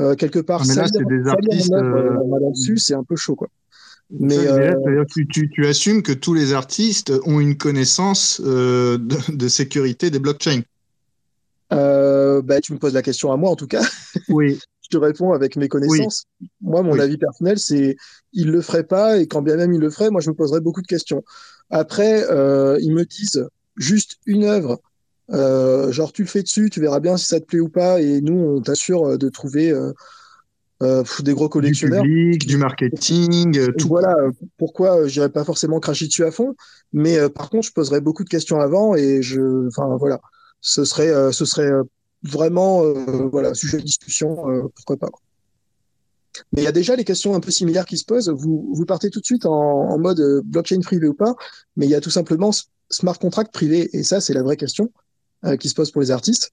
euh, quelque part,
mais là, c'est des artistes, euh,
c'est un peu chaud, quoi.
Mais,
euh,
tu, tu, tu assumes que tous les artistes ont une connaissance de, de sécurité des blockchains.
Euh, bah, tu me poses la question à moi, en tout cas.
Oui.
je te réponds avec mes connaissances. Moi, mon
Oui.
avis personnel, c'est il le ferait pas et quand bien même il le ferait, moi, je me poserais beaucoup de questions. Après, euh, ils me disent juste une œuvre, euh, genre tu le fais dessus, tu verras bien si ça te plaît ou pas, et nous, on t'assure de trouver euh, euh, pff, des gros
Du
collectionneurs.
public, du marketing, euh, tout.
Voilà pourquoi euh, j'irais pas forcément cracher dessus à fond, mais par contre, je poserais beaucoup de questions avant et je, enfin voilà, ce serait, euh, ce serait euh, vraiment, euh, voilà, sujet de discussion, pourquoi pas. Mais il y a déjà les questions un peu similaires qui se posent. Vous, partez tout de suite en, en mode blockchain privé ou pas, mais il y a tout simplement smart contract privé et ça, c'est la vraie question qui se pose pour les artistes.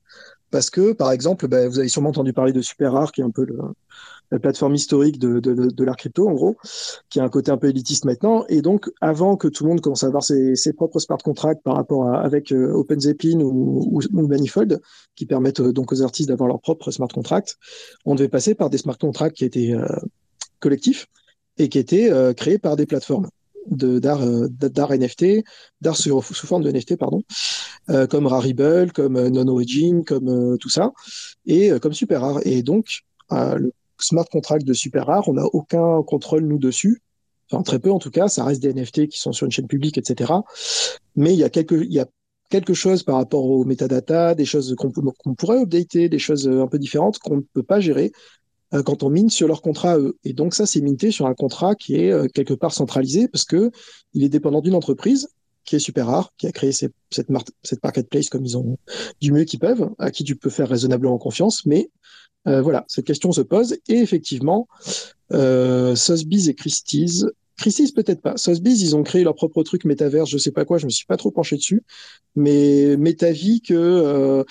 Parce que, par exemple, ben, vous avez sûrement entendu parler de Super Rare, qui est un peu le, la plateforme historique de, de, l'art crypto, en gros, qui a un côté un peu élitiste maintenant. Et donc, avant que tout le monde commence à avoir ses, propres smart contracts par rapport à avec euh, OpenZeppelin ou, ou, Manifold, qui permettent euh, donc aux artistes d'avoir leur propre smart contract, on devait passer par des smart contracts qui étaient euh, collectifs et qui étaient euh, créés par des plateformes d'art euh, d'art NFT, d'art sous, forme de NFT, pardon, euh, comme Rarible, comme euh, Non-Origin, comme euh, tout ça, et comme Super Rare. Et donc, le smart contract de Super Rare, on n'a aucun contrôle, nous, dessus. Enfin, très peu, en tout cas. Ça reste des NFT qui sont sur une chaîne publique, etc. Mais il y a quelque, il y a quelque chose par rapport aux metadata, des choses qu'on pourrait updater, des choses un peu différentes qu'on ne peut pas gérer quand on mine sur leur contrat eux. Et donc ça, c'est minté sur un contrat qui est euh, quelque part centralisé parce que il est dépendant d'une entreprise qui est super rare, qui a créé cette, cette marketplace comme ils ont du mieux qu'ils peuvent, à qui tu peux faire raisonnablement confiance. Mais euh, voilà, cette question se pose. Et effectivement, euh, et Christie's, Christie's peut-être pas. Sotheby's, ils ont créé leur propre truc métaverse, je sais pas quoi, je me suis pas trop penché dessus. Mais m'est avis que euh,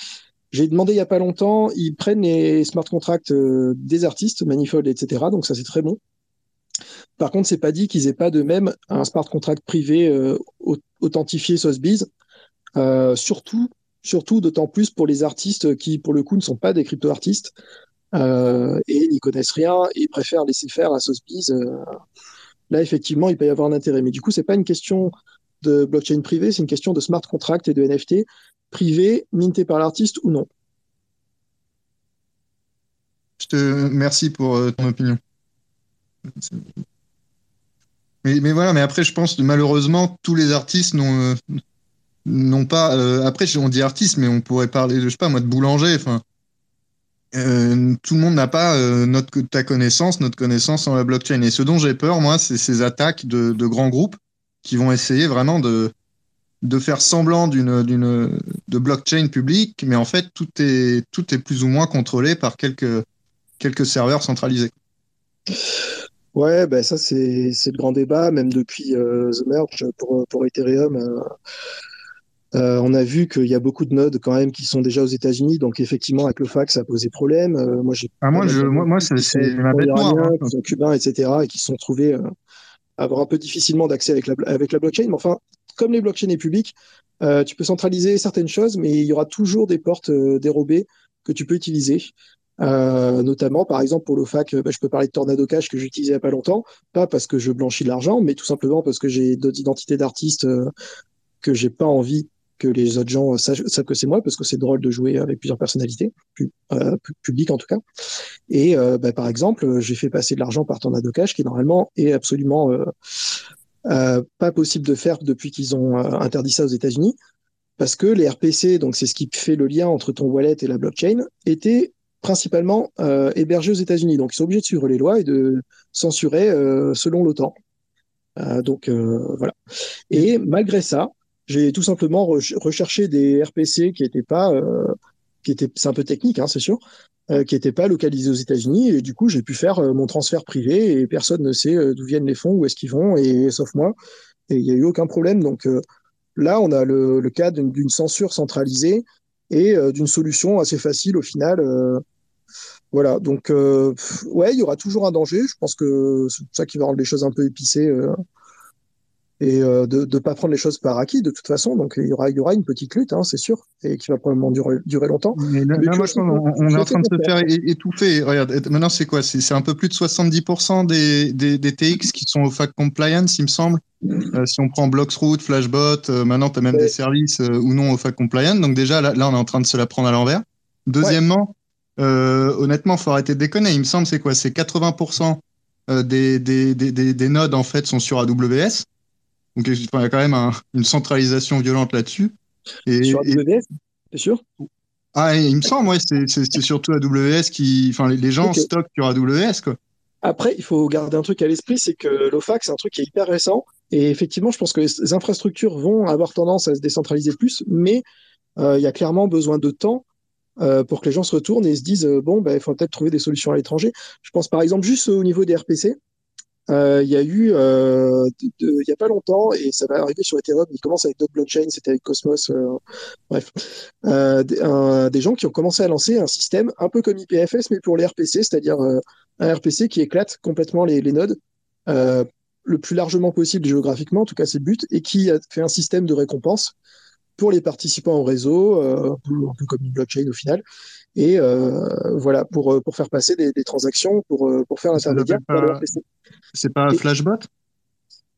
j'ai demandé il y a pas longtemps, ils prennent les smart contracts euh, des artistes, Manifold, etc. Donc ça c'est très bon. Par contre, c'est pas dit qu'ils aient pas de même un smart contract privé euh, au- authentifié Sotheby's. Euh, surtout, surtout d'autant plus pour les artistes qui, pour le coup, ne sont pas des crypto-artistes et n'y connaissent rien et préfèrent laisser faire à Sotheby's. là, effectivement, il peut y avoir un intérêt. Mais du coup, c'est pas une question de blockchain privé, c'est une question de smart contract et de NFT privé, minté par l'artiste ou non.
Je te merci pour euh, ton opinion. Mais, voilà, mais après, je pense malheureusement, tous les artistes n'ont euh, pas. euh, après, on dit artiste, mais on pourrait parler, de, je sais pas, moi, de boulanger. Enfin, tout le monde n'a pas notre ta connaissance, notre connaissance en la blockchain. Et ce dont j'ai peur, moi, c'est ces attaques de grands groupes qui vont essayer vraiment de de faire semblant d'une d'une de blockchain publique, mais en fait, tout est tout est plus ou moins contrôlé par quelques quelques serveurs centralisés.
Ouais, ben ça c'est c'est le grand débat, même depuis euh, The Merge pour pour Ethereum. euh, euh, on a vu qu'il y a beaucoup de nodes quand même qui sont déjà aux États-Unis, donc effectivement avec le fax ça a posé problème. Euh, moi j'ai
Ah, moi, je, moi, moi, c'est ma bête noire. hein.
qui sont cubains, etc., et qui sont trouvés euh, avoir un peu difficilement d'accès avec la, avec la blockchain. Mais enfin, comme les blockchains est public, euh, tu peux centraliser certaines choses, mais il y aura toujours des portes euh, dérobées que tu peux utiliser. Euh, notamment, par exemple, pour le FAC, euh, bah, je peux parler de Tornado Cash que j'utilisais il n'y a pas longtemps, pas parce que je blanchis de l'argent, mais tout simplement parce que j'ai d'autres identités d'artistes que j'ai pas envie que les autres gens sachent, savent que c'est moi, parce que c'est drôle de jouer avec plusieurs personnalités, euh, pu- publiques en tout cas. Et euh, bah, par exemple, j'ai fait passer de l'argent par Tornado Cash, qui normalement est absolument euh, pas possible de faire depuis qu'ils ont interdit ça aux États-Unis, parce que les RPC, donc c'est ce qui fait le lien entre ton wallet et la blockchain, étaient principalement hébergés aux États-Unis. Donc ils sont obligés de suivre les lois et de censurer selon l'OTAN. Donc voilà. Et malgré ça, j'ai tout simplement re- recherché des RPC qui étaient pas, euh, qui c'est un peu technique, hein, c'est sûr, euh, qui étaient pas localisés aux États-Unis. Et du coup, j'ai pu faire euh, mon transfert privé et personne ne sait d'où viennent les fonds, où est-ce qu'ils vont, et sauf moi. Et il n'y a eu aucun problème. Donc là, on a le, cas d'une censure centralisée et d'une solution assez facile au final. voilà, donc euh, ouais, il y aura toujours un danger. Je pense que c'est ça qui va rendre les choses un peu épicées et euh, de ne pas prendre les choses par acquis de toute façon. Donc il y aura, il y aura une petite lutte, hein, c'est sûr, et qui va probablement durer, durer longtemps.
Mais là,
Mais
là,
tu
moi, je pense qu'on on est en train de se faire étouffer. Regarde, maintenant, c'est quoi? C'est un peu plus de 70% des, des, des TX qui sont au FAC compliance, il me semble. Euh, si on prend Bloxroot, Flashbot, euh, maintenant, tu as même des services euh, ou non au FAC compliant. Donc, déjà, là, là, on est en train de se la prendre à l'envers. Deuxièmement, euh, honnêtement, faut arrêter de déconner. Il me semble, c'est quoi? C'est 80% euh, des, des, des, des, des nodes, en fait, sont sur AWS. Donc, il y a quand même un- une centralisation violente là-dessus. Et,
Sur AWS, c'est sûr?
Ah, il me semble, ouais, c'est surtout AWS qui. Enfin, les, les gens stockent sur AWS, quoi.
Après, il faut garder un truc à l'esprit, c'est que l'OFAC, c'est un truc qui est hyper récent. Et effectivement, je pense que les infrastructures vont avoir tendance à se décentraliser plus, mais euh, il y a clairement besoin de temps euh, pour que les gens se retournent et se disent euh, bon, ben, il faut peut-être trouver des solutions à l'étranger. Je pense par exemple juste au niveau des RPC. Euh, Il y a eu, euh, il y a pas longtemps, et ça va arriver sur Ethereum, il commence avec d'autres blockchains, c'était avec Cosmos, euh, bref, euh, des, gens qui ont commencé à lancer un système un peu comme IPFS, mais pour les RPC, c'est-à-dire euh, un RPC qui éclate complètement les, les nodes euh, le plus largement possible géographiquement, en tout cas c'est le but, et qui a fait un système de récompense pour les participants au réseau, euh, un peu comme une blockchain au final, et euh, voilà pour euh, pour faire passer des, des transactions, pour pour faire l'intermédiaire
pas-. C'est pas
Et-
Flashbot?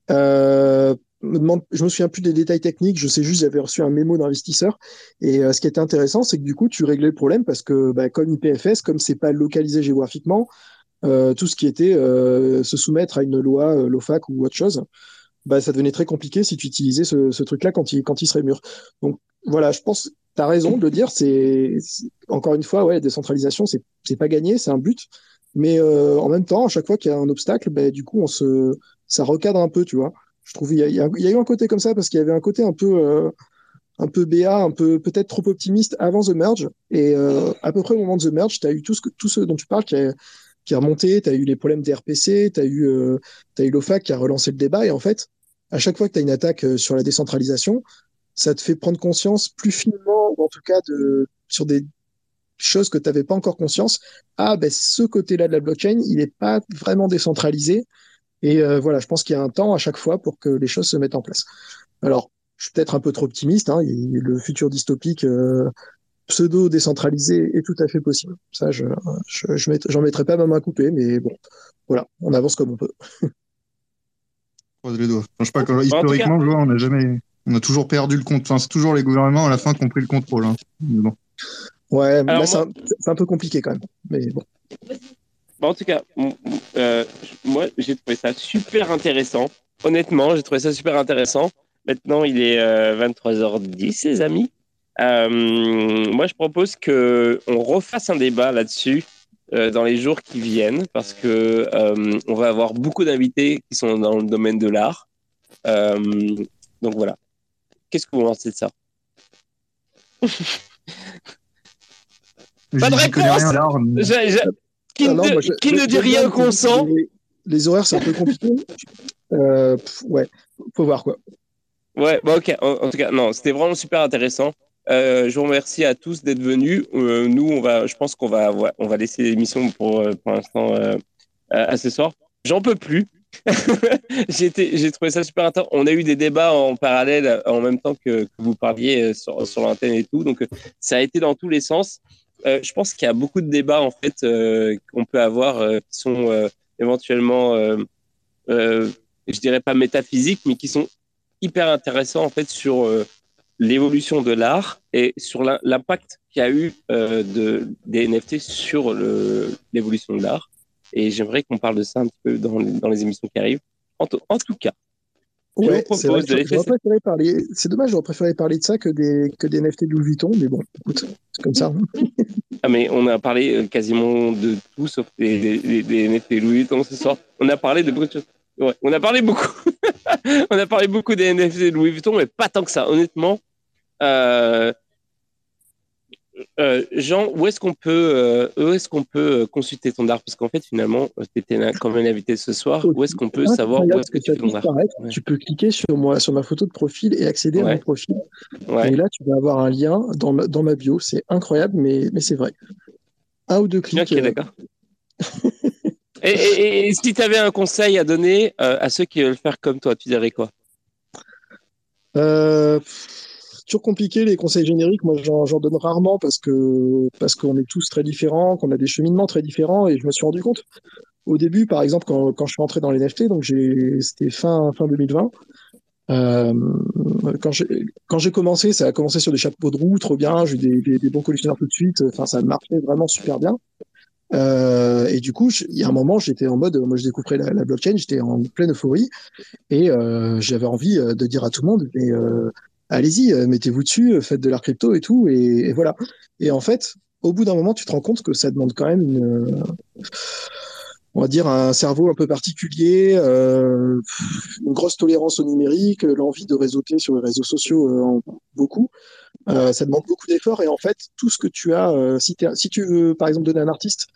Je me souviens plus des détails techniques, je sais juste j'avais reçu un mémo d'investisseur. Et euh, ce qui était intéressant c'est que du coup tu réglais le problème parce que bah, comme IPFS, comme c'est pas localisé géographiquement, euh, tout ce qui était euh, se soumettre à une loi LOFAC ou autre chose, bah, ça devenait très compliqué si tu utilisais ce, truc-là quand il, quand il serait mûr. Donc voilà, je pense, tu as raison de le dire, c'est encore une fois, ouais, la décentralisation, c'est pas gagné, c'est un but, mais euh, en même temps, à chaque fois qu'il y a un obstacle, bah, du coup, on se, ça recadre un peu, tu vois. Je trouve il y a, eu un côté comme ça parce qu'il y avait un côté un peu, euh, un peu BA, un peu peut-être trop optimiste avant The Merge. Et euh, à peu près au moment de The Merge, tu as eu tout ce, que, tout ce dont tu parles qui a, qui a remonté, tu as eu les problèmes des RPC, tu as eu, euh, eu l'OFAC qui a relancé le débat. Et en fait, à chaque fois que tu as une attaque euh, sur la décentralisation, ça te fait prendre conscience plus finement, ou en tout cas de, sur des choses que tu n'avais pas encore conscience. Ah, ben ce côté-là de la blockchain, il n'est pas vraiment décentralisé. Et euh, voilà, je pense qu'il y a un temps à chaque fois pour que les choses se mettent en place. Alors, je suis peut-être un peu trop optimiste. Hein, le futur dystopique euh, pseudo décentralisé est tout à fait possible. Ça, je je, je mettrai pas ma main coupée, mais bon, voilà, on avance comme on peut.
Croise les doigts. Enfin, je sais pas, quand-
tout
historiquement, je vois, on a jamais, on a toujours perdu le compte. Enfin, c'est toujours les gouvernements à la fin qui ont pris le contrôle. hein. Mais bon.
Ouais, mais
Alors,
là, c'est
moi-
un, c'est un peu compliqué quand même. Mais bon.
Bon, en tout cas, m- m- euh, moi, j'ai trouvé ça super intéressant. Honnêtement, j'ai trouvé ça super intéressant. Maintenant, il est euh, 23h10, les amis. Euh, moi, je propose que on refasse un débat là-dessus euh, dans les jours qui viennent, parce que euh, on va avoir beaucoup d'invités qui sont dans le domaine de l'art. Euh, donc voilà. Qu'est-ce que vous pensez de ça? Pas de réponse
rien
Qui,
Ah non,
ne,
moi, je-
qui ne
je-
dit rien consent
Les, les horaires, c'est un peu compliqué. Euh, pff, ouais, faut voir quoi.
Ouais, bah ok. En, en tout cas, non, c'était vraiment super intéressant. Euh, je vous remercie à tous d'être venus. Euh, nous, on va, je pense qu'on va, on va laisser l'émission pour, euh, pour l'instant à ce soir. J'en peux plus. j'ai trouvé ça super intéressant. On a eu des débats en parallèle, en même temps que, vous parliez sur, sur l'antenne et tout. Donc, ça a été dans tous les sens. Je pense qu'il y a beaucoup de débats en fait qu'on peut avoir qui sont éventuellement, je dirais pas métaphysiques, mais qui sont hyper intéressants en fait sur l'évolution de l'art et sur l'im- l'impact qu'il y a eu euh, de, des NFT sur l'évolution de l'art. Et j'aimerais qu'on parle de ça un petit peu dans, les- dans les émissions qui arrivent. En, tout- en tout cas, je vous
Ouais. C'est dommage, j'aurais préféré parler de ça que des, que des NFT de Louis Vuitton, mais bon, écoute, c'est comme ça. hein.
Ah, mais on a parlé euh, quasiment de tout sauf des, des, des, des NFT Louis Vuitton ce soir. On a parlé de beaucoup de choses. Ouais, on a parlé beaucoup. on a parlé beaucoup des NFT de Louis Vuitton, mais pas tant que ça. Honnêtement, euh, euh, Jean, où est-ce qu'on peut, euh, où est-ce qu'on peut consulter ton art? Parce qu'en fait, finalement, tu étais là comme un invité ce soir. Où est-ce qu'on peut savoir où est-ce que tu fais ton art? Ouais.
Tu peux cliquer sur, moi, sur ma photo de profil et accéder à mon profil.
Ouais.
Et là, tu vas avoir un lien dans ma, dans ma bio. C'est incroyable, mais, mais c'est vrai. Un ou deux clics.
Ok, d'accord. et, si tu avais un conseil à donner euh, à ceux qui veulent faire comme toi, tu dirais quoi?
Euh, toujours compliqué les conseils génériques. Moi, j'en donne rarement parce que parce qu'on est tous très différents, qu'on a des cheminements très différents. Et je me suis rendu compte au début, par exemple, quand, quand je suis rentré dans les NFT, donc c'était fin fin 2020. Euh, quand j'ai commencé, ça a commencé sur des chapeaux de roue, trop bien. J'ai eu des, des, des bons collectionneurs tout de suite. Enfin, ça marchait vraiment super bien. Euh, et du coup, il y a un moment, j'étais en mode, moi, je découvrais la, blockchain, j'étais en pleine euphorie, et euh, j'avais envie euh, de dire à tout le monde, allez-y, mettez-vous dessus, faites de l'art crypto et tout, et, voilà. Et en fait, au bout d'un moment, tu te rends compte que ça demande quand même une, on va dire, un cerveau un peu particulier, une grosse tolérance au numérique, l'envie de réseauter sur les réseaux sociaux beaucoup. Euh, ça demande beaucoup d'efforts et en fait, tout ce que tu as, euh, si, tu veux par exemple donner un artiste,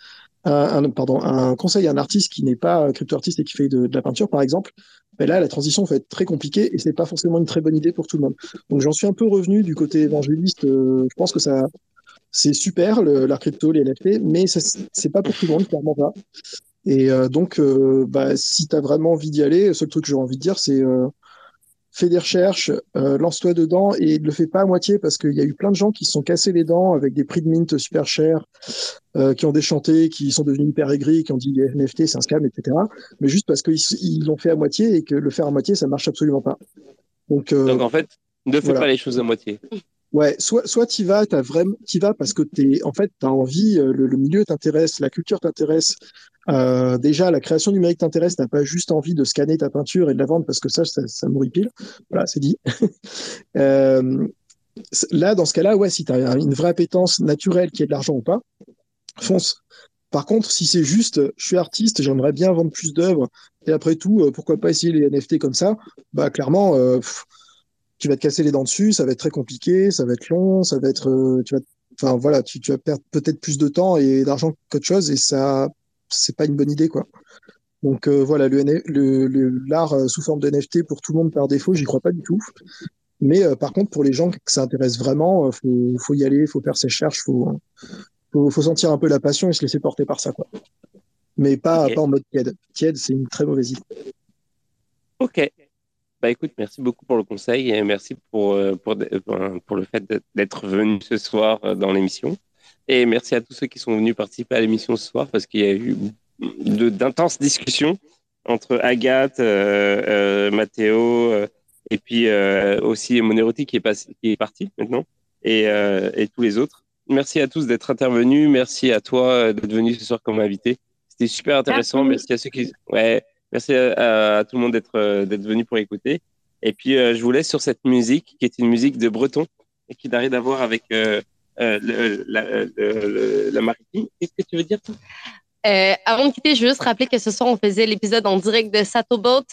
un, un- pardon, un conseil à un artiste qui n'est pas crypto-artiste et qui fait de, de la peinture par exemple, ben là la transition va être très compliquée et c'est pas forcément une très bonne idée pour tout le monde. Donc j'en suis un peu revenu du côté évangéliste. euh, je pense que ça, c'est super le- l'art crypto, les NFT, mais c'est pas pour tout le monde, clairement pas. Et euh, donc, euh, bah, si tu as vraiment envie d'y aller, le seul truc que j'ai envie de dire, c'est euh, fais des recherches, euh, lance-toi dedans et ne le fais pas à moitié parce qu'il y a eu plein de gens qui se sont cassés les dents avec des prix de mint super chers, euh, qui ont déchanté, qui sont devenus hyper aigris, qui ont dit les NFT c'est un scam, etc. Mais juste parce qu'ils ils l'ont fait à moitié et que le faire à moitié, ça marche absolument pas. Donc, euh,
Donc en fait, ne fais
voilà.
pas les choses à moitié.
Ouais, soit soit t'y vas, t'as vraiment vas parce que t'es en fait t'as envie, euh, le, milieu t'intéresse, la culture t'intéresse, euh, déjà la création numérique t'intéresse, t'as pas juste envie de scanner ta peinture et de la vendre parce que ça ça, ça pile. Voilà, c'est dit. Euh, là, dans ce cas-là, ouais, si t'as une vraie appétence naturelle qui est de l'argent ou pas, fonce. Par contre, si c'est juste, je suis artiste, j'aimerais bien vendre plus d'œuvres, et après tout, pourquoi pas essayer les NFT comme ça Bah clairement, tu vas te casser les dents dessus, ça va être très compliqué, ça va être long, ça va être, euh, tu vas, enfin voilà, tu, tu vas perdre peut-être plus de temps et d'argent qu'autre chose, et ça, c'est pas une bonne idée quoi. Donc euh, voilà, le, le- l'art euh, sous forme de NFT pour tout le monde par défaut, j'y crois pas du tout. Mais euh, par contre, pour les gens que ça intéresse vraiment, euh, faut, faut y aller, faut faire ses recherches, faut, faut, faut sentir un peu la passion et se laisser porter par ça quoi. mais pas, pas en mode tiède. Tiède, c'est une très mauvaise idée.
Ok. Bah écoute, merci beaucoup pour le conseil et merci pour, euh, pour, pour le fait d'être- venu ce soir euh, dans l'émission. Et merci à tous ceux qui sont venus participer à l'émission ce soir parce qu'il y a eu d'intenses discussions entre Agathe, euh, euh, Mathéo et puis euh, aussi Monerotti qui est, passé, qui est parti maintenant et, et tous les autres. Merci à tous d'être intervenus. Merci à toi d'être venu ce soir comme invité. C'était super intéressant.
Merci.
Merci à ceux qui. Ouais, merci à, à- tout le monde d'être euh, d'être venu pour écouter. Et puis, euh, je vous laisse sur cette musique qui est une musique de breton et qui n'a rien à voir avec euh, le, la, le- la maritime. Qu'est-ce que tu veux dire,
Euh, avant de quitter, je veux juste rappeler que ce soir, on faisait l'épisode en direct de Satoboat.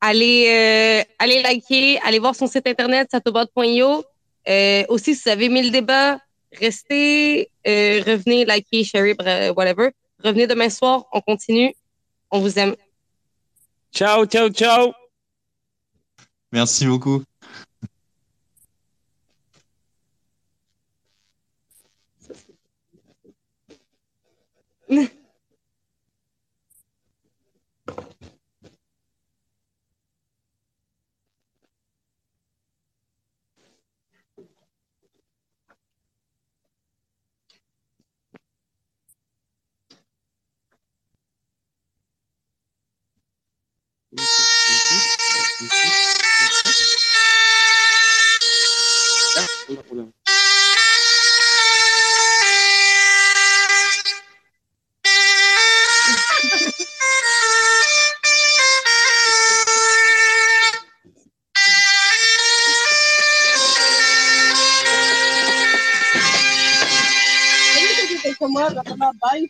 Allez, euh, allez liker, allez voir son site internet, satoboat.io. Euh, aussi, si vous avez aimé le débat, restez, revenez, liker, share, whatever. Revenez demain soir, on continue. On vous aime.
Ciao, ciao, ciao.
Merci beaucoup.
Bye.